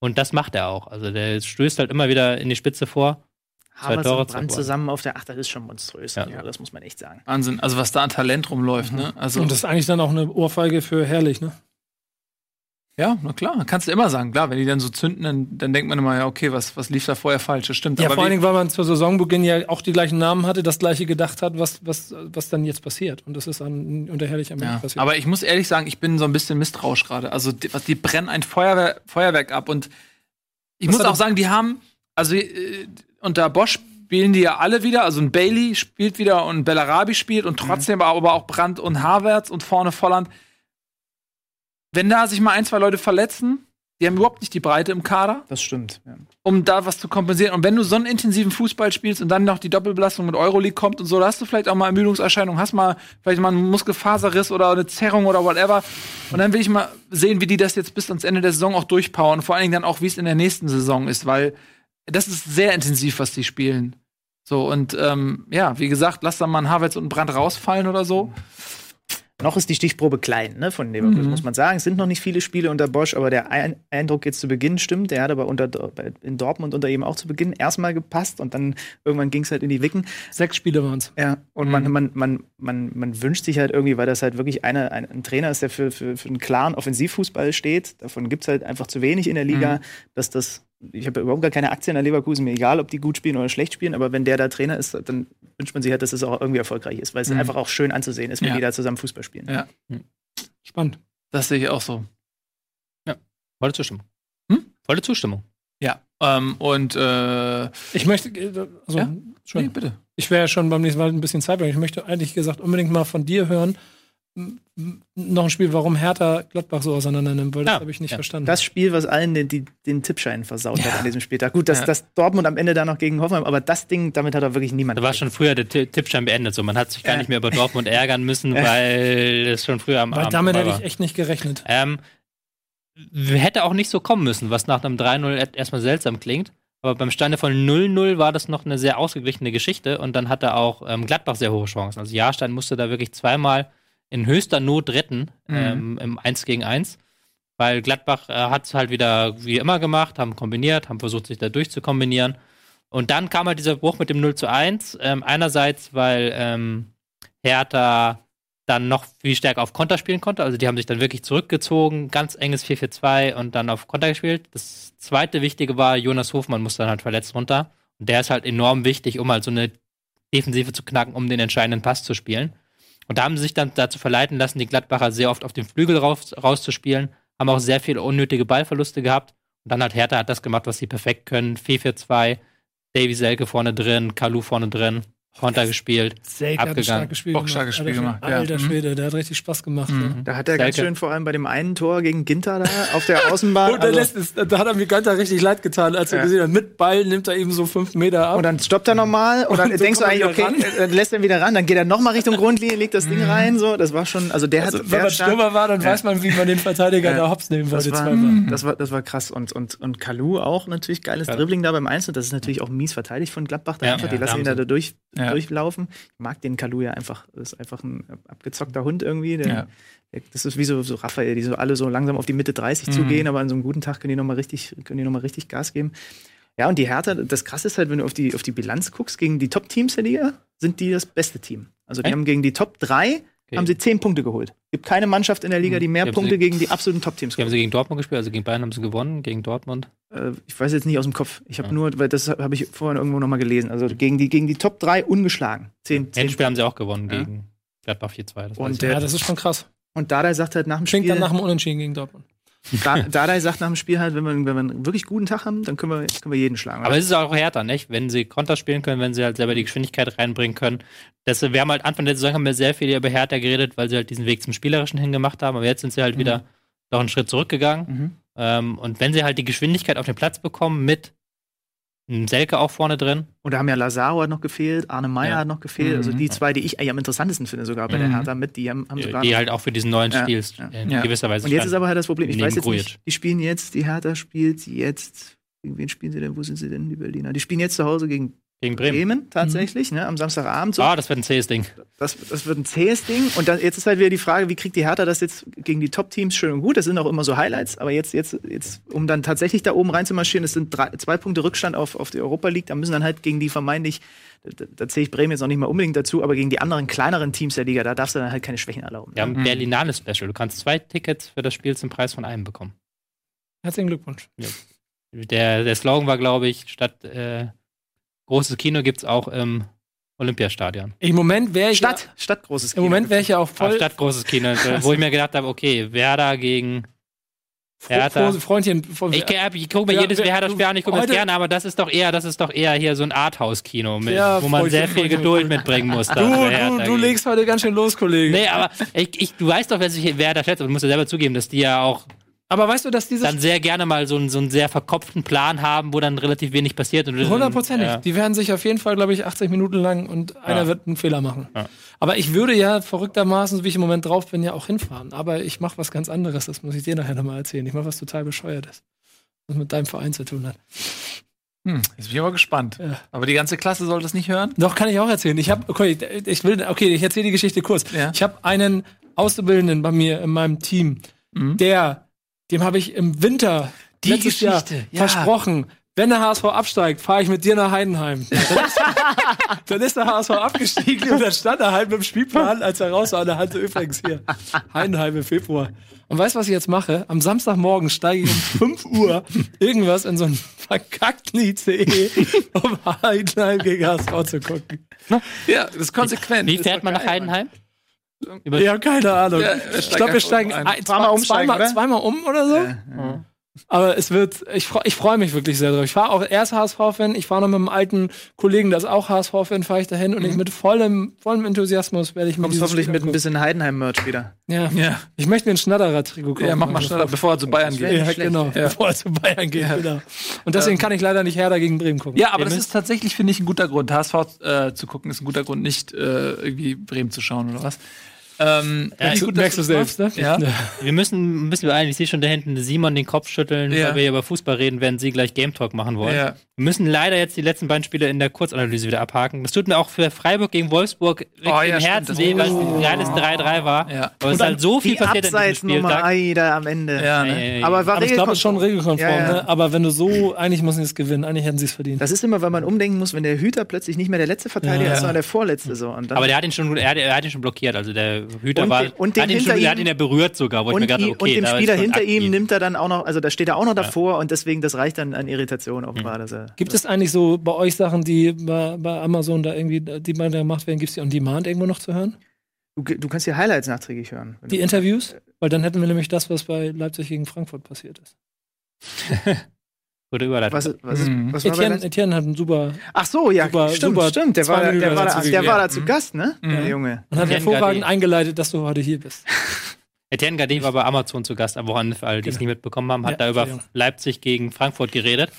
Und das macht er auch. Also der stößt halt immer wieder in die Spitze vor. Havertz und zwei Brand zusammen auf der Acht, das ist schon monströs. Ja. Ja. das muss man echt sagen. Wahnsinn. Also was da an Talent rumläuft, ne? Also Und das ist eigentlich dann auch eine Ohrfeige für herrlich, ne? Ja, na klar, kannst du immer sagen. Klar, wenn die dann so zünden, dann, dann denkt man immer, ja, okay, was, was lief da vorher falsch? Das stimmt. Ja, aber vor allen Dingen, weil man zur Saisonbeginn ja auch die gleichen Namen hatte, das gleiche gedacht hat, was, was, was dann jetzt passiert. Und das ist dann unter herrlich am Ende Ja, passiert. aber ich muss ehrlich sagen, ich bin so ein bisschen misstrauisch gerade. Also, die, die brennen ein Feuerwehr, Feuerwerk ab. Und ich Was muss auch sagen, die haben, also äh, unter Bosch spielen die ja alle wieder. Also ein Bailey spielt wieder und ein Bellarabi spielt und trotzdem aber auch Brandt und Havertz und vorne Volland. Wenn da sich mal ein, zwei Leute verletzen, die haben überhaupt nicht die Breite im Kader Das stimmt. Ja. um da was zu kompensieren. Und wenn du so einen intensiven Fußball spielst und dann noch die Doppelbelastung mit Euroleague kommt und so, da hast du vielleicht auch mal Ermüdungserscheinungen, hast mal vielleicht mal einen Muskelfaserriss oder eine Zerrung oder whatever. Und dann will ich mal sehen, wie die das jetzt bis ans Ende der Saison auch durchpowern. Und vor allen Dingen dann auch, wie es in der nächsten Saison ist, weil das ist sehr intensiv, was die spielen. So, und ähm, ja, wie gesagt, lass da mal einen Havertz und einen Brand rausfallen oder so. Noch ist die Stichprobe klein, ne, von Leverkusen, Mhm. muss man sagen. Es sind noch nicht viele Spiele unter Bosch, aber der Ein Eindruck jetzt zu Beginn stimmt. Der hat aber unter, in Dortmund unter ihm auch zu Beginn erstmal gepasst und dann irgendwann ging es halt in die Wicken. Sechs Spiele waren es. Ja, und man, man, man, man, man wünscht sich halt irgendwie, weil das halt wirklich eine, ein, ein Trainer ist, der für, für, für einen klaren Offensivfußball steht. Davon gibt es halt einfach zu wenig in der Liga, dass das ich habe überhaupt gar keine Aktien an Leverkusen, mir egal, ob die gut spielen oder schlecht spielen, aber wenn der da Trainer ist, dann wünscht man sich halt, dass es auch irgendwie erfolgreich ist, weil es Mhm. einfach auch schön anzusehen ist, wenn Ja. die da zusammen Fußball spielen. Ja. Spannend. Das sehe ich auch so. Volle Zustimmung. Hm? Volle Zustimmung. Ja. Ähm, und äh, Ich möchte, äh, also, Ja? nee, schon, bitte. ich wäre ja schon beim nächsten Mal ein bisschen Zeit, weil ich möchte eigentlich gesagt unbedingt mal von dir hören, noch ein Spiel, warum Hertha Gladbach so auseinander nimmt, weil das Ja, habe ich nicht ja. verstanden. Das Spiel, was allen den, die, den Tippschein versaut Ja. hat an diesem Spieltag. Gut, dass, Ja. dass Dortmund am Ende da noch gegen Hoffenheim, aber das Ding, damit hat er wirklich niemand. Da war schon früher der Ti- Tippschein beendet. So, man hat sich gar nicht mehr über Dortmund ärgern müssen, weil es schon früher am weil Abend damit vorbei hätte war. ich echt nicht gerechnet. Ähm, hätte auch nicht so kommen müssen, was nach einem 3-0 et- erstmal seltsam klingt. Aber beim Stande von 0-0 war das noch eine sehr ausgeglichene Geschichte und dann hatte auch ähm, Gladbach sehr hohe Chancen. Also Jahrstein musste da wirklich zweimal in höchster Not retten Mhm. ähm, im 1 gegen 1. Weil Gladbach äh, hat es halt wieder wie immer gemacht, haben kombiniert, haben versucht, sich da durchzukombinieren. Und dann kam halt dieser Bruch mit dem 0 zu 1. Ähm, einerseits, weil ähm, Hertha dann noch viel stärker auf Konter spielen konnte. Also die haben sich dann wirklich zurückgezogen, ganz enges 4-4-2 und dann auf Konter gespielt. Das zweite Wichtige war, Jonas Hofmann musste dann halt verletzt runter. Und der ist halt enorm wichtig, um halt so eine Defensive zu knacken, um den entscheidenden Pass zu spielen. Und da haben sie sich dann dazu verleiten lassen, die Gladbacher sehr oft auf den Flügel raus, rauszuspielen, haben auch sehr viele unnötige Ballverluste gehabt. Und dann hat Hertha hat das gemacht, was sie perfekt können. 4-4-2, Davy Selke vorne drin, Kalu vorne drin, Konter gespielt. Selke hat ein abgegangen. starkes Spiel gemacht. Alter, gemacht, ja. Alter Mhm. Schwede, der hat richtig Spaß gemacht. Mhm. Da hat er ganz Selke. schön vor allem bei dem einen Tor gegen Ginter da auf der Außenbahn. Und also- lässt es, da hat er mir Ganter richtig leid getan, als er Ja. gesehen hat, mit Ball nimmt er eben so fünf Meter ab. Und dann stoppt er nochmal und dann Und so denkst du er eigentlich, okay, wieder dann lässt er ihn wieder ran, dann geht er nochmal Richtung Grundlinie, legt das Ding rein, so, das war schon, also der also, hat wenn man Stürmer war, dann Ja. weiß man, wie man den Verteidiger Ja. da hops nehmen das wollte. war, zweimal. das war, das war krass. Und, und, und Kalu auch natürlich geiles Ja. Dribbling da beim Einzel. Das ist natürlich auch mies verteidigt von Gladbach. Da Ja, einfach. ja, die lassen ihn da durch, Ja. durchlaufen. Ich mag den Kalu ja einfach. Das ist einfach ein abgezockter Hund irgendwie. Der, Ja. der, das ist wie so, so Raphael, die so alle so langsam auf die Mitte 30 Mhm. zugehen, aber an so einem guten Tag können die nochmal richtig, können die noch mal richtig Gas geben. Ja, und die Hertha, das krasse ist halt, wenn du auf die, auf die Bilanz guckst, gegen die Top-Teams der Liga, sind die das beste Team. Also die Echt? haben gegen die Top 3 Okay. haben sie 10 Punkte geholt. gibt keine Mannschaft in der Liga, die mehr Die Punkte sie- gegen die absoluten Top-Teams Die haben sie gegen Dortmund gespielt, also gegen Bayern haben sie gewonnen, gegen Dortmund. äh, ich weiß jetzt nicht aus dem Kopf. Ich habe Ja. nur, weil das habe ich vorhin irgendwo noch mal gelesen. Also gegen die, gegen die Top 3 ungeschlagen. Zehn, zehn. Endspiel haben sie auch gewonnen Ja. gegen Gladbach 4-2. Das Und weiß ich. der- ja, das ist schon krass. Und Dardai sagt halt nach dem Klingt Spiel, dann nach dem Unentschieden gegen Dortmund. Da, Dardai sagt nach dem Spiel halt, wenn wir, wenn wir einen wirklich guten Tag haben, dann können wir, können wir jeden schlagen. Aber es ist auch härter, nicht? Wenn sie Konter spielen können, wenn sie halt selber die Geschwindigkeit reinbringen können. Das, wir haben halt Anfang der Saison haben wir sehr viel über Hertha geredet, weil sie halt diesen Weg zum Spielerischen hingemacht haben. Aber jetzt sind sie halt wieder noch einen Schritt zurückgegangen. Mhm. Ähm, und wenn sie halt die Geschwindigkeit auf den Platz bekommen mit Selke auch vorne drin, Und da haben ja Lazaro hat noch gefehlt, Arne Meyer Ja. hat noch gefehlt. Also Mhm. die zwei, die ich eigentlich am interessantesten finde, sogar bei der Mhm. Hertha mit, die haben, haben sogar. die halt auch für diesen neuen Ja, Stil ja. in Ja. gewisser Weise und jetzt ist aber halt das Problem, ich weiß jetzt Grujic. nicht, die spielen jetzt, die Hertha spielt jetzt, gegen wen spielen sie denn, wo sind sie denn, die Berliner? Die spielen jetzt zu Hause gegen gegen Bremen, Bremen. tatsächlich, ne, am Samstagabend. So. Ah, das wird ein zähes Ding. Das, das wird ein zähes Ding. Und dann, jetzt ist halt wieder die Frage, wie kriegt die Hertha das jetzt gegen die Top-Teams schön und gut? Das sind auch immer so Highlights. Aber jetzt, jetzt, jetzt, um dann tatsächlich da oben reinzumarschieren, das sind drei, zwei Punkte Rückstand auf, auf die Europa League. Da müssen dann halt gegen die vermeintlich, da, da zähle ich Bremen jetzt noch nicht mal unbedingt dazu, aber gegen die anderen kleineren Teams der Liga, da darfst du dann halt keine Schwächen erlauben. Wir haben ein Berlinale-Special. Du kannst zwei Tickets für das Spiel zum Preis von einem bekommen. Herzlichen Glückwunsch. Der, der Slogan war, glaube ich, statt äh, großes Kino gibt es auch im Olympiastadion. Im Moment wäre ich Stadt, Stadt großes Ja, im Moment wäre ich ja auch Ah, voll statt großes Kino, wo ich mir gedacht habe, okay, Werder gegen Hertha. froh, Freundchen. Froh, Ich, ich, ich gucke mir Ja, jedes Werder-Spiel an, ich gucke mir das gerne, aber das ist doch eher, das ist doch eher hier so ein Arthouse-Kino, mit- Ja, wo man Freundchen, sehr viel Geduld mitbringen muss. du, du, du legst heute ganz schön los, Kollege. Nee, aber ich, ich, du weißt doch, wer sich Werder schätzt, aber du musst ja selber zugeben, dass die ja auch Aber weißt du, dass dieses dann sehr gerne mal so einen, so einen sehr verkopften Plan haben, wo dann relativ wenig passiert. und- Hundertprozentig. Ja. Die werden sich auf jeden Fall, glaube ich, 80 Minuten lang und einer Ja. wird einen Fehler machen. Ja. Aber ich würde ja verrücktermaßen, so wie ich im Moment drauf bin, ja auch hinfahren. Aber ich mache was ganz anderes. Das muss ich dir nachher nochmal erzählen. Ich mache was total bescheuertes. Was mit deinem Verein zu tun hat. Hm, jetzt bin ich aber gespannt. Ja. Aber die ganze Klasse soll das nicht hören? Doch, kann ich auch erzählen. Ich habe, okay, ich will, okay, ich erzähle die Geschichte kurz. Ja. Ich habe einen Auszubildenden bei mir in meinem Team, Mhm. der, dem habe ich im Winter Die letztes Jahr Geschichte, ja. versprochen, wenn der HSV absteigt, fahre ich mit dir nach Heidenheim. Dann ist, dann ist der HSV abgestiegen und dann stand er halt mit dem Spielplan, als er raus war, der hatte übrigens hier Heidenheim im Februar. Und weißt du, was ich jetzt mache? Am Samstagmorgen steige ich um 5 Uhr irgendwas in so ein verkackten ICE, um Heidenheim gegen HSV zu gucken. Ja, das ist konsequent. Wie fährt man nach Heidenheim? Über Ja, keine Ahnung. Ja, wir ich steigen glaube, wir steigen ein. ein, Zweimal umsteigen, zweimal, oder? zweimal um oder so. Aber es wird, ich, freu- ich freue mich wirklich sehr drauf. Ich war auch erst HSV-Fan, ich fahre noch mit einem alten Kollegen, der ist auch HSV-Fan, fahre ich dahin und ich mit vollem, vollem Enthusiasmus werde ich mir Kommst hoffentlich Spiel mit ein bisschen Heidenheim-Merch wieder. Ja. Ja. Ich möchte mir ein Schnatterer-Trikot kaufen. Ja, mach mal schneller, bevor er zu Bayern geht. Ja, schlecht. genau. Ja. Bevor er zu Bayern geht, genau. Und deswegen kann ich leider nicht Hertha gegen Bremen gucken. Ja, aber das ist tatsächlich, finde ich, ein guter Grund. HSV äh, zu gucken ist ein guter Grund, nicht äh, irgendwie Bremen zu schauen oder was. Ähm, Ja, gut, merkst du selbst, ne? Ja. Wir müssen ein bisschen beeilen. Ich sehe schon da hinten Simon den Kopf schütteln, Ja. weil wir hier über Fußball reden, während sie gleich Game Talk machen wollen. Ja. Wir müssen leider jetzt die letzten beiden Spiele in der Kurzanalyse wieder abhaken. Das tut mir auch für Freiburg gegen Wolfsburg wirklich Oh, ja, im Herzen weh, weil es ein geiles 3-3 war. Ja. Aber es ist halt so viel Die passiert in diesem Spieltag. ei, da am Ende. Ja, ne? ey, ey. Aber war Aber ich glaube, es ist schon regelkonform. regelkonform, Ja, ja. Ne? Aber wenn du so, eigentlich müssen sie es gewinnen, eigentlich hätten sie es verdient. Das ist immer, weil man umdenken muss, wenn der Hüter plötzlich nicht mehr der letzte Verteidiger Ja. ist, sondern der vorletzte so. Und dann Aber der hat ihn schon, er hat, er hat ihn schon blockiert. Also der Hüter Und war, den- und den hat ihn hinter schon, er hat ihm- ihn ja berührt sogar, wo ich mir und, gedacht i- habe, okay, und dem Spieler hinter ihm nimmt er dann auch noch, also da steht er auch noch davor und deswegen, das reicht dann an Irritation offenbar. Dass er, Gibt es eigentlich so bei euch Sachen, die bei, bei Amazon da irgendwie, die mal gemacht werden, gibt es die on Demand irgendwo noch zu hören? du, du kannst die Highlights nachträglich hören. Die Interviews? Weil dann hätten wir nämlich das, was bei Leipzig gegen Frankfurt passiert ist. Gute Überleitung. Was, was, ist, Mhm. was Etienne? Etienne hat einen super Ach so, ja, Super- stimmt, super stimmt. Der war, da- Minuten der, war, da, der war da zu Gast, ne? Der Mhm. Junge. und hat Etienne hervorragend Gade. eingeleitet, dass du heute hier bist. Etienne Gade war bei Amazon zu Gast am Wochenende, für alle, die es Genau. nicht mitbekommen haben, hat Ja, da über. Leipzig gegen Frankfurt geredet.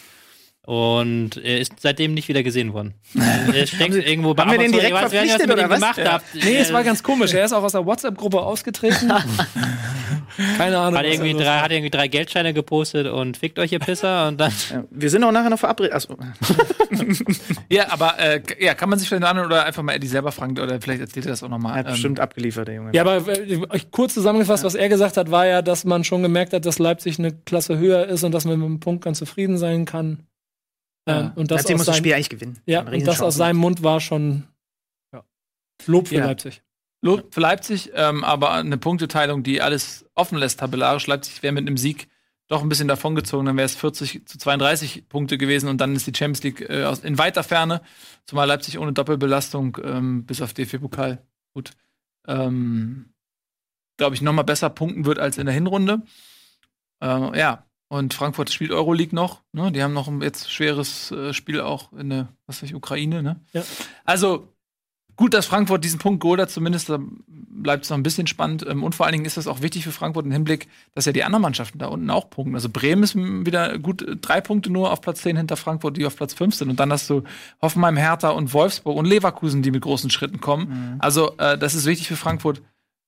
Und er ist seitdem nicht wieder gesehen worden. Er steckt irgendwo bei haben wir den Amazon. direkt weiß verpflichtet ihr mit ihm oder was? gemacht Ja. habt. Nee, es war ganz komisch. Er ist auch aus der WhatsApp-Gruppe ausgetreten. Keine Ahnung. hat was irgendwie, drei, hat irgendwie drei Geldscheine gepostet und fickt euch ihr Pisser und dann. Ja, wir sind auch nachher noch verabredet. Achso. Ja, aber äh, ja, kann man sich vielleicht noch an oder einfach mal Eddie selber fragen oder vielleicht erzählt er das auch Er nochmal. hat bestimmt abgeliefert, der Junge. Ja, aber äh, euch kurz zusammengefasst, was er gesagt hat, war ja, dass man schon gemerkt hat, dass Leipzig eine Klasse höher ist und dass man mit dem Punkt ganz zufrieden sein kann. Ähm, und das Leipzig aus muss das seinem, Spiel eigentlich gewinnen. ja, und das aus seinem Mund war schon Lob für Ja. Leipzig. Lob für Leipzig, ähm, aber eine Punkteteilung, die alles offen lässt, tabellarisch. Leipzig wäre mit einem Sieg doch ein bisschen davongezogen, dann wäre es 40 zu 32 Punkte gewesen und dann ist die Champions League äh, aus, in weiter Ferne, zumal Leipzig ohne Doppelbelastung ähm, bis auf DFB-Pokal gut, ähm, glaube ich, noch mal besser punkten wird als in der Hinrunde. Äh, ja, und Frankfurt spielt Euroleague noch, ne? die haben noch ein jetzt schweres äh, Spiel auch in der, was weiß ich, Ukraine, ne? Ja. Also, gut, dass Frankfurt diesen Punkt geholt hat, zumindest da bleibt es noch ein bisschen spannend. Ähm, Und vor allen Dingen ist das auch wichtig für Frankfurt im Hinblick, dass ja die anderen Mannschaften da unten auch punkten. Also Bremen ist wieder gut äh, drei Punkte nur auf Platz 10 hinter Frankfurt, die auf Platz 5 sind. Und dann hast du Hoffenheim, Hertha und Wolfsburg und Leverkusen, die mit großen Schritten kommen. Also äh, das ist wichtig für Frankfurt,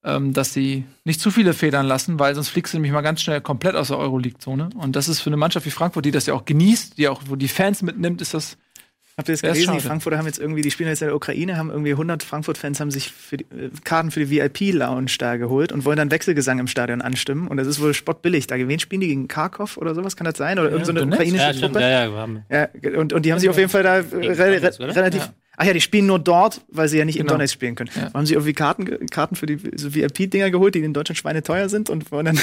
ähm, dass sie nicht zu viele Federn lassen, weil sonst fliegst du nämlich mal ganz schnell komplett aus der Euroleague-Zone. Und das ist für eine Mannschaft wie Frankfurt, die das ja auch genießt, die auch, wo die Fans mitnimmt, ist das Habt ihr das Ja, gelesen? Die. Frankfurter haben jetzt irgendwie, die spielen jetzt in der Ukraine, haben irgendwie 100 Frankfurt-Fans haben sich für die, äh, Karten für die VIP-Lounge da geholt und wollen dann Wechselgesang im Stadion anstimmen. Und das ist wohl spottbillig. Da wen spielen die gegen Kharkov oder sowas? Kann das sein? Oder irgendeine Donetsk? ukrainische Ja, Truppe? ja, ja, wir haben. Ja, und, und die haben sich auf jeden Fall da äh, re re relativ. Ach ja, die spielen nur dort, weil sie ja nicht Genau. Donetsk spielen können. Ja. Haben sie irgendwie Karten, Karten für die so VIP-Dinger geholt, die in Deutschland Schweine teuer sind und wollen dann,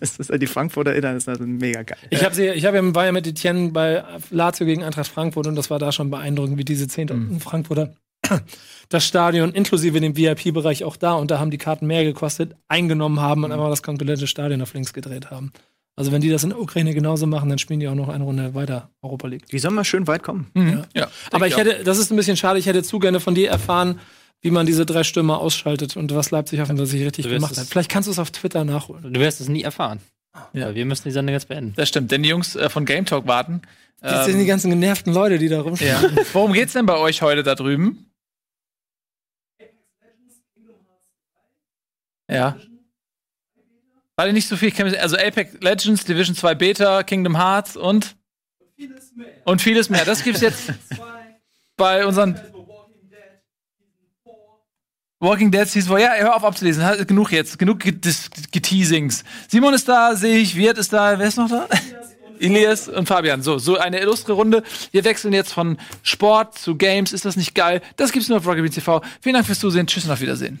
das ist halt die Frankfurter Innern, das ist also mega geil. Ich habe sie, ich habe ja, war ja mit Etienne bei Lazio gegen Eintracht Frankfurt und das war da schon beeindruckend, wie diese 10.000 Frankfurter das Stadion inklusive dem VIP-Bereich auch da und da haben die Karten mehr gekostet, eingenommen haben und einfach das komplette Stadion auf links gedreht haben. Also wenn die das in der Ukraine genauso machen, dann spielen die auch noch eine Runde weiter Europa League. Die sollen mal schön weit kommen. Mhm. Ja. Aber ich hätte, das ist ein bisschen schade, ich hätte zu gerne von dir erfahren, wie man diese drei Stürmer ausschaltet und was Leipzig offensichtlich richtig gemacht hat. Vielleicht kannst du es auf Twitter nachholen. Du wirst es nie erfahren. Ja. Ja. Wir müssen die Sendung jetzt beenden. Das stimmt, denn die Jungs äh, von Game Talk warten. Das sind die ganzen genervten Leute, die da rumstehen. Ja. Worum geht's denn bei euch heute da drüben? Ja. Warte nicht so viel, also Apex Legends, Division 2 Beta, Kingdom Hearts und und vieles mehr. Das gibt's jetzt bei unseren Walking Dead Season 4. Ja, hör auf abzulesen. Genug jetzt. Genug Geteasings. Simon ist da, sehe ich. Wirt ist da. Wer ist noch da? Elias und Fabian. So, so eine illustre Runde. Wir wechseln jetzt von Sport zu Games. Ist das nicht geil? Das gibt's nur auf Rocket TV. Vielen Dank fürs Zusehen. Tschüss und auf Wiedersehen.